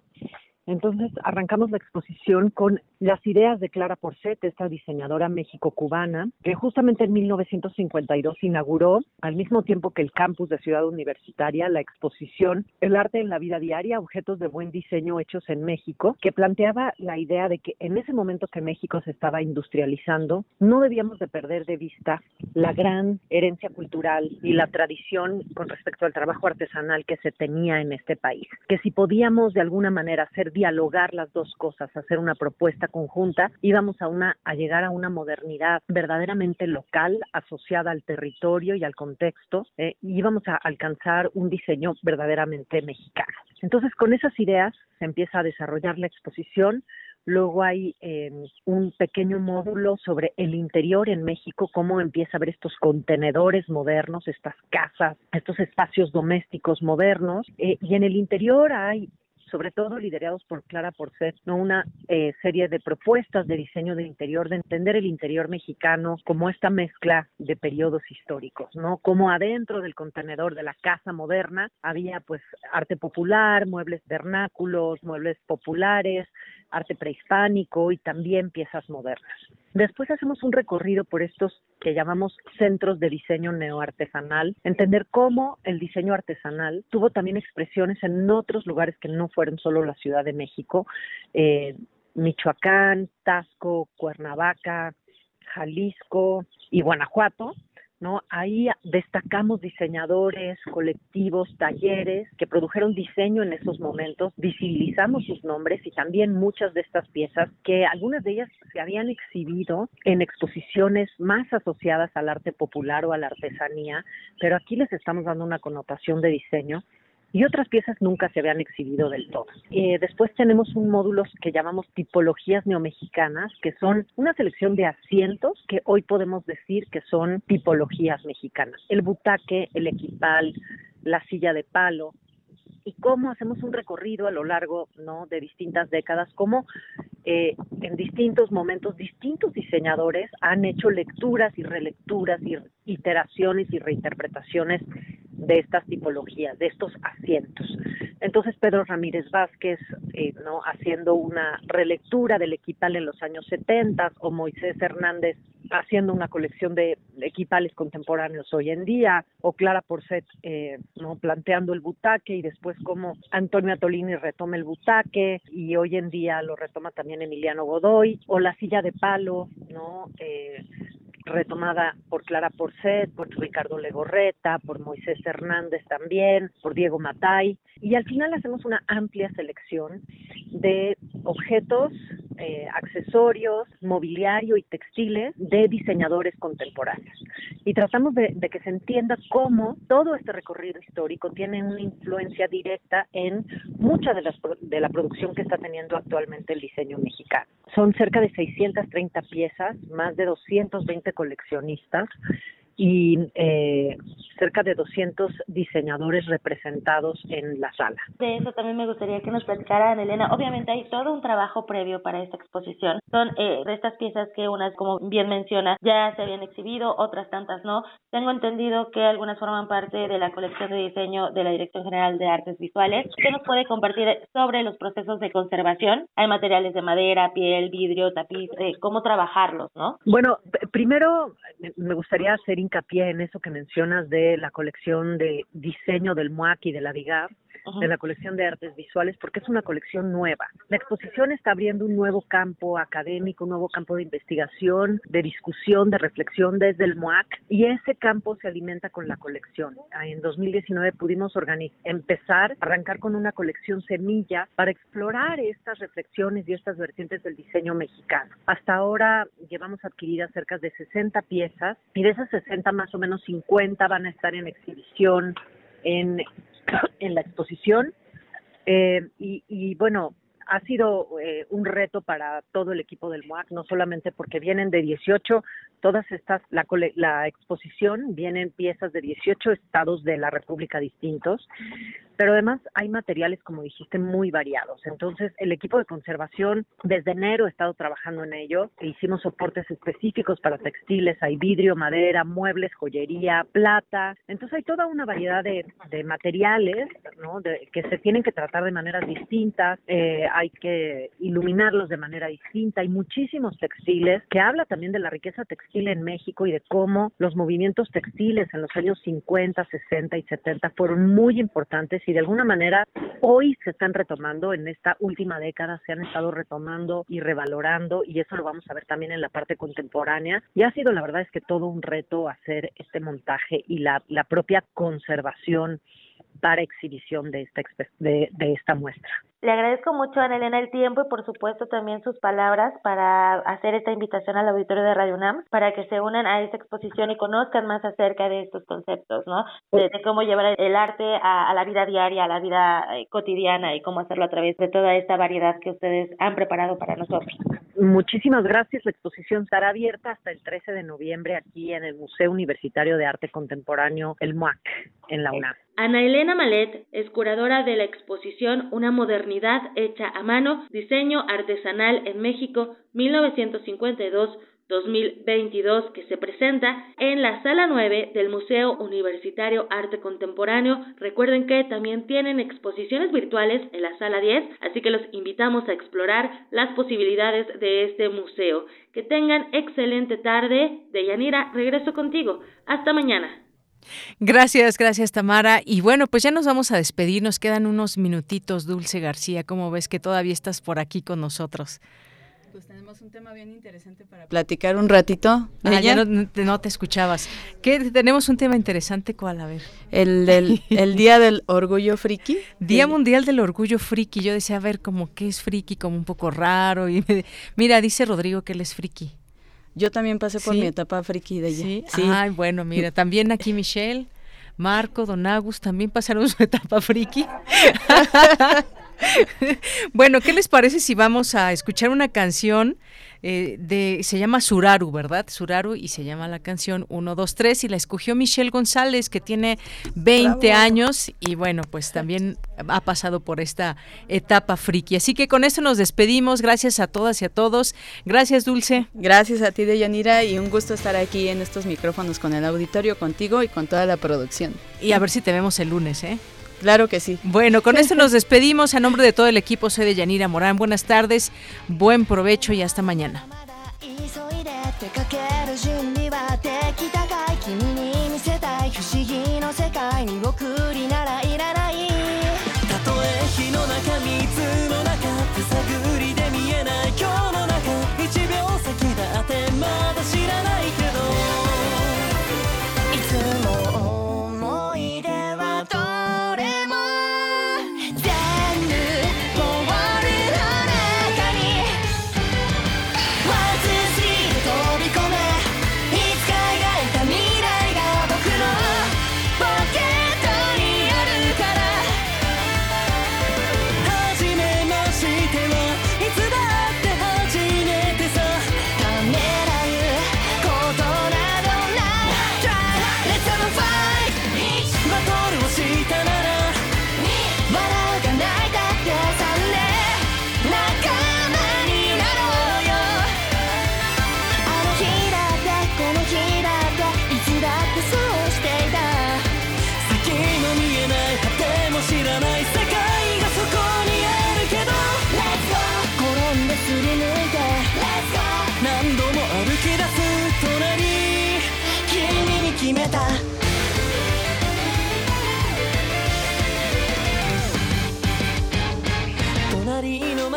Entonces arrancamos la exposición con las ideas de Clara Porcet, esta diseñadora méxico-cubana, que justamente en 1952 inauguró, al mismo tiempo que el campus de Ciudad Universitaria, la exposición El arte en la vida diaria, objetos de buen diseño hechos en México, que planteaba la idea de que en ese momento que México se estaba industrializando, no debíamos de perder de vista la gran herencia cultural y la tradición con respecto al trabajo artesanal que se tenía en este país, que si podíamos de alguna manera hacer dialogar las dos cosas, hacer una propuesta conjunta, a una a llegar a una modernidad verdaderamente local asociada al territorio y al contexto, eh, y íbamos a alcanzar un diseño verdaderamente mexicano. Entonces, con esas ideas se empieza a desarrollar la exposición. Luego hay eh, un pequeño módulo sobre el interior en México, cómo empieza a ver estos contenedores modernos, estas casas, estos espacios domésticos modernos. Eh, y en el interior hay sobre todo liderados por Clara Porcet, ¿no? una eh, serie de propuestas de diseño de interior, de entender el interior mexicano como esta mezcla de periodos históricos, ¿no? Como adentro del contenedor de la casa moderna había pues arte popular, muebles vernáculos, muebles populares, arte prehispánico y también piezas modernas. Después hacemos un recorrido por estos que llamamos centros de diseño neoartesanal, entender cómo el diseño artesanal tuvo también expresiones en otros lugares que no fueron solo la Ciudad de México, eh, Michoacán, Tasco, Cuernavaca, Jalisco y Guanajuato, ¿no? Ahí destacamos diseñadores, colectivos, talleres que produjeron diseño en esos momentos, visibilizamos sus nombres y también muchas de estas piezas que algunas de ellas se habían exhibido en exposiciones más asociadas al arte popular o a la artesanía, pero aquí les estamos dando una connotación de diseño y otras piezas nunca se habían exhibido del todo. Eh, después tenemos un módulo que llamamos tipologías neomexicanas, que son una selección de asientos que hoy podemos decir que son tipologías mexicanas. El butaque, el equipal, la silla de palo, y cómo hacemos un recorrido a lo largo ¿no? de distintas décadas, cómo eh, en distintos momentos distintos diseñadores han hecho lecturas y relecturas y iteraciones y reinterpretaciones de estas tipologías, de estos asientos. Entonces Pedro Ramírez Vázquez, eh, ¿no? haciendo una relectura del equipal en los años 70 o Moisés Hernández haciendo una colección de equipales contemporáneos hoy en día, o Clara Porcet eh, ¿no? planteando el butaque y después como Antonio Atolini retoma el butaque y hoy en día lo retoma también Emiliano Godoy, o la silla de palo, ¿no? Eh, retomada por Clara Porcet, por Ricardo Legorreta, por Moisés Hernández también, por Diego Matay. Y al final hacemos una amplia selección de objetos, eh, accesorios, mobiliario y textiles de diseñadores contemporáneos. Y tratamos de, que se entienda cómo todo este recorrido histórico tiene una influencia directa en mucha de, las, de la producción que está teniendo actualmente el diseño mexicano. Son cerca de 630 piezas, más de 220 coleccionistas y eh, cerca de 200 diseñadores representados en la sala. De eso también me gustaría que nos platicaran, Elena. Obviamente hay todo un trabajo previo para esta exposición. Son eh, estas piezas que unas, como bien menciona, ya se habían exhibido, otras tantas no. Tengo entendido que algunas forman parte de la colección de diseño de la Dirección General de Artes Visuales. ¿Qué nos puede compartir sobre los procesos de conservación? Hay materiales de madera, piel, vidrio, tapiz, eh, cómo trabajarlos, ¿no? Bueno, primero me gustaría hacer hincapié en eso que mencionas de la colección de diseño del MUAC y de la De la colección de artes visuales, porque es una colección nueva. La exposición está abriendo un nuevo campo académico, un nuevo campo de investigación, de discusión, de reflexión desde el MUAC, y ese campo se alimenta con la colección. Ah, en 2019 pudimos empezar, arrancar con una colección semilla para explorar estas reflexiones y estas vertientes del diseño mexicano. Hasta ahora llevamos adquiridas cerca de 60 piezas y de esas 60 más o menos 50 van a estar en exhibición en en la exposición. Eh, y, bueno, ha sido eh, un reto para todo el equipo del MOAC, no solamente porque vienen de 18, todas estas, la, la exposición, vienen piezas de 18 estados de la República distintos, pero además hay materiales, como dijiste, muy variados. Entonces, el equipo de conservación desde enero ha estado trabajando en ello. Hicimos soportes específicos para textiles, hay vidrio, madera, muebles, joyería, plata. Entonces, hay toda una variedad de, materiales ¿no? que se tienen que tratar de maneras distintas, eh, hay que iluminarlos de manera distinta. Hay muchísimos textiles que habla también de la riqueza textil en México y de cómo los movimientos textiles en los años 50, 60 y 70 fueron muy importantes y de alguna manera hoy se están retomando, en esta última década se han estado retomando y revalorando y eso lo vamos a ver también en la parte contemporánea. Y ha sido la verdad es que todo un reto hacer este montaje y la, la propia conservación para exhibición de de esta muestra. Le agradezco mucho a Ana Elena el tiempo y por supuesto también sus palabras para hacer esta invitación al auditorio de Radio UNAM para que se unan a esta exposición y conozcan más acerca de estos conceptos, ¿no? De, cómo llevar el arte a, la vida diaria, a la vida eh, cotidiana y cómo hacerlo a través de toda esta variedad que ustedes han preparado para nosotros. Muchísimas gracias. La exposición estará abierta hasta el 13 de noviembre aquí en el Museo Universitario de Arte Contemporáneo, el MUAC, en la UNAM. Ana Elena Malet es curadora de la exposición Una modernidad hecha a mano, diseño artesanal en México 1952-2022 que se presenta en la sala 9 del Museo Universitario Arte Contemporáneo. Recuerden que también tienen exposiciones virtuales en la sala 10, así que los invitamos a explorar las posibilidades de este museo. Que tengan excelente tarde. Deyanira, regreso contigo. Hasta mañana. Gracias, gracias Tamara. Y bueno, pues ya nos vamos a despedir, nos quedan unos minutitos, Dulce García, ¿cómo ves que todavía estás por aquí con nosotros? Pues tenemos un tema bien interesante para platicar un ratito. Ah, ya no, te escuchabas. ¿Qué, tenemos un tema interesante, ¿cuál? A ver. El, del, el Día del Orgullo Friki. Día Mundial del Orgullo Friki. Yo decía, a ver, como qué es friki, como un poco raro. Y mira, dice Rodrigo que él es friki. Yo también pasé por mi etapa friki de ella. ¿Sí? Ay, bueno, mira, también aquí Michelle, Marco, Don Agus también pasaron su etapa friki. bueno, ¿qué les parece si vamos a escuchar una canción eh, de, se llama Suraru, ¿verdad? Suraru y se llama la canción 1, 2, 3 y la escogió Michelle González que tiene 20 años y bueno, pues también ha pasado por esta etapa friki. Así que con esto nos despedimos. Gracias a todas y a todos. Gracias, Dulce. Gracias a ti, Deyanira, y un gusto estar aquí en estos micrófonos con el auditorio, contigo y con toda la producción. Y a ver si te vemos el lunes, ¿eh? Claro que sí. Bueno, con esto nos despedimos. A nombre de todo el equipo, soy de Yanira Morán. Buenas tardes, buen provecho y hasta mañana.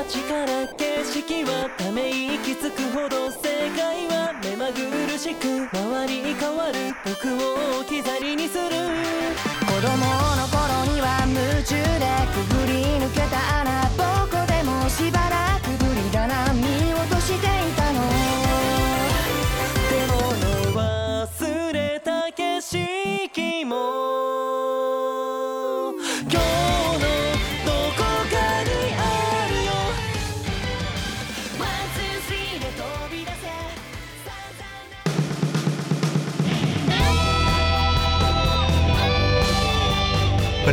街から景色はため息つくほど世界は目まぐるしく周り変わる僕を置き去りにする。子供の頃には夢中でくぐり抜けた穴どこでもしばらくぶりだな見落としていたの。でもね忘れた景色も